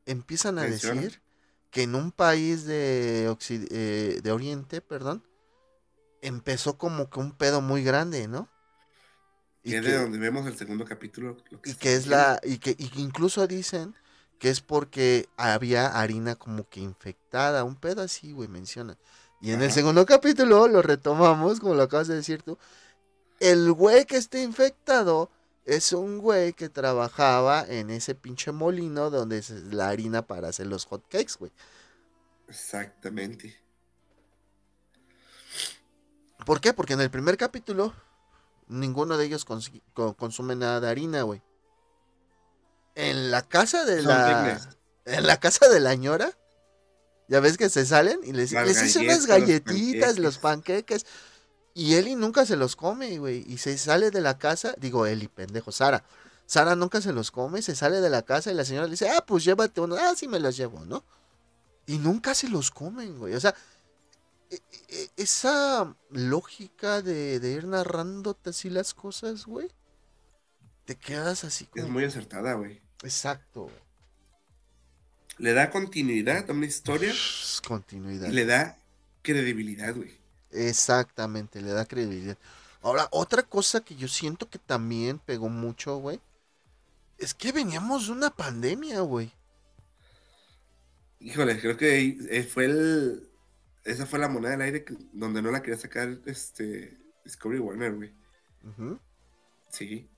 empiezan a decir que en un país de, eh, de Oriente, perdón, empezó como que un pedo muy grande, ¿no? Y es de donde vemos el segundo capítulo. y que es la, y que incluso dicen que es porque había harina como que infectada, un pedo así, güey, menciona. Y en el segundo capítulo lo retomamos, como lo acabas de decir tú. El güey que está infectado es un güey que trabajaba en ese pinche molino donde es la harina para hacer los hot cakes, güey. Exactamente. ¿Por qué? Porque en el primer capítulo ninguno de ellos consume nada de harina, güey en la casa de la. En la casa de la ñora. Ya ves que se salen y les, les hice unas galletitas, los panqueques. Y Eli nunca se los come, güey. Y se sale de la casa. Digo, Eli, pendejo, Sara. Sara nunca se los come, se sale de la casa y la señora le dice, ah, pues llévate uno. Ah, sí me los llevo, ¿no? Y nunca se los comen, güey. O sea, e, e, esa lógica de, de ir narrándote así las cosas, güey. Te quedas así como... Es muy acertada, güey. Exacto. Le da continuidad a una historia. Continuidad. Y le da credibilidad, güey. Exactamente, le da credibilidad. Ahora, otra cosa que yo siento que también pegó mucho, güey, es que veníamos de una pandemia, güey. Híjole, creo que fue el, esa fue la moneda del aire donde no la quería sacar este Discovery Warner, güey. Sí.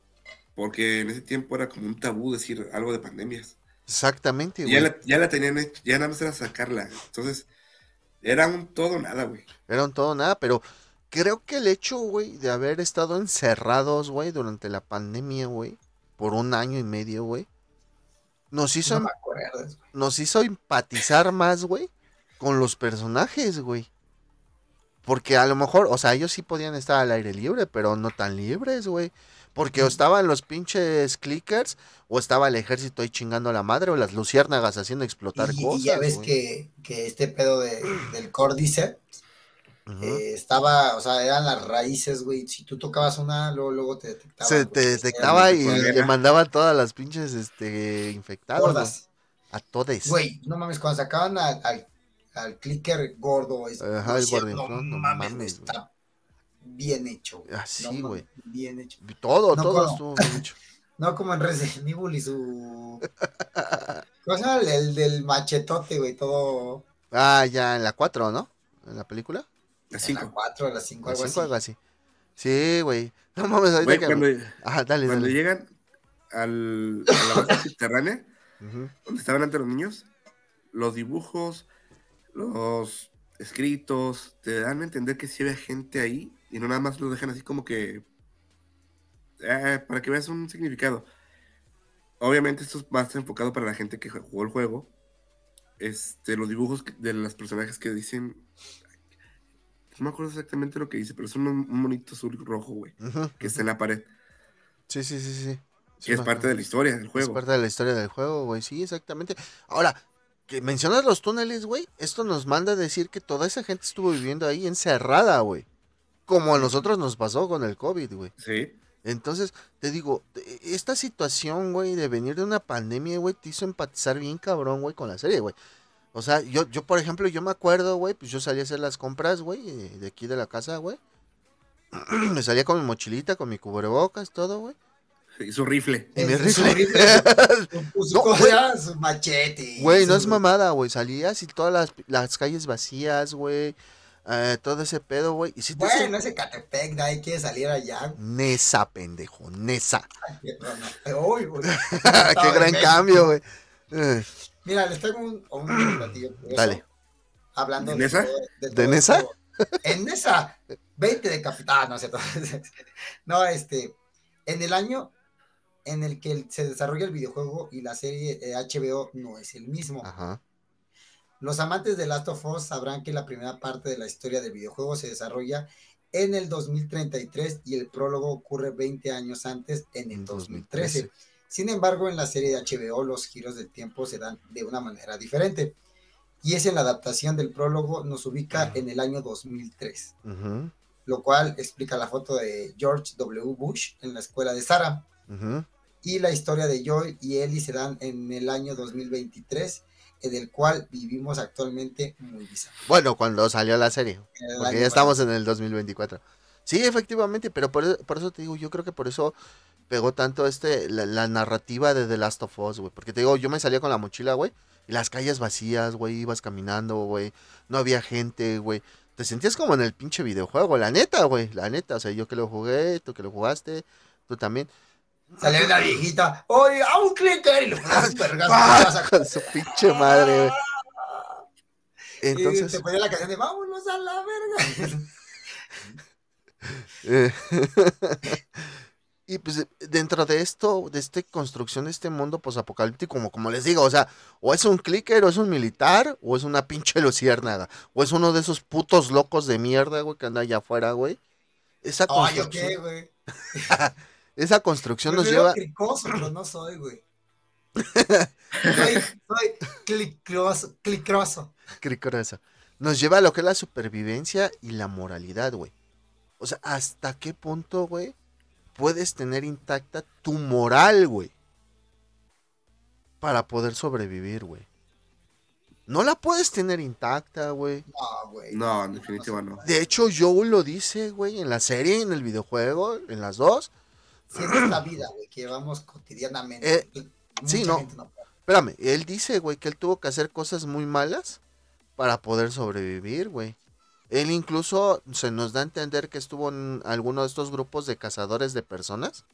Porque en ese tiempo era como un tabú decir algo de pandemias. Exactamente, güey. ya la, ya la tenían hecha, ya nada más era sacarla. Entonces, era un todo nada, güey. Era un todo nada, pero creo que el hecho, güey, de haber estado encerrados, güey, durante la pandemia, güey, por un año y medio, güey, nos hizo, No me acuerdo. güey. nos hizo empatizar más, güey, con los personajes, güey. Porque a lo mejor, o sea, ellos sí podían estar al aire libre, pero no tan libres, güey. Porque o estaban los pinches clickers, o estaba el ejército ahí chingando a la madre, o las luciérnagas haciendo explotar Y, y cosas. ya ves que, que este pedo de, del Cordyceps eh, estaba, o sea, eran las raíces, güey. Si tú tocabas una, luego, luego te detectaba. Se te detectaba y le mandaba todas las pinches este, infectados. güey. gordas. A todes. Güey, no mames, cuando sacaban al, al, al clicker gordo, es, Ajá, el gordinflón, no mames, mames, está bien hecho. güey. Así, No mames, güey. bien hecho. Todo, No, todo ¿cómo? estuvo bien hecho. No como en Resident Evil y su. ¿Cómo se llama? El, el del machetote, güey, todo. Ah, ya en la 4, ¿no? En la película. Las En la cinco. 4, a las 5, La algo 5, así. algo así. Sí, güey. No mames, ahorita que... cuando, Ajá, dale, cuando dale. llegan al, a la base subterránea, Ujú. donde estaban antes los niños, los dibujos, los escritos, te dan a entender que sí había gente ahí y no nada más lo dejan así como que eh, para que veas un significado. Obviamente esto es más enfocado para la gente que jugó el juego. Este, los dibujos de los personajes que dicen no me acuerdo exactamente lo que dice, pero es un, un monito azul rojo, güey, que está en la pared, Sí, sí, sí, sí. Sí, es parte de la historia del Es juego. parte de la historia del juego, güey. Sí, exactamente. Ahora, que mencionas los túneles, güey. Esto nos manda a decir que toda esa gente estuvo viviendo ahí encerrada, güey. Como a nosotros nos pasó con el COVID, güey. Sí. Entonces, te digo, e- esta situación, güey, de venir de una pandemia, güey, te hizo empatizar bien cabrón, güey, con la serie, güey. O sea, yo, yo, por ejemplo, yo me acuerdo, güey, pues yo salí a hacer las compras, güey, eh, de aquí de la casa, güey. me salía con mi mochilita, con mi cubrebocas, todo, güey. Y su rifle. Y mi rifle. su No, güey. machete. Güey, no es mamada, güey. Salías y todas las, las calles vacías, güey. Eh, todo ese pedo, güey. Si te Bueno, ese Catepec, nadie quiere salir allá. Nesa, pendejo, Nesa. No, no, hoy, güey. Qué gran cambio, güey. Eh, Mira, les traigo un, un platillo. Dale. Hablando ¿De Nesa? todo- ¿De todo Nesa? En Nesa, 20 de capital, no sé. No, este, en el año en el que se desarrolla el videojuego y la serie de HBO no es el mismo. Ajá. Los amantes de Last of Us sabrán que la primera parte de la historia del videojuego se desarrolla en el 2033 y el prólogo ocurre 20 años antes en el En 2013. 2013. Sin embargo, en la serie de HBO los giros del tiempo se dan de una manera diferente. Y es en la adaptación del prólogo nos ubica en el año 2003, ujú, lo cual explica la foto de George W. Bush en la escuela de Sarah. Y la historia de Joy y Ellie se dan en el año 2023, en el cual vivimos actualmente muy bizarro. Bueno, cuando salió la serie. Porque ya estamos en el 2024. Sí, efectivamente, pero por, por eso te digo, yo creo que por eso pegó tanto este la, la narrativa de The Last of Us, güey. Porque te digo, yo me salía con la mochila, güey, y las calles vacías, güey, ibas caminando, güey. No había gente, güey. Te sentías como en el pinche videojuego, la neta, güey, la neta. O sea, yo que lo jugué, tú que lo jugaste, tú también. Salió una viejita, oye, a un clicker y un vergazo. ¡Ah! Con su pinche madre, güey. Y Entonces, te ponía la canción de vámonos a la verga. Eh, y pues dentro de esto, de esta construcción de este mundo posapocalíptico, como, como les digo, o sea, o es un clicker, o es un militar, o es una pinche luciérnaga, o es uno de esos putos locos de mierda, güey, que anda allá afuera, güey. Esa Ay, ¿yo construcción, qué, güey? esa construcción nos lleva, cricoso, pero no soy, güey. soy, soy clicroso, clicroso. cricrosa, nos lleva a lo que es la supervivencia y la moralidad, güey. O sea, ¿hasta qué punto, güey, puedes tener intacta tu moral, güey? Para poder sobrevivir, güey. No la puedes tener intacta, güey. No, güey. No, en definitiva no. De hecho, Joel lo dice, güey, en la serie, en el videojuego, en las dos. Si en esta vida, güey, que llevamos cotidianamente. Eh, sí, no. Espérame, él dice, güey, que él tuvo que hacer cosas muy malas para poder sobrevivir, güey. Él incluso se nos da a entender que estuvo en alguno de estos grupos de cazadores de personas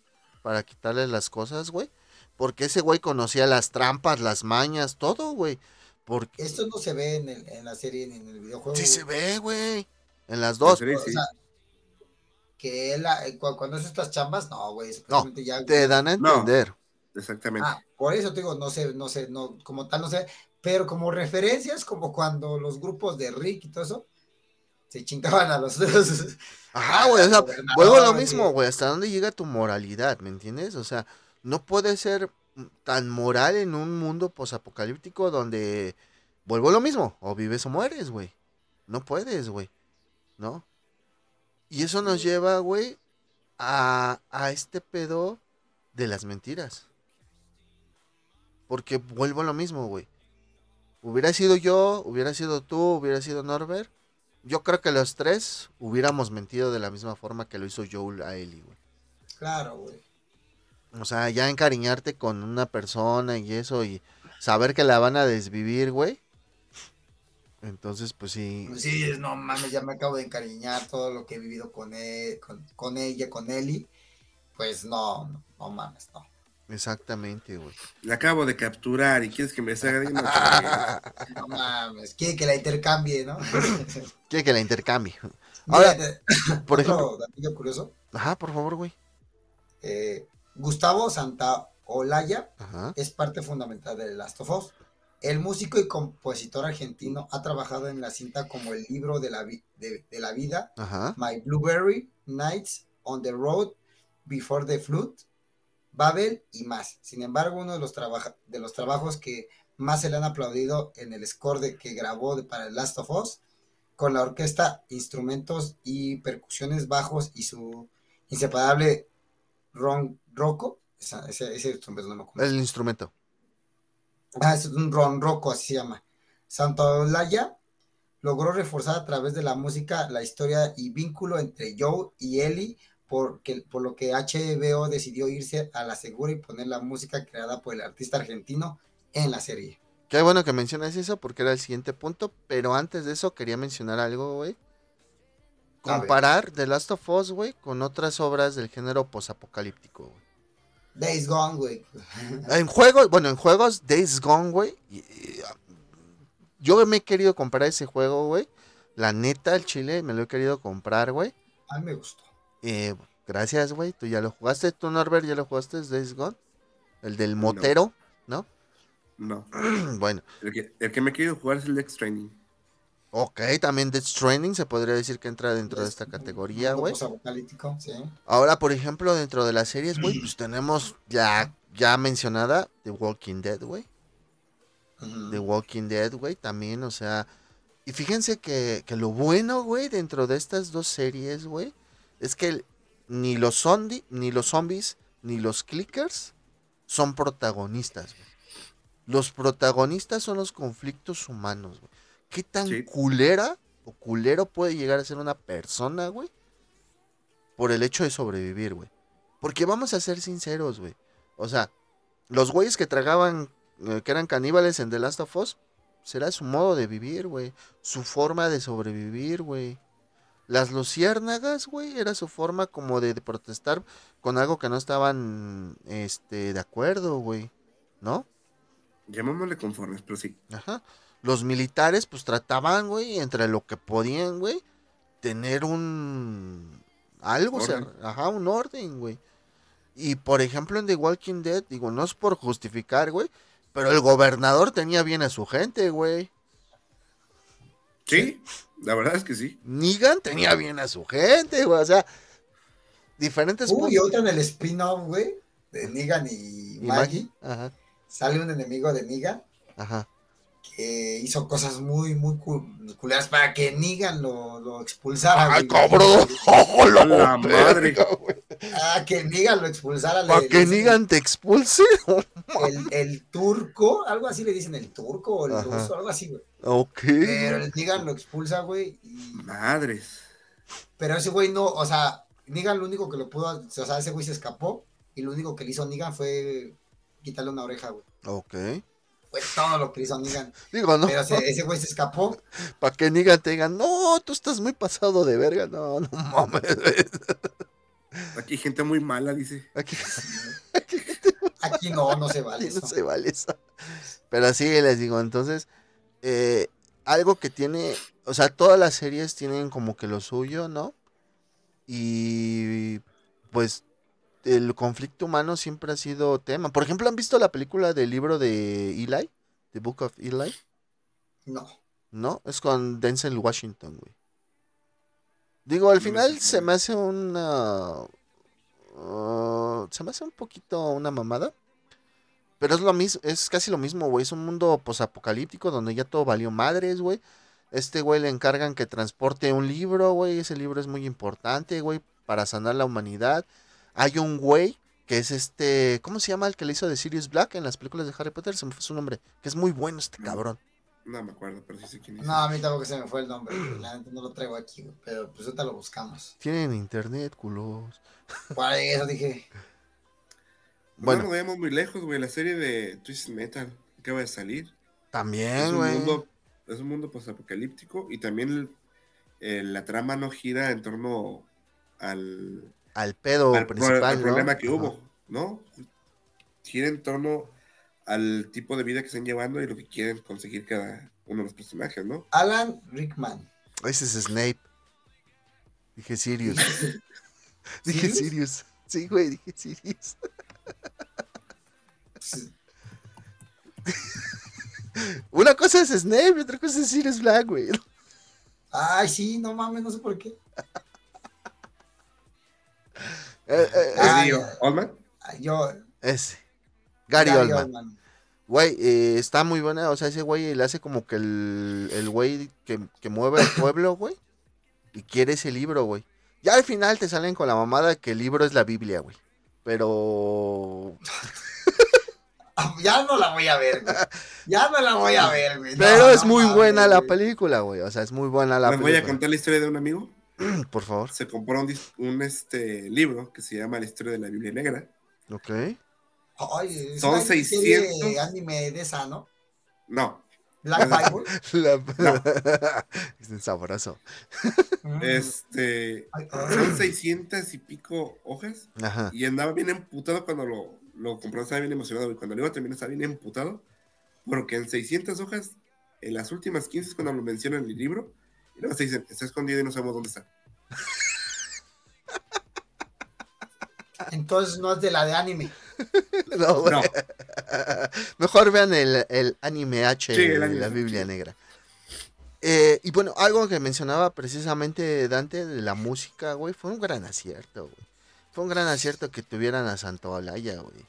para quitarles las cosas, güey. Porque ese güey conocía las trampas, las mañas, todo, güey. Porque... Esto no se ve en, el, en la serie ni en el videojuego. Sí güey. se ve, güey. En las dos. serie, O sí. sea, que él, eh, cu- cuando hace estas chambas, no, güey. No, ya, te dan a No. entender. Exactamente. Ah, por eso te digo, no sé, no sé, no, como tal, no sé, pero como referencias, como cuando los grupos de Rick y todo eso, se chingaban a los Ajá, güey, o sea, gobernador, vuelvo a lo mismo, güey, hasta dónde llega tu moralidad, ¿me entiendes? O sea, no puede ser tan moral en un mundo posapocalíptico donde vuelvo a lo mismo, o vives o mueres, güey. No puedes, güey. ¿No? Y eso nos lleva, güey, a, a este pedo de las mentiras. Porque vuelvo a lo mismo, güey. Hubiera sido yo, hubiera sido tú, hubiera sido Norbert. Yo creo que los tres hubiéramos mentido de la misma forma que lo hizo Joel a Ellie, güey. Claro, güey. O sea, ya encariñarte con una persona y eso y saber que la van a desvivir, güey. Entonces, pues sí. Pues sí, es, no mames, ya me acabo de encariñar todo lo que he vivido con, él, con, con ella, con Eli. Pues no, no, no mames, no. Exactamente, güey. La acabo de capturar y quieres que me salga de no, No mames, quiere que la intercambie, ¿no? Quiere que la intercambie. Mira, Ahora, te- por otro ejemplo. curioso. Ajá, por favor, güey. eh, Gustavo Santaolalla Ajá. es parte fundamental de Last of Us. El músico y compositor argentino ha trabajado en la cinta como el libro de la, vi- de, de la vida, Ajá. My Blueberry, Nights on the Road, Before the Flood, Babel y más. Sin embargo, uno de los, de los trabajos que más se le han aplaudido en el score de, que grabó de- para The Last of Us, con la orquesta, instrumentos y percusiones bajos y su inseparable ron esa- ese, ese instrumento no me acuerdo. El instrumento. Ah, es un ron roco, así se llama. Santaolalla logró reforzar a través de la música la historia y vínculo entre Joe y Ellie, porque, por lo que HBO decidió irse a la segura y poner la música creada por el artista argentino en la serie. Qué bueno que mencionas eso porque era el siguiente punto. Pero antes de eso quería mencionar algo, güey. Comparar The Last of Us, güey, con otras obras del género posapocalíptico, güey. Days Gone, güey. En juegos, bueno, en juegos Days Gone, güey. Yo me he querido comprar ese juego, güey. La neta, el chile, me lo he querido comprar, güey. A mí me gustó. Eh, gracias, güey. Tú ya lo jugaste. ¿Tú, Norbert, ya lo jugaste? Days Gone. El del motero, ¿no? no. bueno, El que, el que me he querido jugar es el Dex Training. Ok. También Death Stranding se podría decir que entra dentro de esta categoría, güey. sí. Ahora, por ejemplo, dentro de las series, güey, pues tenemos ya, ya mencionada The Walking Dead, güey. The Walking Dead, güey, también, o sea. Y fíjense que, que lo bueno, güey, dentro de estas dos series, güey, es que ni los zombie, ni los zombies, ni los clickers son protagonistas, güey. Los protagonistas son los conflictos humanos, güey. ¿Qué tan Sí. culera o culero puede llegar a ser una persona, güey? Por el hecho de sobrevivir, güey. Porque vamos a ser sinceros, güey. O sea, los güeyes que tragaban, eh, que eran caníbales en The Last of Us, será su modo de vivir, güey. Su forma de sobrevivir, güey. Las luciérnagas, güey, era su forma como de, de protestar con algo que no estaban, este, de acuerdo, güey. ¿No? Llamémosle conformes, pero sí. Ajá. Los militares, pues trataban, güey, entre lo que podían, güey, tener un. Algo, o sea, ajá, un orden, güey. Y por ejemplo, en The Walking Dead, digo, no es por justificar, güey, pero el gobernador tenía bien a su gente, güey. Sí, la verdad es que sí. Negan tenía bien a su gente, güey. O sea, diferentes Uy, y otra en el spin-off, güey, de Negan y, Y Maggie. Ajá, Sale un enemigo de Negan ajá. Que hizo cosas muy, muy cu- culeras para que Negan lo, lo expulsara. ¡Ay, cabrón! ¡Oh, A la madre. güey! Ah, que Negan lo expulsara. ¿Para que Negan te expulse? El, el turco, algo así le dicen el turco o el Ajá. ruso, algo así, güey. ok. Pero el Negan lo expulsa, güey. y- Madres. Pero ese güey no, o sea, Negan lo único que lo pudo, o sea, ese güey se escapó y lo único que le hizo Negan fue quitarle una oreja, güey. Ok. Fue todo lo que hizo Negan. Digo, no. Pero ese, ese güey se escapó. Para que Negan te digan, no, tú estás muy pasado de verga. No, no mames. Aquí hay gente muy mala, dice. Aquí, Aquí no, no se vale. no eso. se vale eso. Pero sí, les digo, entonces, eh, algo que tiene, o sea, todas las series tienen como que lo suyo, ¿no? Y pues el conflicto humano siempre ha sido tema. Por ejemplo, ¿han visto la película del libro de Eli? The Book of Eli. No. ¿No? Es con Denzel Washington, güey. Digo, al No final se me hace una... uh, se me hace un poquito una mamada. Pero es lo mismo, es casi lo mismo, güey. Es un mundo posapocalíptico donde ya todo valió madres, güey. Este güey le encargan que transporte un libro, güey. Ese libro es muy importante, güey, para sanar la humanidad. Hay un güey que es este, ¿cómo se llama el que le hizo de Sirius Black en las películas de Harry Potter? Se me fue su nombre, que es muy bueno este cabrón. No me acuerdo, pero sí sé quién es. No, a mí tampoco se me fue el nombre. La neta no lo traigo aquí, pero pues ahorita lo buscamos. Tienen internet, culos. Por eso dije. Bueno. No nos vayamos muy lejos, güey. La serie de Twist Metal acaba de salir. es, También, un güey. mundo, es un mundo postapocalíptico y también el- el- la trama no gira en torno al, Al pedo al, principal, al ¿no? problema que Ajá. hubo, ¿no? Gira en torno al tipo de vida que están llevando y lo que quieren conseguir cada uno de los personajes, ¿no? Alan Rickman. Ese es Snape. Dije Sirius. dije ¿Sirius? Sirius. Sí, güey, dije Sirius. Una cosa es Snape y otra cosa es Sirius Black, güey. Ay, sí, no mames, no sé por qué. Eh, eh. Oldman, Ay, Yo. ese. Gary, Gary Oldman. Oldman. Güey, eh, está muy buena. O sea, ese güey le hace como que el, el güey que, que mueve el pueblo, güey. Y quiere ese libro, güey. Ya al final te salen con la mamada que el libro es la Biblia, güey. Pero. Ya no la voy a ver, güey. Ya no la voy a ver, güey. No, Pero es no muy buena la güey. película, güey. O sea, es muy buena la les voy a película. contar la historia de un amigo. Por favor. Se compró un, un, este, libro que se llama La historia de la Biblia Negra. Ok. Ay, es Son una serie 600. anime de esa, ¿no? No, Black Bible. La- es sabroso. Mm. este, son 600 y pico hojas Ajá. y andaba bien emputado cuando lo, lo compró, estaba bien emocionado y cuando lo iba a terminar estaba bien emputado porque en 600 hojas, en las últimas 15 es cuando lo mencionan en el libro y luego se dicen, está escondido y no sabemos dónde está. Entonces no es de la de anime. No. No, Mejor vean el, el anime H Sí, el de anime, la. Biblia Negra. Eh, y bueno, algo que mencionaba precisamente Dante de la música, güey, fue un gran acierto, güey. Fue un gran acierto que tuvieran a Santo Olaya, güey.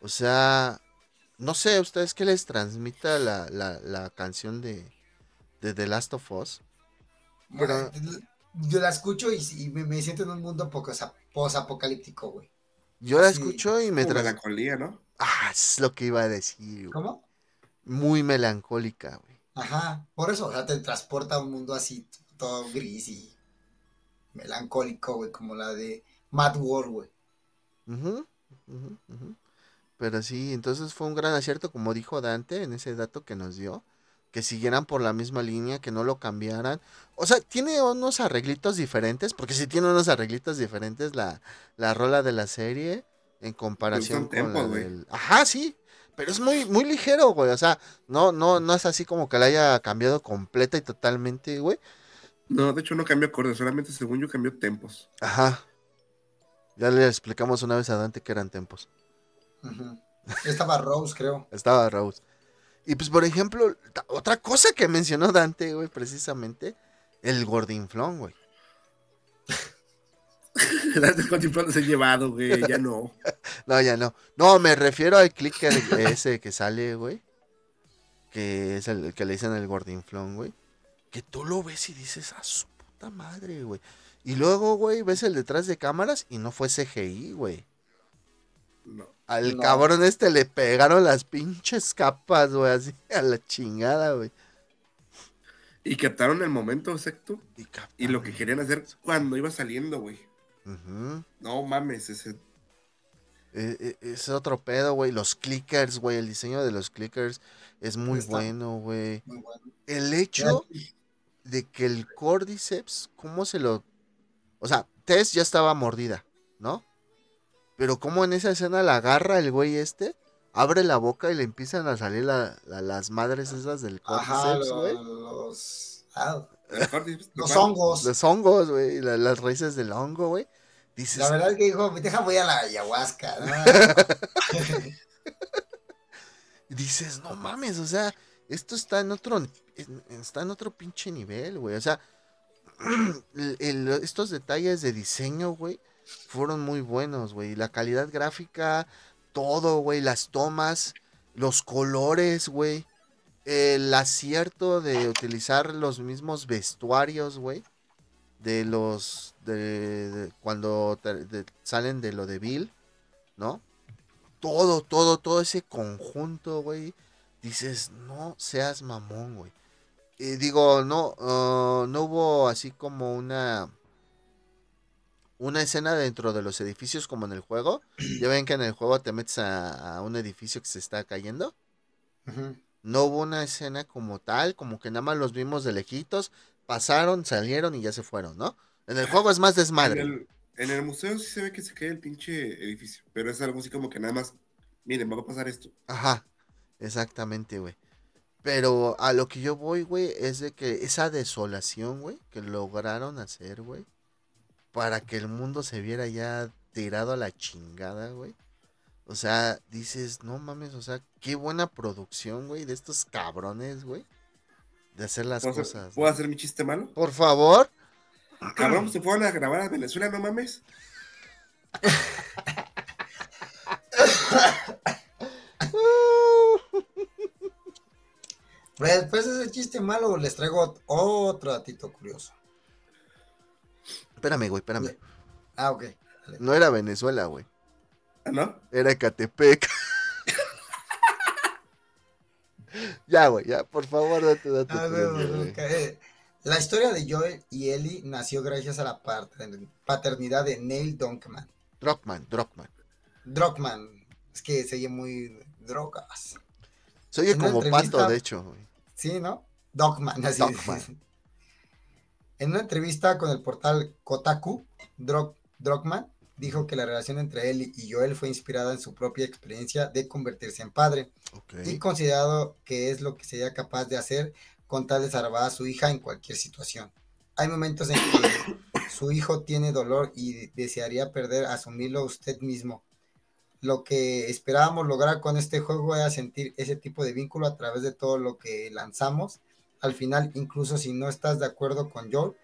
O sea, no sé, ¿ustedes qué les transmita la, la, la canción de, de The Last of Us? Pero- Yo la escucho y, y me, me siento en un mundo poco posapocalíptico, güey. Yo la escucho y me trans... melancolía, ¿no? Ah, es lo que iba a decir, güey. ¿Cómo? Muy melancólica, güey. Ajá, por eso, o sea, te transporta a un mundo así, todo gris y melancólico, güey, como la de Mad World, güey. Ujú, ujú, ujú. Pero sí, entonces fue un gran acierto, como dijo Dante en ese dato que nos dio, que siguieran por la misma línea, que no lo cambiaran. O sea, tiene unos arreglitos diferentes, porque sí tiene unos arreglitos diferentes la, la rola de la serie en comparación con la del... Ajá, sí, pero es muy, muy ligero, güey. O sea, no, no, no es así como que la haya cambiado completa y totalmente, güey. No, de hecho no cambió acordes, solamente según yo cambió tempos. Ajá. Ya le explicamos una vez a Dante que eran tempos. Ujú. Estaba Rose, creo. Estaba Rose. Y pues, por ejemplo, otra cosa que mencionó Dante, güey, precisamente, el gordinflón, güey. Date contemplando ese llevado, güey, ya no. No, ya no. No, me refiero al clicker ese que sale, güey. Que es el, el que le dicen el gordinflón, güey. Que tú lo ves y dices, a su puta madre, güey. Y luego, güey, ves el detrás de cámaras y no fue CGI, güey. No. Al No. cabrón este le pegaron las pinches capas, güey, así a la chingada, güey. Y captaron el momento exacto Y, y lo que querían hacer cuando iba saliendo, güey. No mames, ese. Eh, eh, es otro pedo, güey. Los clickers, güey. El diseño de los clickers es muy Está bueno, güey. Muy bueno. El hecho de que el Cordyceps, ¿cómo se lo...? O sea, Tess ya estaba mordida, ¿no? Pero como en esa escena la agarra el güey este, abre la boca y le empiezan a salir la- la- las madres esas del Cordyceps, güey. los, ah, hongos. Los hongos, güey, la- las raíces del hongo, güey. Dices, La verdad es que dijo, deja voy a la ayahuasca. ¿no? dices, no mames, o sea, esto está en otro, en- está en otro pinche nivel, güey. O sea, el- el- estos detalles de diseño, güey, fueron muy buenos, güey. La calidad gráfica, todo, güey, las tomas, los colores, güey. El acierto de utilizar los mismos vestuarios, güey. De los, de, cuando salen de lo de Bill, ¿no? todo, todo, todo ese conjunto, güey. Dices, no seas mamón, güey. Y digo, no, ah, no hubo así como una una escena dentro de los edificios como en el juego. Ya ven que en el juego te metes a, a un edificio que se está cayendo. No hubo una escena como tal, como que nada más los vimos de lejitos, pasaron, salieron y ya se fueron, ¿no? En el juego es más En desmadre. el, en el museo sí se ve que se cae el pinche edificio, pero es algo así como que nada más, miren, va a pasar esto. Ajá, exactamente, güey. Pero a lo que yo voy, güey, es de que esa desolación, güey, que lograron hacer, güey, para que el mundo se viera ya tirado a la chingada, güey. O sea, dices, no mames, o sea, qué buena producción, güey, de estos cabrones, güey, de hacer las ¿Puedo, hacer, cosas. ¿puedo ¿no? hacer mi chiste malo? Por favor. Cabrón, se fueron a grabar a Venezuela, no mames. Pues después de ese chiste malo, les traigo otro datito curioso. Espérame, güey, espérame. Ah, ok. No era Venezuela, güey. ¿Ah, no? Era Ecatepec. ya, güey, ya, por favor, date, date. Ah, güey, güey. ok. La historia de Joel y Ellie nació gracias a la pater- paternidad de Neil Druckmann. Druckmann, Druckmann. Druckmann, es que se oye muy drogas. Se oye En como pato, de hecho, güey. Sí, ¿no? Dogman, así. Dogman. En una entrevista con el portal Kotaku, Drog- Druckmann dijo que la relación entre él y Joel fue inspirada en su propia experiencia de convertirse en padre y considerado que es lo que sería capaz de hacer con tal de salvar a su hija en cualquier situación. Hay momentos en que su hijo tiene dolor y desearía perder, asumirlo usted mismo. Lo que esperábamos lograr con este juego era sentir ese tipo de vínculo a través de todo lo que lanzamos. Al final, incluso si no estás de acuerdo con Joel,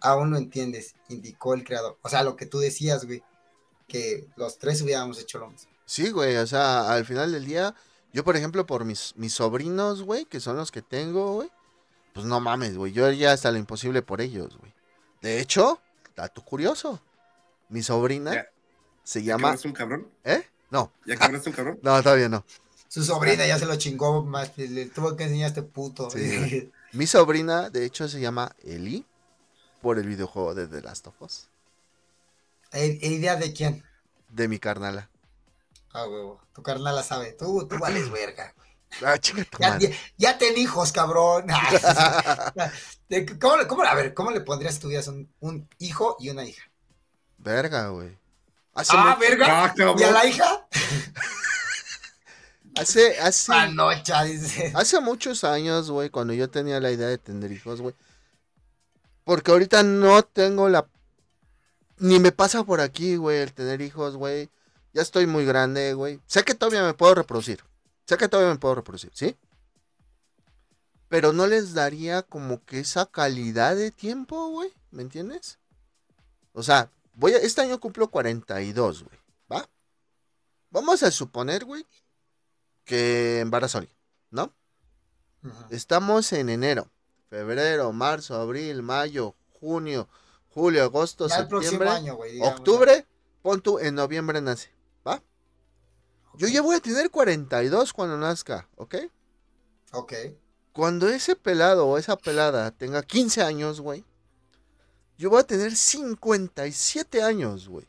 aún lo entiendes, indicó el creador. O sea, lo que tú decías, güey, que los tres hubiéramos hecho lo mismo. Sí, güey, o sea, al final del día, yo, por ejemplo, por mis, mis sobrinos, güey, que son los que tengo, güey, pues no mames, güey, yo haría hasta lo imposible por ellos, güey. De hecho, dato curioso, mi sobrina Ya. se ¿Ya llama... cabraste un cabrón? ¿Eh? No, ¿Ya cabraste un cabrón? no, todavía no. Su sobrina ya se lo chingó, más le tuvo que enseñar a este puto. Sí. Mi sobrina, de hecho, se llama Eli por el videojuego de The Last of Us, ¿E- ¿Idea de quién? de mi carnala. Ah, huevo. Tu carnal la sabe. Tú, tú vales verga. Ah, chinga tu Ya, ya, ya ten hijos, cabrón. De- ¿Cómo, le- cómo, a ver, ¿cómo le pondrías si tuvieras un, un hijo y una hija? Verga, güey. Hace, Ah, verga. Ah. ¿Y a la hija? Hace, hace, Panocha, dice. hace muchos años, güey, cuando yo tenía la idea de tener hijos, güey. Porque ahorita no tengo la... Ni me pasa por aquí, güey, el tener hijos, güey. Ya estoy muy grande, güey. Sé que todavía me puedo reproducir. Sé que todavía me puedo reproducir, ¿sí? Pero no les daría como que esa calidad de tiempo, güey. ¿Me entiendes? O sea, voy a, este año cumplo 42, güey. ¿Va? Vamos a suponer, güey, que alguien, ¿no? Estamos en enero, febrero, marzo, abril, mayo, junio, julio, agosto, Ya septiembre, año, güey. digamos. octubre, pon tú, en noviembre nace, ¿va? Yo ya voy a tener 42 cuando nazca, ¿ok? Ok. Cuando ese pelado o esa pelada tenga 15 años, güey, yo voy a tener 57 años, güey.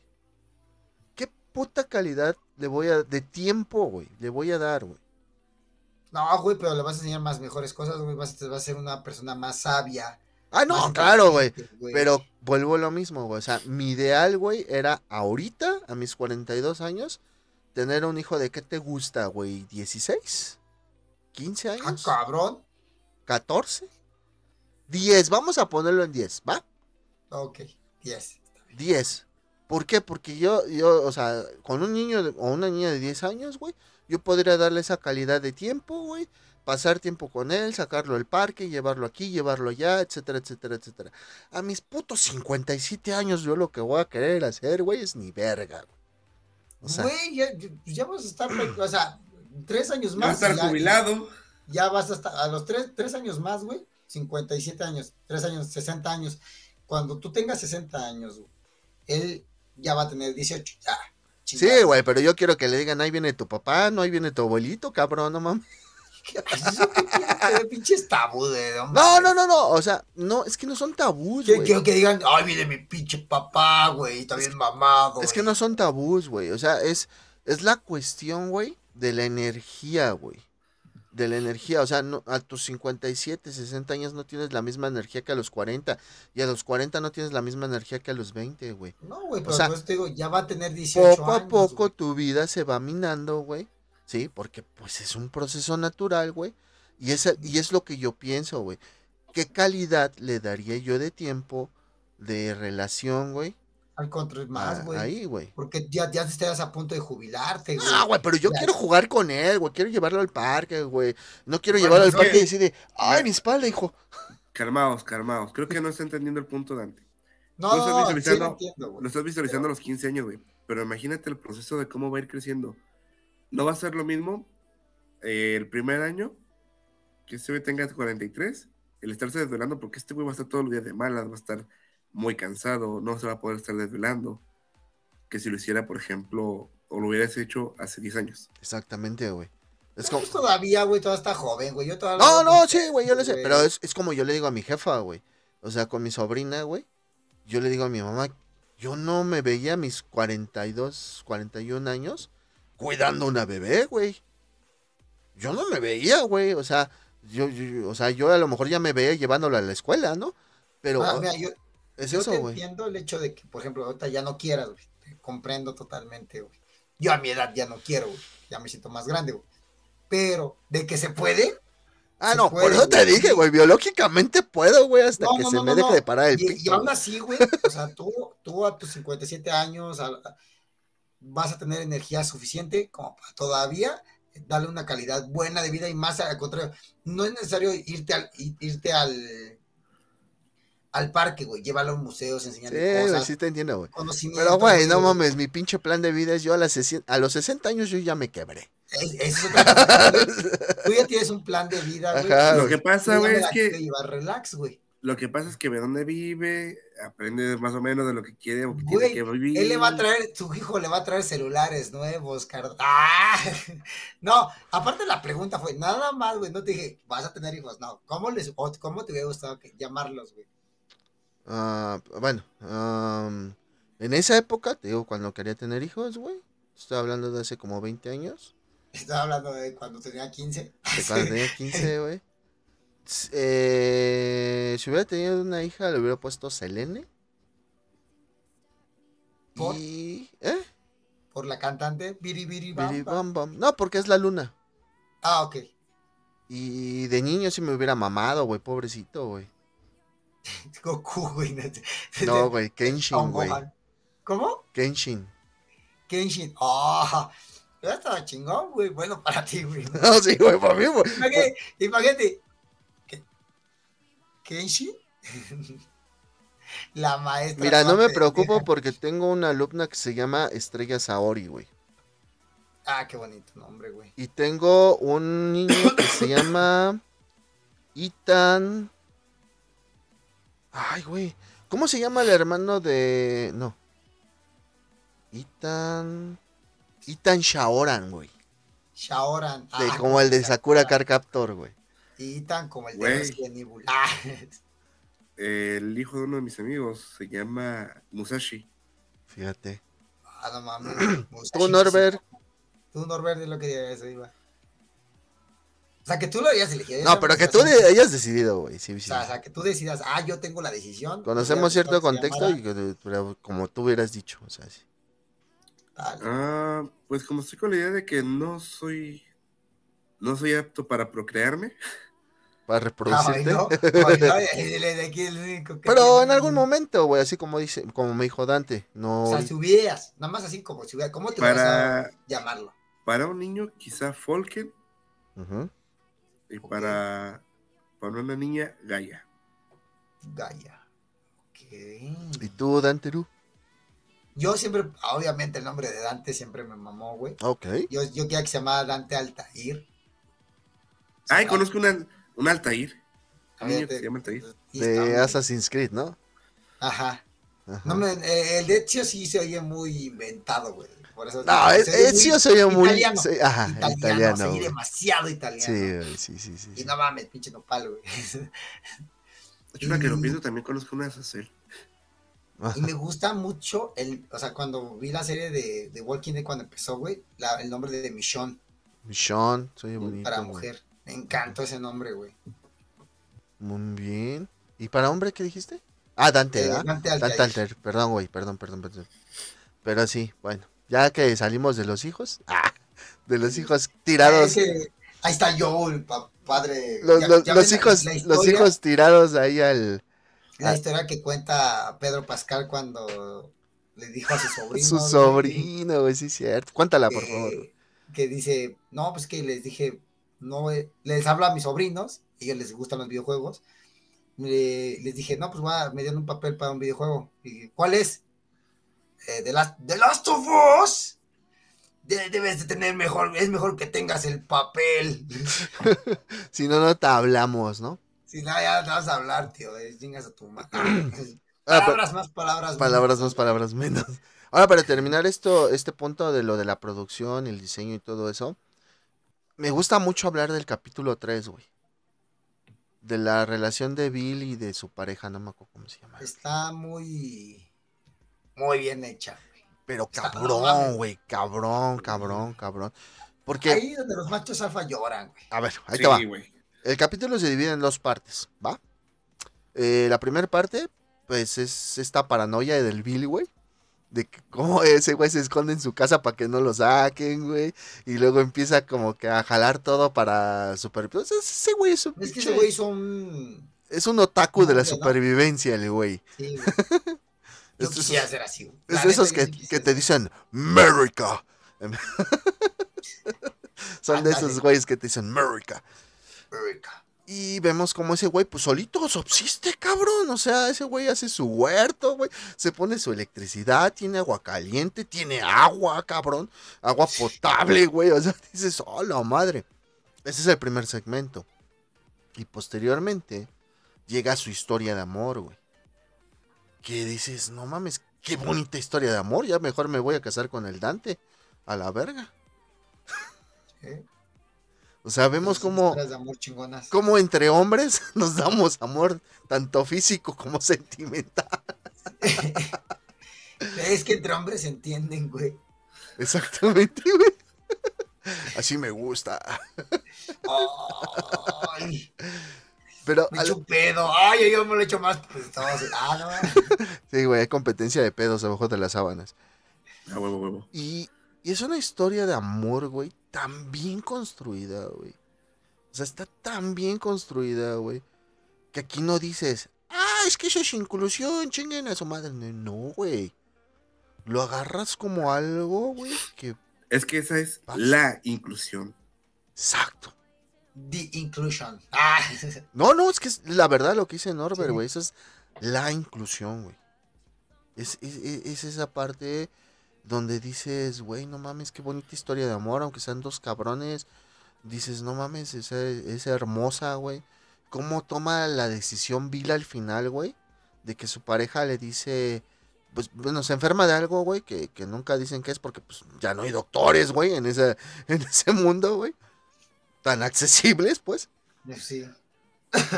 ¿Qué puta calidad le voy a, de tiempo, güey, le voy a dar, güey? No, güey, pero le vas a enseñar más mejores cosas, güey. Vas, a- vas a ser una persona más sabia. Ah, no, claro, güey. Pero vuelvo a lo mismo, güey. O sea, mi ideal, güey, era ahorita, a mis 42 años, tener un hijo de qué te gusta, güey, 16, 15 Ah, años, cabrón. 14, 10, vamos a ponerlo en 10, ¿va? Ok, 10. 10. ¿Por qué? Porque yo, yo, o sea, con un niño de- o una niña de 10 años, güey, yo podría darle esa calidad de tiempo, güey, pasar tiempo con él, sacarlo del parque, llevarlo aquí, llevarlo allá, etcétera, etcétera, etcétera. A mis putos 57 años, yo lo que voy a querer hacer, güey, es ni verga. güey. O sea, Güey, ya, ya vas a estar, o sea, tres años Va a más. estar ya- jubilado. Ya vas hasta a los tres, tres años más, güey. 57 años, tres años, 60 años. Cuando tú tengas 60 años, güey, él ya va a tener 18. Ya. sí, chingado. güey, pero yo quiero que le digan, ahí viene tu papá, no, ahí viene tu abuelito, cabrón, no mames. ¿Qué- pinches tabú de No, mames. no, no, no, o sea, no, es que no son tabús, güey. que, que digan, ay, viene mi pinche papá, güey, está bien mamado. Es que güey". no son tabús, güey. O sea, es, es la cuestión, güey, de la energía, güey. De la energía. O sea, no, a tus 57, 60 años no tienes la misma energía que a los 40. Y a los 40 no tienes la misma energía que a los 20, güey. No, güey, pero sea, eso te digo, ya va a tener 18 Poco a años, poco güey. tu vida se va minando, güey. Sí, porque pues es un proceso natural, güey. Y es, el- y es lo que yo pienso, güey. ¿Qué calidad le daría yo de tiempo, de relación, güey? Al contrario, más, a- güey. Ahí, güey. Porque ya, ya estás a punto de jubilarte, güey. Ah, güey, pero yo Ya. quiero jugar con él, güey. Quiero llevarlo al parque, güey. No quiero Bueno, llevarlo al parque que- y decirle, ay, mi espalda, hijo. Calmaos, calmaos. Creo que no está entendiendo el punto, Dante. no, estás no, sí lo entiendo, güey. Lo estás visualizando a los 15 años, güey. Pero imagínate el proceso de cómo va a ir creciendo. No va a ser lo mismo eh, el primer año que este güey tenga 43, el estarse desvelando, porque este güey va a estar todo el día de malas, va a estar muy cansado, no se va a poder estar desvelando. Que si lo hiciera, por ejemplo, o lo hubieras hecho hace 10 años. Exactamente, güey. Es No, como... pues todavía, güey, todavía está joven, güey. Yo todavía No, veo no, sí, güey, yo lo sé. Pero es, es como yo le digo a mi jefa, güey. O sea, con mi sobrina, güey. Yo le digo a mi mamá, yo no me veía a mis 42, 41 años cuidando una bebé, güey. Yo no me veía, güey. O sea, yo, yo- o sea, yo a lo mejor ya me veía llevándola a la escuela, ¿no? Pero Ah, mira, yo, es yo eso, te entiendo el hecho de que, por ejemplo, ahorita ya no quieras, güey. Te comprendo totalmente, güey. Yo a mi edad ya no quiero, güey. Ya me siento más grande, güey. Pero, de que se puede. Ah, se no, puede, por eso te güey. dije, güey, biológicamente puedo, güey, hasta No, que no, se no, me deje de parar el Y, pito. y aún así, güey, o sea, tú, tú a tus 57 años a- a- vas a tener energía suficiente como para todavía darle una calidad buena de vida y más al contrario, no es necesario irte al, irte al, al parque, güey, llévalo a museos, Sí, enseñarle güey, cosas, sí te entiendo, güey. Pero, güey, no mames, mi pinche plan de vida es yo a, las 60 a los 60 años yo ya me quebré. Es- otra. Tú ya tienes un plan de vida, güey. Ajá, Lo que pasa, güey, es que llevar relax, güey. lo que pasa es que ve dónde vive, aprende más o menos de lo que quiere o que Güey, tiene que vivir. Él le va a traer, su hijo le va a traer celulares nuevos, car... ¡Ah! No, aparte la pregunta fue, nada más, güey, no te dije, vas a tener hijos, no, ¿cómo les, o cómo te hubiera gustado que, llamarlos, güey? Ah, bueno, am, en esa época, te digo, cuando quería tener hijos, güey. Estoy hablando de hace como 20 años. Estaba hablando de cuando tenía 15. De cuando tenía 15, güey. Eh, si hubiera tenido una hija, le hubiera puesto Selene. ¿Por? Y. ¿Eh? Por la cantante, Biri Biri Bam, Biri Bam. Bam Bam. No, porque es la luna. Ah, ok. Y de niño sí me hubiera mamado, güey, pobrecito, güey. Goku, güey. no güey, Kenshin, güey. ¿Cómo? Kenshin. Kenshin. Ah, ya estaba chingón, güey. Bueno, para ti, güey. No, sí, güey, para mí, güey. Imagínate, imagínate. ¿Kenshin? La maestra. Mira, no me preocupo porque tengo una alumna que se llama Estrella Saori, güey. Ah, qué bonito nombre, güey. Y tengo un niño que se llama Itan. Ay, güey. ¿Cómo se llama el hermano de. No. Itan. Itan Shaoran, güey. Shaoran. De- ah, como el de Sakura Shaoran. Car Captor, güey. Y tan como el de Güey. Evil. Ah, El hijo de uno de mis amigos se llama Musashi. Fíjate. Ah, no mames. Tú, Norbert. Tú, Norbert, es lo que eso, iba. O sea, que tú lo hayas elegido. No, pero que tú de- hayas decidido, güey. Sí, O sí. sea, o sea, que tú decidas, ah, yo tengo la decisión. Conocemos cierto contexto y pero como tú hubieras dicho, o sea, sí. Ah, pues como estoy con la idea de que no soy. No soy apto para procrearme. Para reproducirte. no. No, Pero en algún momento, güey, así como dice, como me dijo Dante, no. O sea, si hubieras, nada más así como si hubiera, ¿cómo te vas Para, a llamarlo? para un niño, quizá Folken. Ujú. Y para, para una niña, Gaia. Gaia. Ok. ¿Y tú, Dante Ru? Yo siempre, obviamente el nombre de Dante siempre me mamó, güey. Ok. Yo, yo quería que se llamara Dante Altair. Ay, Ah, conozco una, un Altair. Un niño que se llama Altair. De Assassin's Creed, ¿no? Ajá. Ajá. No me, eh, el de Ezio sí se oye muy inventado, güey. Por eso No, es- Ezio muy se oye muy. italiano, ajá, italiano, italiano. se demasiado italiano. Sí, güey, sí, sí, sí. Y no mames, pinche nopal, güey. De ahora que lo Y- pienso, también conozco una Sacel. Y me gusta mucho el, o sea, cuando vi la serie de, de Walking Dead cuando empezó, güey, la- el nombre de Michonne Michonne, soy bonito. para güey. mujer. Me encantó ese nombre, güey. Muy bien. ¿Y para hombre qué dijiste? Ah, Dante, Eh, ¿verdad? Dante Dante Altair. Altair. Perdón, güey, perdón, perdón, perdón. Pero sí, bueno. Ya que salimos de los hijos, ah, de los hijos tirados. Ese- ahí está Joel, pa- padre. Los, ya- los- ya los ven hijos, los hijos tirados ahí al La historia que cuenta Pedro Pascal cuando le dijo a su sobrino. su sobrino, güey, sí, cierto. Cuéntala, por favor. Que dice, no, pues que les dije, no, eh, les hablo a mis sobrinos, ellos les gustan los videojuegos. Le- les dije, no, pues voy a- me dieron un papel para un videojuego. Y dije, ¿cuál es? Eh, The, Last, The Last of Us. De- debes de tener mejor, es mejor que tengas el papel. Si no, no te hablamos, ¿no? si no, ya no vas a hablar, tío, chingas a tu madre. Ah, palabras más, palabras palabras menos. más, palabras menos. Ahora, para terminar esto, este punto de lo de la producción, el diseño y todo eso, me gusta mucho hablar del capítulo 3, güey. De la relación de Bill y de su pareja, no me acuerdo cómo se llama. Está muy, muy bien hecha. güey. Pero cabrón, güey, cabrón, cabrón, cabrón. Porque, Ahí donde los machos alfa lloran, güey. a ver, ahí Sí, te va. güey. El capítulo se divide en dos partes, ¿va? Eh, la primera parte, pues es esta paranoia del Billy, güey. De que cómo ese güey se esconde en su casa para que no lo saquen, güey. Y luego empieza como que a jalar todo para super... pues, ese güey es un, Es que ese güey hizo un... es un otaku de la supervivencia, el güey. Sí, güey. Yo Es- quisiera es- ser así, güey. Es La de esos que, sí que quisiera te dicen, America. Son de esos güeyes que te dicen, America. America. Y vemos como ese güey, pues solito subsiste, cabrón. O sea, ese güey hace su huerto, güey. Se pone su electricidad, tiene agua caliente, tiene agua, cabrón. Agua potable, güey. O sea, dices, oh, la madre. Ese es el primer segmento. Y posteriormente llega su historia de amor, güey. Que dices, no mames, qué bonita historia de amor. Ya mejor me voy a casar con el Dante. A la verga. ¿eh? O sea, vemos chingonas. como entre hombres nos damos amor, tanto físico como sentimental. es que entre hombres se entienden, güey. Exactamente, güey. Así me gusta. Ay, Pero, me al- echo un pedo. Ay, yo me lo echo más. Pues estaba así. Ah, no. sí, güey, hay competencia de pedos abajo de las sábanas. A huevo, huevo. Y, y es una historia de amor, güey, tan bien construida, güey. O sea, está tan bien construida, güey, que aquí no dices, ah, es que eso es inclusión, chinguen a su madre. No, güey. Lo agarras como algo, güey, que... Es que esa es la inclusión. Exacto. The inclusion. Ah, No, no, es que es la verdad lo que dice Norbert, Sí. güey. Esa es la inclusión, güey. Es, es- es- es esa parte donde dices, güey, no mames, qué bonita historia de amor, aunque sean dos cabrones. Dices, no mames, esa es hermosa, güey. ¿Cómo toma la decisión Bill al final, güey? De que su pareja le dice, pues, bueno, se enferma de algo, güey, que, que nunca dicen que es porque, pues, ya no hay doctores, güey, en ese, en ese mundo, güey. Tan accesibles, pues. sí.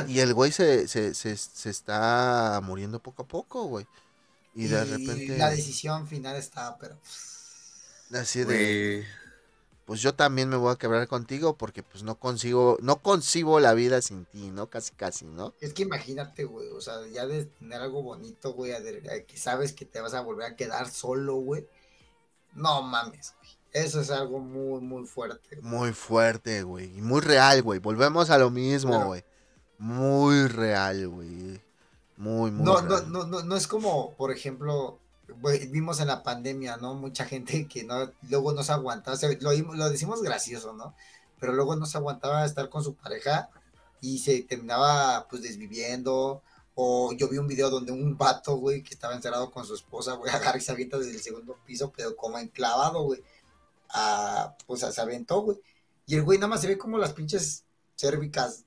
Y el güey se, se, se, se está muriendo poco a poco, güey. Y de repente. La decisión final estaba, pero. Así de. Pues yo también me voy a quebrar contigo porque pues no consigo, no concibo la vida sin ti, ¿no? Casi, casi, ¿no? Es que imagínate, güey, o sea, ya de tener algo bonito, güey, que sabes que te vas a volver a quedar solo, güey. No mames. Eso es algo muy, muy fuerte. Muy fuerte, güey. Y muy real, güey. Volvemos a lo mismo, güey. Muy real, güey. Muy, muy no, real. No, no, no, no es como, por ejemplo, vimos en la pandemia, ¿no? Mucha gente que no, luego no se aguantaba, lo, lo, decimos gracioso, ¿no? Pero luego no se aguantaba estar con su pareja y se terminaba pues desviviendo. O yo vi un video donde un vato, güey, que estaba encerrado con su esposa, güey, agarra y se avienta desde el segundo piso, pero como enclavado, güey. A, pues se aventó, güey. Y el güey nada más se ve como las pinches cérvicas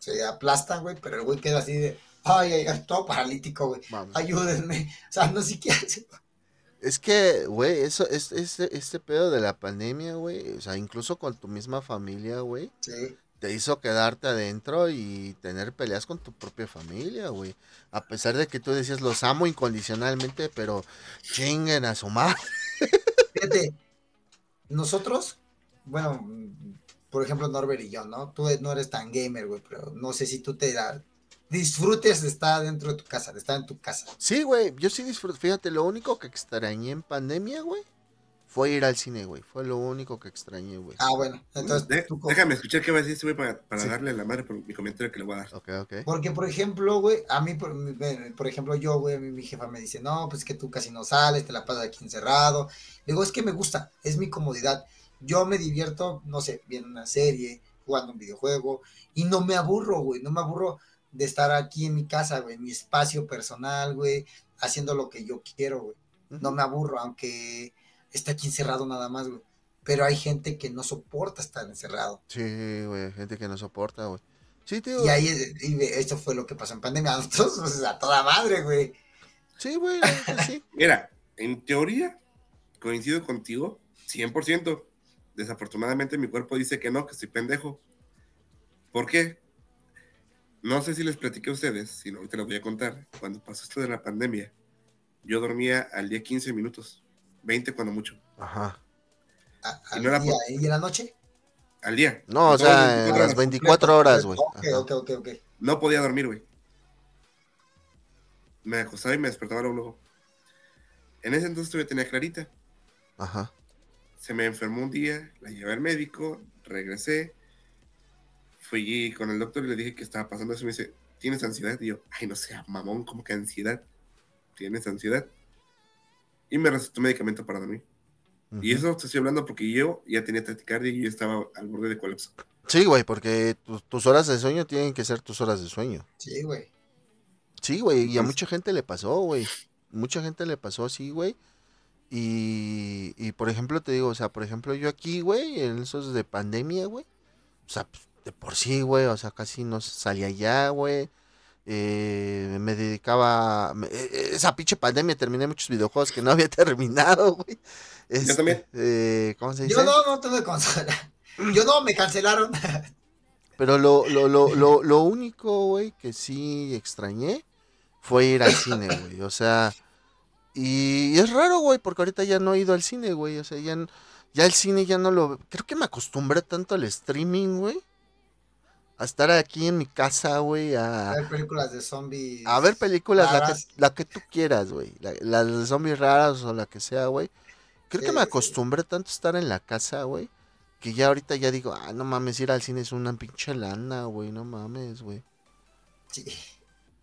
se aplastan, güey, pero el güey queda así de, ay, ay, todo paralítico, güey. Ayúdenme. O sea, no sé qué hace. Es que, güey, eso, es, este, este pedo de la pandemia, güey, o sea, incluso con tu misma familia, güey. Sí. Te hizo quedarte adentro y tener peleas con tu propia familia, güey. A pesar de que tú decías, los amo incondicionalmente, pero chinguen a su madre. Fíjate, nosotros, bueno, por ejemplo, Norbert y yo, ¿no? Tú no eres tan gamer, güey, pero no sé si tú te da, disfrutes de estar dentro de tu casa, de estar en tu casa. Sí, güey, yo sí disfruto. Fíjate, lo único que extrañé en pandemia, güey, fue ir al cine, güey. Fue lo único que extrañé, güey. Ah, bueno. Entonces, déjame escuchar qué va a decir este güey para, darle la madre por mi comentario que le voy a dar. Ok, ok. Porque, por ejemplo, güey, a mí, por, por ejemplo, yo, güey, mi jefa me dice, no, pues que tú casi no sales, te la pasas aquí encerrado. Le digo, es que me gusta, es mi comodidad. Yo me divierto, no sé, viendo una serie, jugando un videojuego, y no me aburro, güey, no me aburro de estar aquí en mi casa, güey, en mi espacio personal, güey, haciendo lo que yo quiero, güey. No me aburro, aunque esté aquí encerrado nada más, güey. Pero hay gente que no soporta estar encerrado. Sí, güey, gente que no soporta, güey. Sí, tío. Y ahí, y esto fue lo que pasó en pandemia. Nosotros, pues, a toda madre, güey. Sí, güey, sí. Mira, en teoría, coincido contigo, 100%. Desafortunadamente mi cuerpo dice que no, que estoy pendejo. ¿Por qué? No sé si les platiqué a ustedes, si no, ahorita les voy a contar. Cuando pasó esto de la pandemia, yo dormía al día 15 minutos, 20 cuando mucho. Ajá. ¿Y, no día, ¿Y en la noche? Al día. No, o sea, a las 24 horas, güey. Ok, ok, ok, ok. No podía dormir, güey. Me acostaba y me despertaba luego. En ese entonces todavía tenía clarita. Ajá se me enfermó un día, la llevé al médico, regresé, fui con el doctor y le dije que estaba pasando eso. Y me dice, ¿tienes ansiedad? Y yo, ay, no sé, mamón, ¿cómo que ansiedad? ¿Tienes ansiedad? Y me recetó medicamento para dormir. Y eso te estoy hablando porque yo ya tenía taquicardia y yo estaba al borde de colapso. Sí, güey, porque tus horas de sueño tienen que ser tus horas de sueño. Sí, güey. Sí, güey, y a mucha gente le pasó, güey. Mucha gente le pasó así, güey. Y, y por ejemplo, te digo, o sea, por ejemplo, yo aquí, güey, en esos de pandemia, güey, o sea, pues, de por sí, güey, o sea, casi no salía ya, güey. Eh, me dedicaba. E, esa pinche pandemia terminé muchos videojuegos que no había terminado, güey. yo también. Este, eh, ¿Cómo se dice? Yo no, no tuve consola. Yo no, me cancelaron. Pero lo, lo, lo, lo, lo único, güey, que sí extrañé fue ir al cine, güey. O sea, y, es raro, güey, porque ahorita ya no he ido al cine, güey. O sea, ya, ya el cine ya no lo... Creo que me acostumbré tanto al streaming, güey. A estar aquí en mi casa, güey. A, ver películas de zombies. A ver películas, la que, la que, tú quieras, güey. Las de zombies raras o la que sea, güey. Creo que me acostumbré tanto a estar en la casa, güey. Que ya ahorita ya digo, ah, no mames, ir al cine es una pinche lana, güey. No mames, güey. Sí.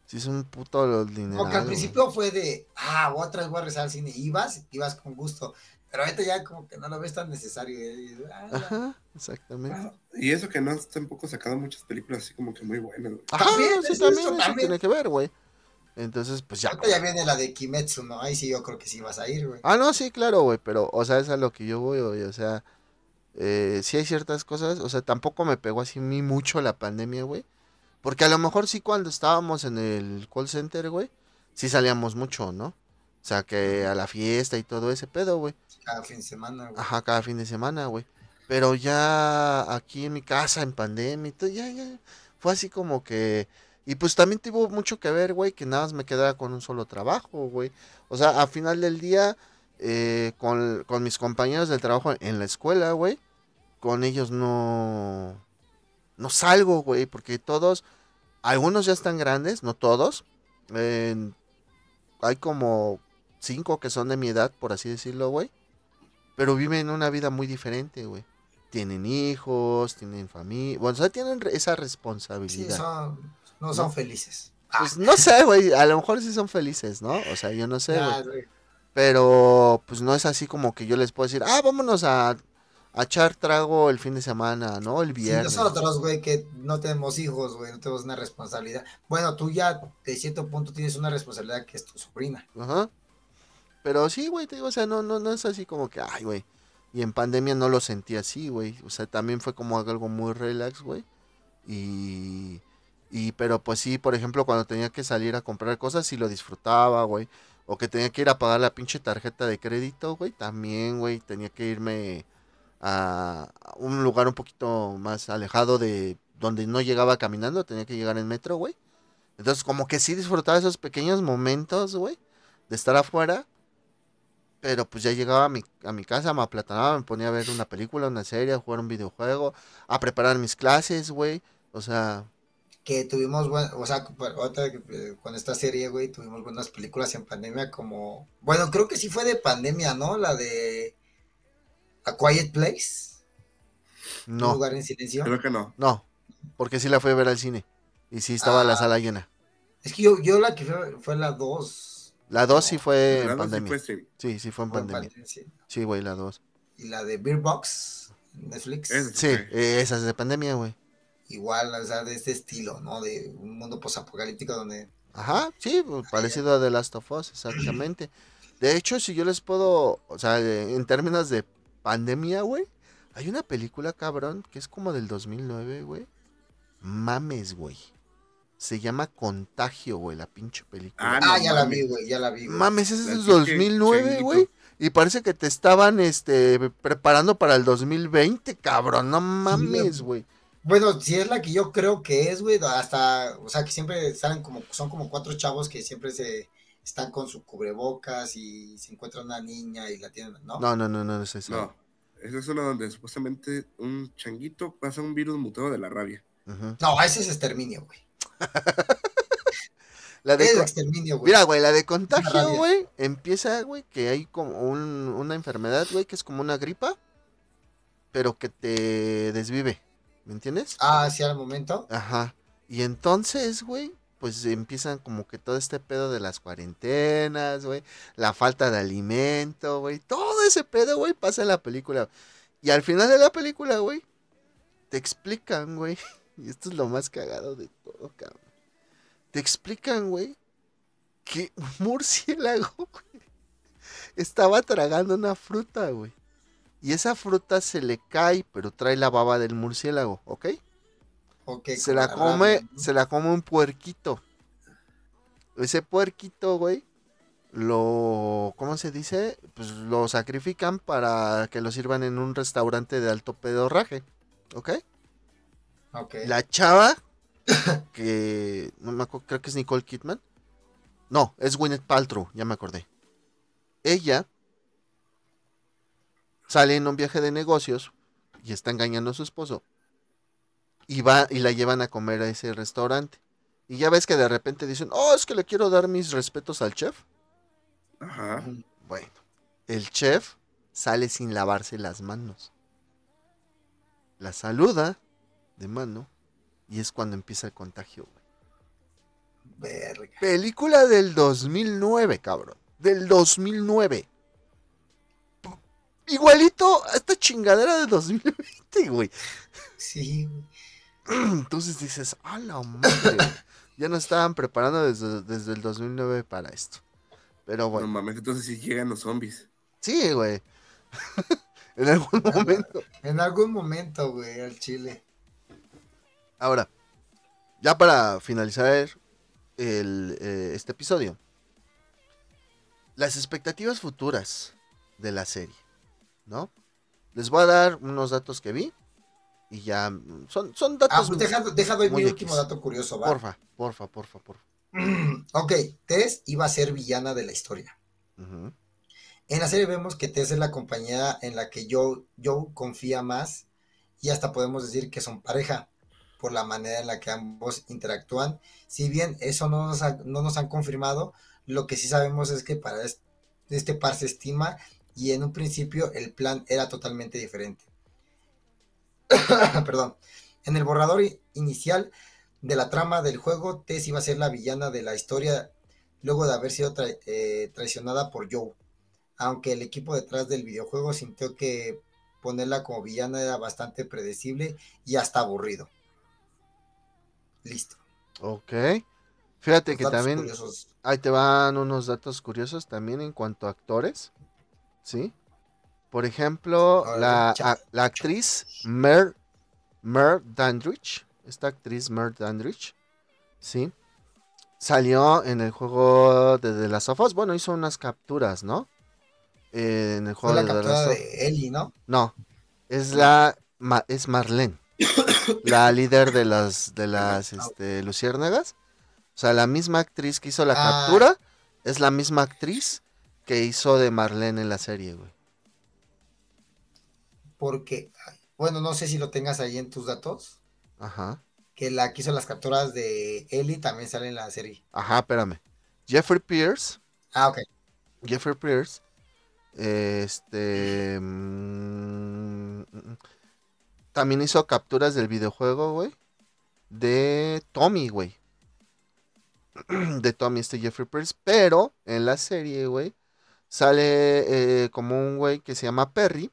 Sí, es un puto dinero. Porque al principio fue de, ah, otra vez voy a rezar al cine. Ibas, ibas con gusto. Pero ahorita ya como que no lo ves tan necesario. ¿eh? Ah, Ajá, exactamente. y eso que no has tampoco sacado muchas películas así como que muy buenas, güey. Ajá, también, sí, también, eso, tiene que ver, güey. Entonces, pues ya. Ahorita ya viene la de Kimetsu, ¿no? Ahí sí yo creo que sí vas a ir, güey. Ah, no, sí, claro, güey. Pero, o sea, es a lo que yo voy, güey. O sea, eh, sí hay ciertas cosas. O sea, tampoco me pegó así mí mucho la pandemia, güey. Porque a lo mejor sí cuando estábamos en el call center, güey, sí salíamos mucho, ¿no? O sea, que a la fiesta y todo ese pedo, güey. Cada fin de semana, güey. Ajá, cada fin de semana, güey. Pero ya aquí en mi casa, en pandemia ya, ya. Fue así como que Y pues también tuvo mucho que ver, güey, que nada más me quedaba con un solo trabajo, güey. O sea, a final del día, eh, con, con mis compañeros del trabajo en la escuela, güey, con ellos no, no salgo, güey, porque todos, algunos ya están grandes, no todos. en- hay como cinco que son de mi edad, por así decirlo, güey. Pero viven una vida muy diferente, güey. Tienen hijos, tienen familia. Bueno, o sea, tienen esa Sí, responsabilidad. son, no son ¿No? felices. Pues no sé, güey. A lo mejor sí son felices, ¿no? O sea, yo no sé, güey. Ah, güey. Pero pues no es así como que yo les puedo decir, ah, vámonos a, a echar trago el fin de semana, ¿no? El Sí, viernes. nosotros, güey, que no tenemos hijos, güey, no tenemos una responsabilidad. Bueno, tú ya de cierto punto tienes una responsabilidad que es tu sobrina. Ajá. Pero sí, güey, te digo, o sea, no, no, no es así como que, ay, güey. Y en pandemia no lo sentí así, güey. O sea, también fue como algo muy relax, güey. Y, y, pero pues sí, por ejemplo, cuando tenía que salir a comprar cosas, sí lo disfrutaba, güey. O que tenía que ir a pagar la pinche tarjeta de crédito, güey. También, güey, tenía que irme a un lugar un poquito más alejado de donde no llegaba caminando, tenía que llegar en metro, güey. Entonces, como que sí disfrutaba esos pequeños momentos, güey, de estar afuera. Pero pues ya llegaba a mi, a mi casa, me aplatanaba, me ponía a ver una película, una serie, a jugar un videojuego, a preparar mis clases, güey. O sea, Que tuvimos, buen- o sea, eh, con esta serie, güey, tuvimos buenas películas en pandemia como... Bueno, creo que sí fue de pandemia, ¿no? La de A Quiet Place. Un no, lugar en silencio. Creo que no. no, porque sí la fui a ver al cine. Y sí estaba la Ah. sala llena. Es que yo, yo la que fue, fue la 2. La 2 sí fue en La dos sí pandemia. fue streaming. Sí, sí fue en pandemia. sí. Güey, la 2. Y la de Beer Box, Netflix. Es- Sí, eh, esa es de pandemia, güey. Igual, o sea, de este estilo, ¿no? De un mundo posapocalíptico donde... Ajá, sí, pues, parecido a The Last of Us, exactamente. De hecho, si yo les puedo, o sea, eh, en términos de pandemia, güey, hay una película, cabrón, que es como del 2009, güey. Mames, güey. Se llama Contagio, güey, la pinche película. Ah, no Ah, ya la mames. vi, güey, ya la vi. güey. Mames, ese es La del pinche 2009, changuito. güey. Y parece que te estaban, este, preparando para el 2020, cabrón. No mames, güey. Bueno, si es la que yo creo que es, güey, hasta, o sea, que siempre salen como, son como cuatro chavos que siempre se están con su cubrebocas y se encuentra una niña y la tienen, ¿no? No, no, no, no, no es eso. No. Esa es una donde supuestamente un changuito pasa un virus mutado de la rabia. Ujú. No, ese es exterminio, güey. La de Es co- exterminio, güey. Mira, güey, la de contagio, güey, empieza, güey, que hay como un- una enfermedad, güey, que es como una gripa, pero que te desvive, ¿me entiendes? Ah, sí, al momento. Ajá. Y entonces, güey, pues empiezan como que todo este pedo de las cuarentenas, güey, la falta de alimento, güey, todo ese pedo, güey, pasa en la película. Y al final de la película, güey, te explican, güey, y esto es lo más cagado de todo, cabrón. Te explican, güey, que murciélago, estaba tragando una fruta, güey. Y esa fruta se le cae, pero trae la baba del murciélago, ¿ok? Ok, se la come, se la come un puerquito. Ese puerquito, güey, lo, ¿cómo se dice? Pues lo sacrifican para que lo sirvan en un restaurante de alto pedorraje, ¿ok? La chava, que, no me acuerdo, creo que es Nicole Kidman. No, es Gwyneth Paltrow, ya me acordé. Ella sale en un viaje de negocios y está engañando a su esposo. Y va y la llevan a comer a ese restaurante. Y ya ves que de repente dicen, oh, es que le quiero dar mis respetos al chef. Ajá. Bueno, el chef sale sin lavarse las manos. La saluda de mano y es cuando empieza el contagio. güey. Verga. Película del 2009, cabrón. Del 2009. P- Igualito a esta chingadera del 2020, güey. Sí, güey. Entonces dices, a la madre. güey". Ya nos estaban preparando desde, desde el 2009 para esto. Pero No bueno, mames, entonces sí llegan los zombies. sí, güey. en algún momento. En algún momento, güey, al chile. Ahora, ya para finalizar el, eh, este episodio, las expectativas futuras de la serie, ¿no? Les voy a dar unos datos que vi Y ya, mm, son, son Ah, datos. pues deja, deja doy mi X. último dato curioso, ¿va? porfa, porfa, porfa, porfa. ok, Tess iba a ser villana de la historia. En la serie vemos que Tess es la compañera en la que Joe, Joe confía más y hasta podemos decir que son pareja por la manera en la que ambos interactúan. Si bien eso no nos, ha- no nos han confirmado, lo que sí sabemos es que para es- este par se estima y en un principio el plan era totalmente diferente. Perdón. En el borrador inicial de la trama del juego, Tess iba a ser la villana de la historia luego de haber sido eh, traicionada por Joe aunque el equipo detrás del videojuego sintió que ponerla como villana era bastante predecible y hasta aburrido. Listo. Ok. Fíjate Los que también curiosos. ahí te van unos datos curiosos también en cuanto a actores. ¿Sí? Por ejemplo, la, a- la actriz Mer, Mer Dandridge, esta actriz Mer Dandridge, ¿sí? Salió en el juego de The Last of Us. Bueno, hizo unas capturas, ¿no? Eh, en el Fue juego la de captura of de Ellie, ¿no? No, es la Ma- es Marlene, la líder de las de las este, luciérnagas. O sea, la misma actriz que hizo la Ah. captura es la misma actriz que hizo de Marlene en la serie, güey. Porque, bueno, no sé si lo tengas ahí en tus datos, Ajá. que la que hizo las capturas de Ellie también sale en la serie. Ajá, espérame. Jeffrey Pierce, Ah, ok. Jeffrey Pierce, este mm, también hizo capturas del videojuego, güey, de Tommy, güey. De Tommy, este Jeffrey Pierce, pero en la serie, güey, sale eh, como un güey que se llama Perry,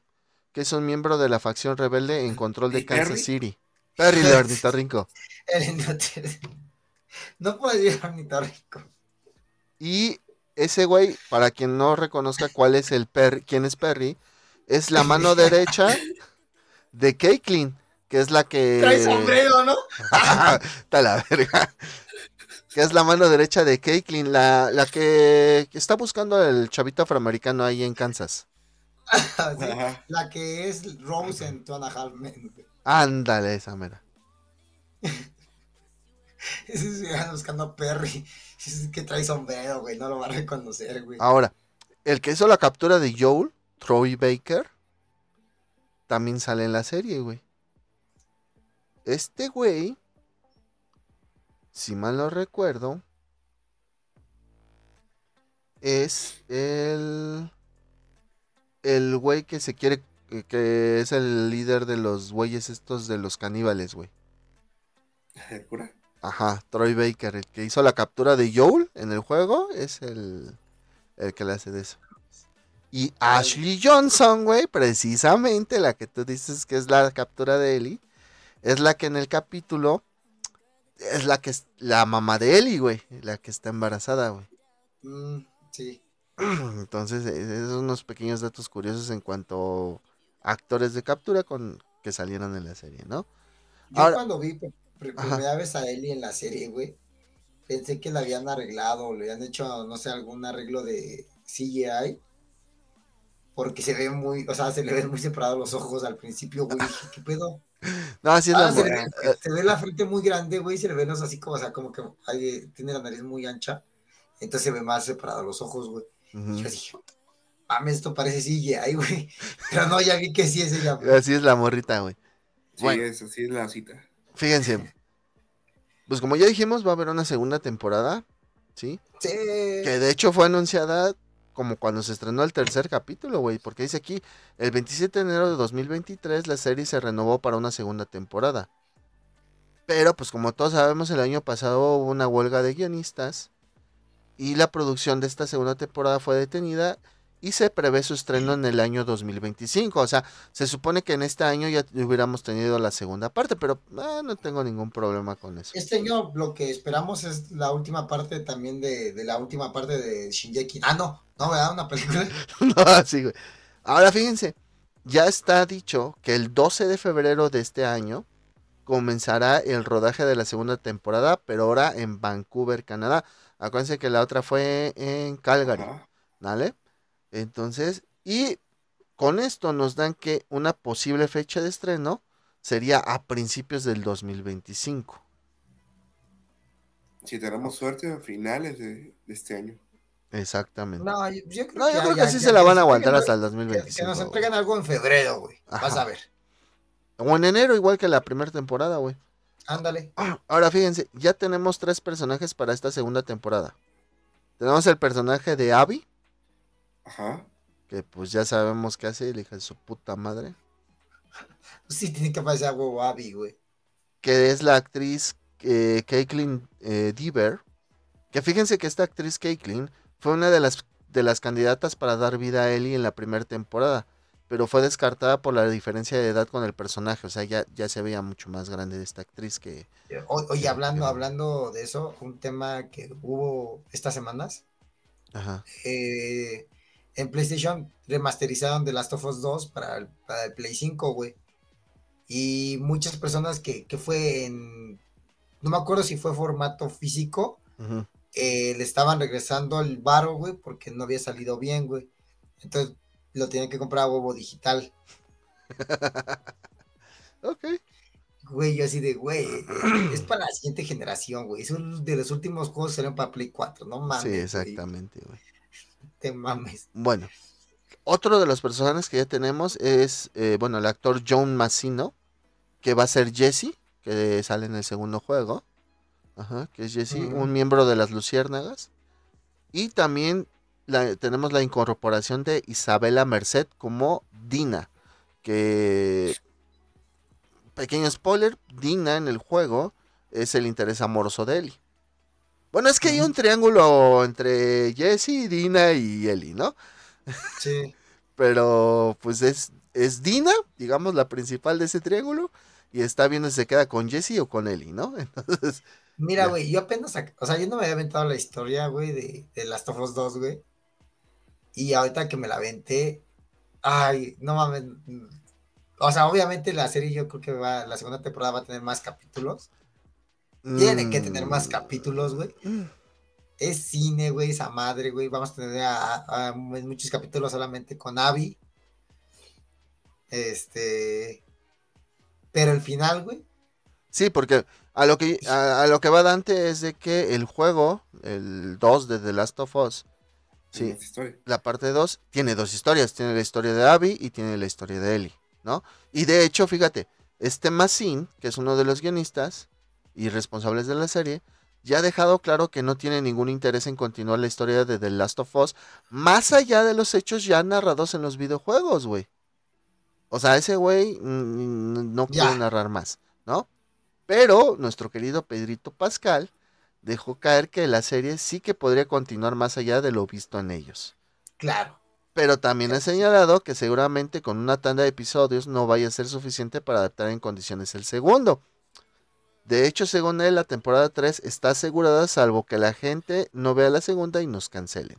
que es un miembro de la facción rebelde en control de ¿Y Kansas Perry? City. Perry. El ornitorrinco. No puedes ir al ornitorrinco. Y ese güey, para quien no reconozca cuál es el Perry, quién es Perry, es la mano derecha de Caitlyn, que es la que. Trae sombrero, ¿no? Está la verga. Que es la mano derecha de Caitlyn, la, la que está buscando el chavito afroamericano ahí en Kansas. Sí. La que es Rose en Two. Ándale, esa mera. Ese se van buscando a Perry. Es que trae sombrero, güey. No lo va a reconocer, güey. Ahora, el que hizo la captura de Joel, Troy Baker, también sale en la serie, güey. Este güey, si mal no recuerdo, es el. El güey que se quiere. que- es el líder de los güeyes estos de los caníbales, güey. ¿El cura? Ajá, Troy Baker, el que hizo la captura de Joel en el juego, es el, el que le hace de eso. Y Ashley Johnson, güey, precisamente la que tú dices que es la captura de Ellie, es la que en el capítulo es la que es la mamá de Ellie, güey, la que está embarazada, güey. Mm, sí. Entonces, eh, esos son unos pequeños datos curiosos en cuanto a actores de captura con que salieron en la serie, ¿no? Yo Ahora- cuando vi por por Ajá. primera vez a Ellie en la serie, güey, pensé que la habían arreglado, le habían hecho, no sé, algún arreglo de CGI. Porque se ve muy, o sea, se le ven muy separados los ojos al principio, güey. Dije, ¿qué pedo? No, así es Ah, la se, le ve, se ve la frente muy grande, güey, se le ven los así como, o sea, como que hay- tiene la nariz muy ancha. Entonces se ve más separados los ojos, güey. Yo dije, mames, esto parece CGI, güey. Pero no, ya vi que sí es ella. Así es la morrita, güey. Sí, Bueno. es así es la cita. Fíjense. Pues como ya dijimos, va a haber una segunda temporada, ¿sí? Sí. Que de hecho fue anunciada como cuando se estrenó el tercer capítulo, güey, porque dice aquí, el 27 de enero de 2023 la serie se renovó para una segunda temporada. Pero pues como todos sabemos, el año pasado hubo una huelga de guionistas y la producción de esta segunda temporada fue detenida y se prevé su estreno en el año 2025. O sea, se supone que en este año ya hubiéramos tenido la segunda parte, pero ah, no tengo ningún problema con eso. Este año lo que esperamos es la última parte también de, de la última parte de Shinjeki. Ah, no, no, ¿verdad? Una película. No, sí, güey. Ahora fíjense, ya está dicho que el 12 de febrero de este año comenzará el rodaje de la segunda temporada, pero ahora en Vancouver, Canadá. Acuérdense que la otra fue en Calgary. ¿vale? Entonces, y con esto nos dan que una posible fecha de estreno sería a principios del 2025. Si tenemos suerte a finales de, de este año. Exactamente. No, yo, yo creo No, que, yo ya- creo que ya- sí ya se la van a aguantar hasta el algo- que- 2025. Que nos güey. entreguen algo en febrero, güey. Vas a ver. O en enero, igual que la primera temporada, güey. Ándale. Ahora fíjense, ya tenemos tres personajes para esta segunda temporada. Tenemos el personaje de Abby, Ajá. que pues ya sabemos qué hace, la hija de su puta madre. Sí, tiene que aparecer a huevo Abby, güey. Que es la actriz eh, Caitlyn eh, Dever. Que fíjense que esta actriz Caitlyn fue una de las, de las candidatas para dar vida a Ellie en la primera temporada. Pero fue descartada por la diferencia de edad con el personaje. O sea, ya, ya se veía mucho más grande esta actriz que. O- Oye, hablando, hablando de eso, un tema que hubo estas semanas. Ajá. eh, en PlayStation remasterizaron The Last of Us 2 para el, para el Play 5, güey. Y muchas personas que, que fue en. No me acuerdo si fue formato físico. eh, le estaban regresando el varo, güey, porque no había salido bien, güey. Entonces lo tenían que comprar a huevo digital. Ok. Güey, yo así de, güey, eh, es para la siguiente generación, güey. Es uno de los últimos juegos que salieron para Play 4, no mames. Sí, güey, exactamente, güey. Te mames. Bueno, otro de los personajes que ya tenemos es, eh, bueno, el actor John Massino, que va a ser Jesse, que sale en el segundo juego. Ajá, que es Jesse, un miembro de las Luciérnagas. Y también la- tenemos la incorporación de Isabela Merced como Dina, que, pequeño spoiler, Dina en el juego es el interés amoroso de Ellie. Bueno, es que hay un triángulo entre Jesse, Dina y Ellie, ¿no? Sí. Pero pues es, es Dina, digamos, la principal de ese triángulo. Y está viendo si se queda con Jesse o con Ellie, ¿no? Entonces, Mira, güey, yo apenas, o sea, yo no me había aventado la historia, güey, de, de Last of Us 2, güey. Y ahorita que me la aventé, ay, no mames. mm, O sea, obviamente la serie yo creo que va, la segunda temporada va a tener más capítulos. Tiene que tener más mm, capítulos, güey. Es cine, güey, esa madre, güey. Vamos a tener a- a- a muchos capítulos solamente con Abby. Este. Pero el final, güey. Sí, porque a lo que a, a lo que va Dante es de que el juego, el 2 de The Last of Us, sí, la parte 2 tiene dos historias, tiene la historia de Abby y tiene la historia de Ellie, ¿no? Y de hecho, fíjate, este Massin, que es uno de los guionistas y responsables de la serie, ya ha dejado claro que no tiene ningún interés en continuar la historia de The Last of Us, más allá de los hechos ya narrados en los videojuegos, güey. O sea, ese güey mm, no Ya. quiere narrar más, ¿no? Pero nuestro querido Pedrito Pascal dejó caer que la serie sí que podría continuar más allá de lo visto en ellos. Claro. Pero también ha señalado que seguramente con una tanda de episodios no vaya a ser suficiente para adaptar en condiciones el segundo. De hecho, según él, la temporada 3 está asegurada salvo que la gente no vea la segunda y nos cancelen.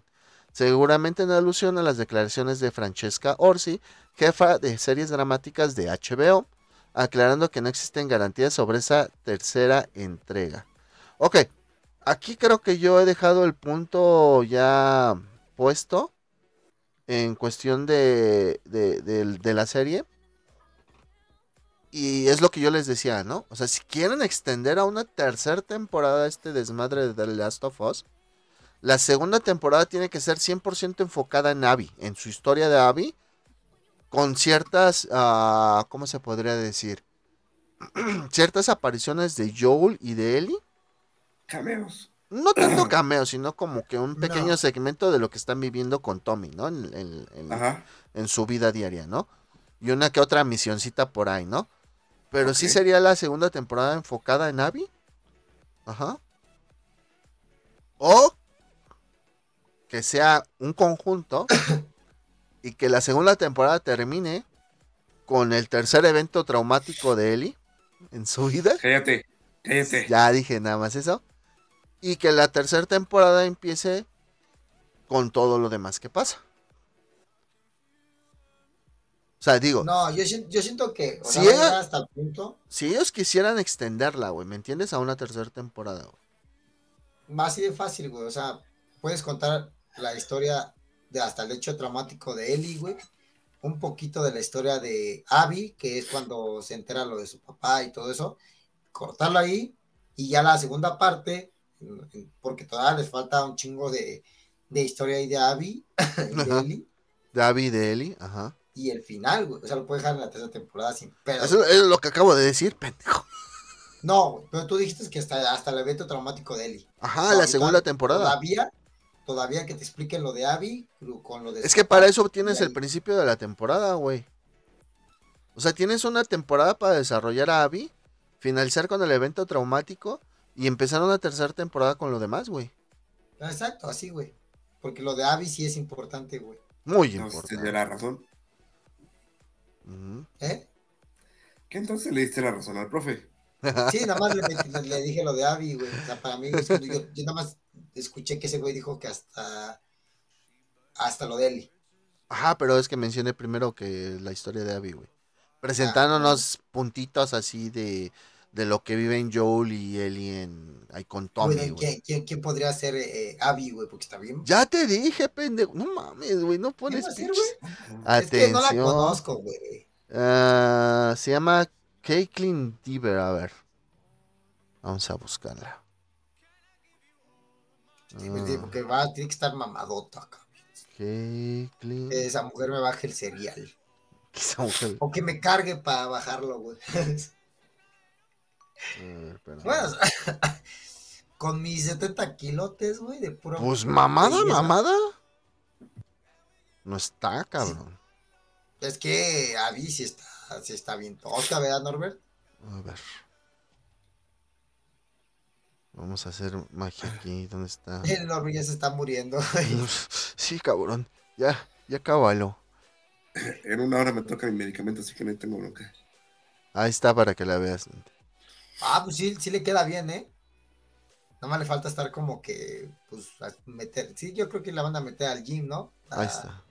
Seguramente en alusión a las declaraciones de Francesca Orsi, jefa de series dramáticas de HBO, aclarando que no existen garantías sobre esa tercera entrega. Ok, aquí creo que yo he dejado el punto ya puesto en cuestión de, de, de- de la serie. Y es lo que yo les decía, ¿no? O sea, si quieren extender a una tercera temporada este desmadre de The Last of Us, la segunda temporada tiene que ser 100% enfocada en Abby, en su historia de Abby, con ciertas, ah, ¿cómo se podría decir? ciertas apariciones de Joel y de Ellie. Cameos. No tanto cameo, sino como que un pequeño No. segmento de lo que están viviendo con Tommy, ¿no? En, en- en su vida diaria, ¿no? Y una que otra misioncita por ahí, ¿no? Pero sí Ok. sería la segunda temporada enfocada en Abby. Ajá. O que sea un conjunto y que la segunda temporada termine con el tercer evento traumático de Ellie en su vida. Cállate. Cállate. Ya dije nada más eso. Y que la tercera temporada empiece con todo lo demás que pasa. O sea, digo, No, yo, siento- yo siento que Si sea, ella- hasta el punto, si ellos quisieran extenderla, güey, ¿me entiendes? A una tercera temporada, güey. va así de fácil, güey. O sea, puedes contar la historia de hasta el hecho traumático de Ellie, güey. un poquito de la historia de Abby, que es cuando se entera lo de su papá y todo eso, cortarlo ahí, y ya la segunda parte, porque todavía les falta un chingo de, de historia ahí de Abby, de Ellie. De Abby y de Ellie, ajá. Y el final, güey, o sea, lo puedes dejar en la tercera temporada sin pedo. Eso es lo que acabo de decir, pendejo. No, güey, pero tú dijiste que hasta, hasta el evento traumático de Ellie. Ajá, No, la segunda temporada. Todavía, todavía que te expliquen lo de Abby con lo de... Es que para eso tienes el principio de la temporada, güey. O sea, tienes una temporada para desarrollar a Abby, finalizar con el evento traumático y empezar una tercera temporada con lo demás, güey. Exacto, así, güey. Porque lo de Abby sí es importante, güey. Muy No, importante. te la razón. ¿Eh? ¿Qué entonces le diste la razón al profe? Sí, nada más le, dije lo de Abby, güey. O sea, para mí, es que yo, yo nada más escuché que ese güey dijo que hasta... Hasta lo de Ellie. Ajá, pero es que mencioné primero que la historia de Abby, güey. Presentándonos puntitos así de, de lo que viven Joel y Ellie en, ahí con Tommy, Güey. ¿quién, quién, quién podría ser eh, Abby, güey? Porque está bien. Ya te dije, pendejo. No mames, güey, no ¿Quién pones pinches- güey? Es que no la Atención. conozco, güey. Ah, se llama Caitlyn Deaver, a ver. Vamos a buscarla. Sí, pues, sí, porque va, tiene que estar mamadota. Caitlyn. Que esa mujer me baje el cereal. Esa mujer. O que me cargue para bajarlo, güey. A ver, espérame. Bueno, con mis 70 kilotes, güey, de pura. Pues mamada, mamada. No está, cabrón. Es que Abby sí está, sí está bien tosca, ¿verdad, Norbert? A ver. Vamos a hacer magia aquí. ¿Dónde está? El Norbert ya se está muriendo. güey. Sí, cabrón. Ya, ya cábalo. En una hora me toca mi medicamento, así que no tengo bronca. Ahí está para que la veas. Ah, pues sí, sí le queda bien, ¿eh? Nada más le falta estar como que, pues, meter. Sí, yo creo que la van a meter al gym, ¿no? Ahí Ah, está.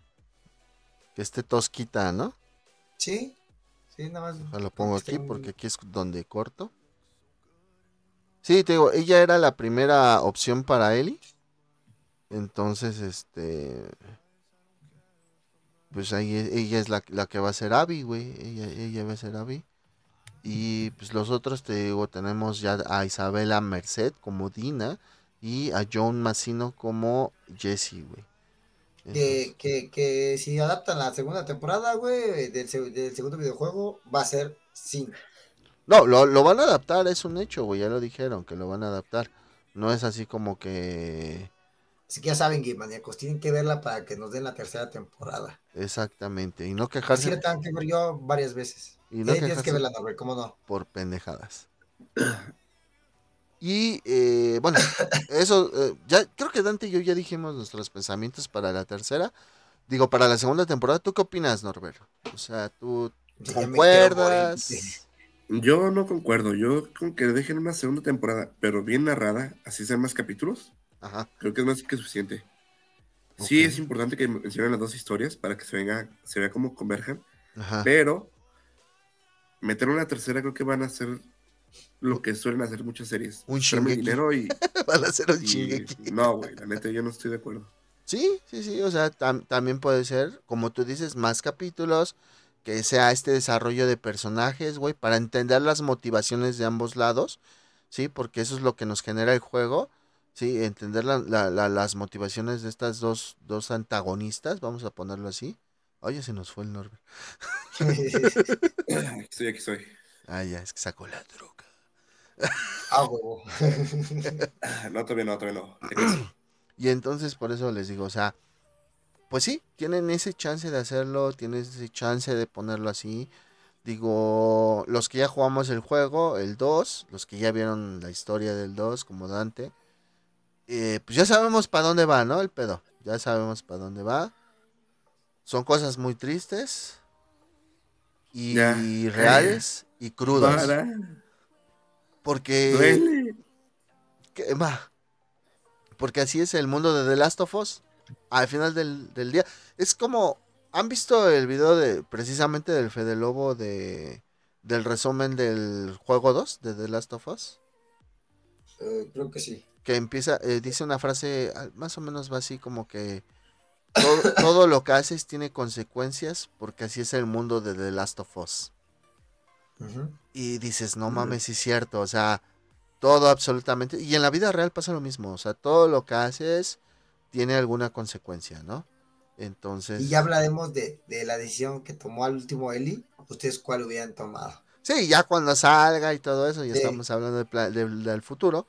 Que esté tosquita, ¿no? Sí, sí, nada más. Lo pongo aquí porque aquí es donde corto. Sí, te digo, ella era la primera opción para Ellie. Entonces, este. Pues ahí ella es la, la que va a ser Abby, güey. Ella, ella va a ser Abby. Y pues los otros, te digo, tenemos ya a Isabela Merced como Dina y a John Massino como Jesse, güey. Que, que, que si adaptan la segunda temporada, güey, del, se- del segundo videojuego, va a ser 5. No, lo, lo van a adaptar, es un hecho, güey. Ya lo dijeron que lo van a adaptar. No es así como que. Así que ya saben, Maníacos, tienen que verla para que nos den la tercera temporada. Exactamente. Y no quejarse la tengo que ver yo varias veces. Y no Eh, tienes que verla, Norbert, ¿cómo no? por pendejadas. Y eh, bueno, eso, eh, ya creo que Dante y yo ya dijimos nuestros pensamientos para la tercera. Digo, para la segunda temporada, ¿tú qué opinas, Norbert? O sea, ¿tú Sí, concuerdas? Yo no concuerdo. Yo con que dejen una segunda temporada, pero bien narrada, así sean más capítulos, Ajá. creo que es más que suficiente. Sí es importante que mencionen las dos historias para que se venga, se vea cómo converjan, Ajá. pero meter una tercera creo que van a hacer lo que suelen hacer muchas series. Un Shingeki. dinero y, Van a hacer un y- Shingeki. no, güey, la neta yo no estoy de acuerdo. Sí, sí, sí. O sea, tam- también puede ser, como tú dices, más capítulos. Que sea este desarrollo de personajes, güey, para entender las motivaciones de ambos lados, ¿sí? Porque eso es lo que nos genera el juego, ¿sí? Entender la- la- la- las motivaciones de estas dos, dos antagonistas, vamos a ponerlo así. Oye, se nos fue el Norbert. Aquí estoy, aquí estoy. Ah, ya, es que sacó la droga. Ah, huevo. No, todavía no, todavía no. Y entonces por eso les digo, o sea, pues sí, tienen ese chance de hacerlo, tienen ese chance de ponerlo así. Digo, los que ya jugamos el juego, el 2, los que ya vieron la historia del 2 como Dante, eh, pues ya sabemos para dónde va, ¿no? El pedo, ya sabemos para dónde va. Son cosas muy tristes y Ya. reales y crudas. Para, Porque... duele. que- va, Porque así es el mundo de The Last of Us. Al final del, del día. Es como. ¿Han visto el video de precisamente del Fede Lobo de del resumen del juego 2 de The Last of Us? Eh, creo que sí. Que empieza, eh, dice una frase ah, más o menos va así como que todo, todo lo que haces tiene consecuencias porque así es el mundo de The Last of Us. Y dices, no mames, sí es cierto, o sea, todo absolutamente. Y en la vida real pasa lo mismo, o sea, todo lo que haces tiene alguna consecuencia, ¿no? Entonces... Y ya hablaremos de, de la decisión que tomó al último Eli. ¿Ustedes cuál hubieran tomado? Sí, ya cuando salga y todo eso, ya Sí. estamos hablando del futuro.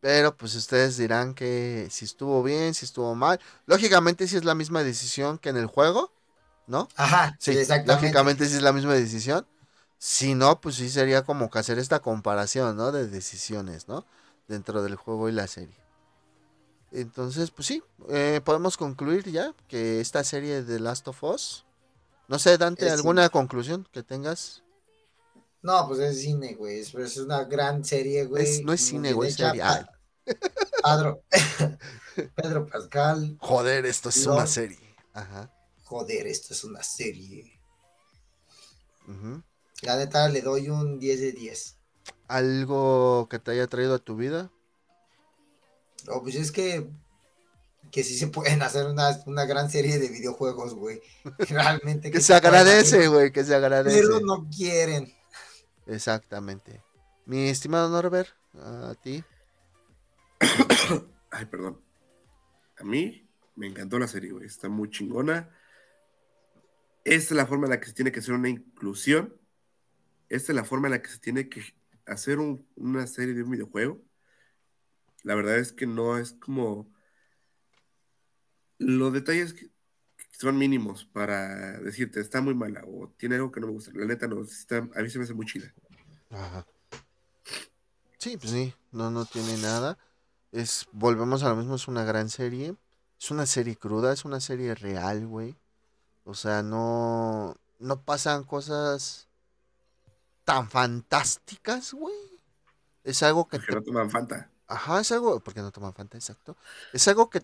Pero pues ustedes dirán que si estuvo bien, si estuvo mal. Lógicamente si es la misma decisión que en el juego, ¿no? Ajá, Sí, exactamente. lógicamente si es la misma decisión. Si no, pues sí sería como que hacer esta comparación, ¿no? De decisiones, ¿no? Dentro del juego y la serie. Entonces, pues sí, eh, podemos concluir ya que esta serie de Last of Us. No sé, Dante, ¿alguna conclusión que tengas? No, pues es cine, güey. Es, es una gran serie, güey. Es- no es muy cine, güey, es serie. Ah. Pa- Pedro, Pedro Pascal. Joder, esto es una serie. Ajá. Joder, esto es una serie. ujú. La neta le doy un 10 de 10. ¿Algo que te haya traído a tu vida? No, pues es que, que sí se pueden hacer una, una gran serie de videojuegos, güey. Realmente. Que se agradece, güey, que se agradece. Pero no quieren. Exactamente. Mi estimado Norbert, a ti. Ay, perdón. A mí me encantó la serie, güey. Está muy chingona. Esta es la forma en la que se tiene que hacer una inclusión. Esta es la forma en la que se tiene que hacer un- una serie de un videojuego. La verdad es que no es como... Los detalles que son mínimos para decirte, está muy mala o tiene algo que no me gusta. La neta no, está- a mí se me hace muy chida. Ajá. Sí, pues sí, no, no tiene nada. Es, volvemos a lo mismo, es una gran serie. Es una serie cruda, es una serie real, güey. O sea, no, no pasan cosas tan fantásticas, güey. Es algo que Porque te no toman Fanta. Ajá, es algo, porque no toman Fanta, exacto. Es algo que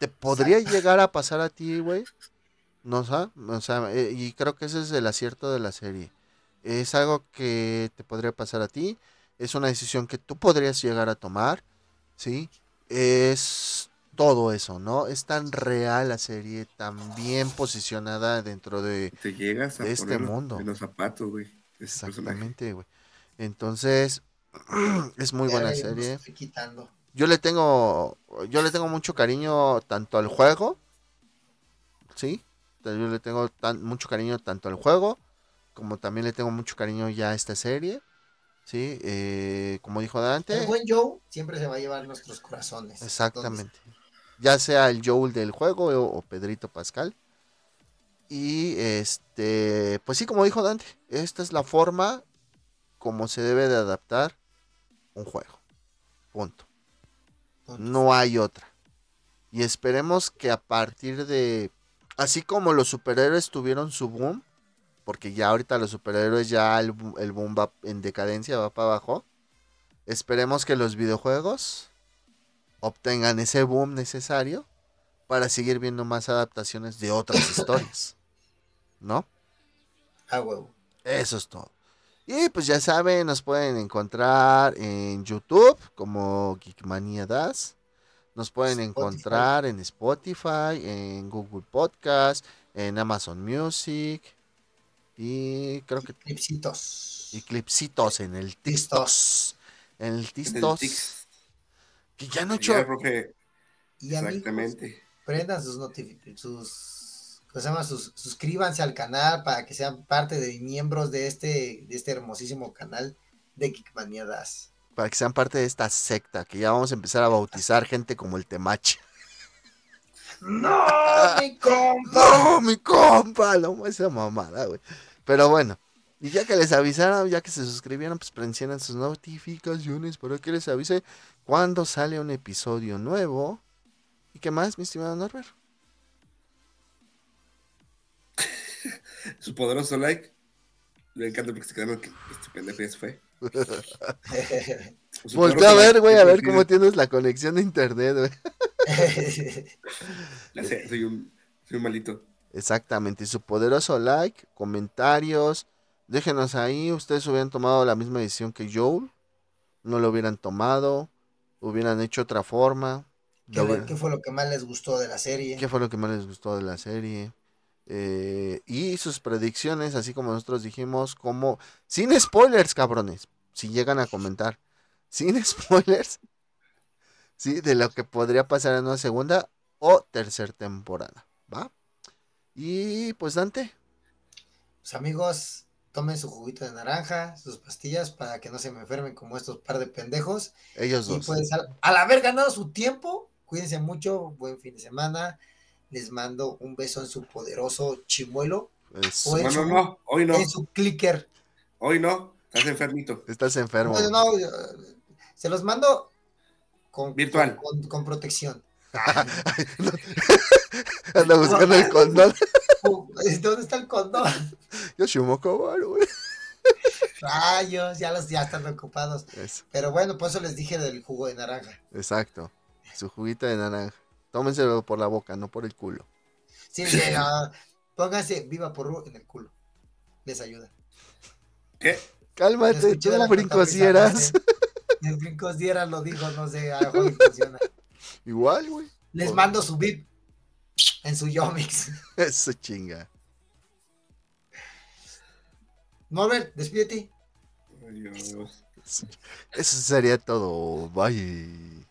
te podría llegar a pasar a ti, güey. No sé, o sea, eh, y creo que ese es el acierto de la serie. Es algo que te podría pasar a ti, es una decisión que tú podrías llegar a tomar, ¿sí? Es todo eso, ¿no? Es tan real la serie, tan bien posicionada dentro de, Te llegas a de este poner mundo. en los zapatos, güey. exactamente, güey. Entonces, es muy buena serie. estoy quitando. Yo le tengo, yo le tengo mucho cariño tanto al juego, sí, yo le tengo tan, mucho cariño tanto al juego como también le tengo mucho cariño ya a esta serie, sí, eh, como dijo El Dante, buen Joe siempre se va a llevar nuestros corazones. exactamente, ya sea el Joel del juego o, o Pedrito Pascal. Y este, pues sí, como dijo Dante, esta es la forma como se debe de adaptar un juego. Punto. No hay otra. Y esperemos que a partir de... Así como los superhéroes tuvieron su boom, porque ya ahorita los superhéroes ya el, boom va en decadencia, va para abajo. Esperemos que los videojuegos obtengan ese boom necesario para seguir viendo más adaptaciones de otras historias. ¿No? A huevo. Eso es todo. Y pues ya saben, nos pueden encontrar en YouTube como Geekmania Das. Nos pueden Spotify. encontrar en Spotify, en Google Podcast, en Amazon Music. Y creo que Clipsitos. y clipsitos en el TikToks. En el. Tix. Que ya no he Ya, hecho. profe, Y amigos, exactamente. prendan sus notificaciones, sus, ¿cómo se llama? Sus- suscríbanse al canal para que sean parte de miembros de este, de este hermosísimo canal de Geekmania Das. Para que sean parte de esta secta. Que ya vamos a empezar a bautizar gente como el Temache. ¡No, mi compa! No, mi compa, no, esa mamada, güey. Pero bueno, y ya que les avisaron, ya que se suscribieron, pues presionen sus notificaciones para que les avise cuando sale un episodio nuevo. ¿Y qué más, mi estimado Norbert? Su poderoso like. Me encanta porque se quedaron que este pendejo ya se fue. Voltea a ver, güey, a ver cómo tienes la conexión de internet, güey. Sé, soy un, soy un malito. Exactamente, su poderoso like, comentarios, déjenos ahí, ustedes hubieran tomado la misma decisión que Joel, no lo hubieran tomado, hubieran hecho otra forma, ¿Qué, Lo le- vi- qué fue lo que más les gustó de la serie? ¿Qué fue lo que más les gustó de la serie? Eh, y sus predicciones, así como nosotros dijimos, como sin spoilers, cabrones, si llegan a comentar, sin spoilers, sí, de lo que podría pasar en una segunda o tercera temporada, ¿va? Y pues Dante, Pues amigos, tomen su juguito de naranja, sus pastillas para que no se me enfermen como estos par de pendejos. ellos Y dos. pues al, al haber ganado su tiempo, cuídense mucho, buen fin de semana. Les mando un beso en su poderoso chimuelo, Eso. o en No, su, no, no, hoy no, en su clicker. hoy no, estás enfermito. Estás enfermo. Bueno, no, eh, se los mando con, Virtual. con, con protección. Anda buscando el condón. ¿Dónde está el condón? Yo Shumoko, güey. Rayos, ya los ya están ocupados. Eso, Pero bueno, por eso les dije del jugo de naranja. exacto. Su juguita de naranja. Tómenselo por la boca, no por el culo. Sí, sí, ah, pónganse viva por en el culo. Les ayuda. ¿Qué? Cálmate, tú brincos dieras. El brincos dieras lo dijo, no sé, a funciona. Igual, güey. Les mando su VIP en su Yomix. Eso chinga. Norbert, despídete. Adiós. Eso sería todo. Bye.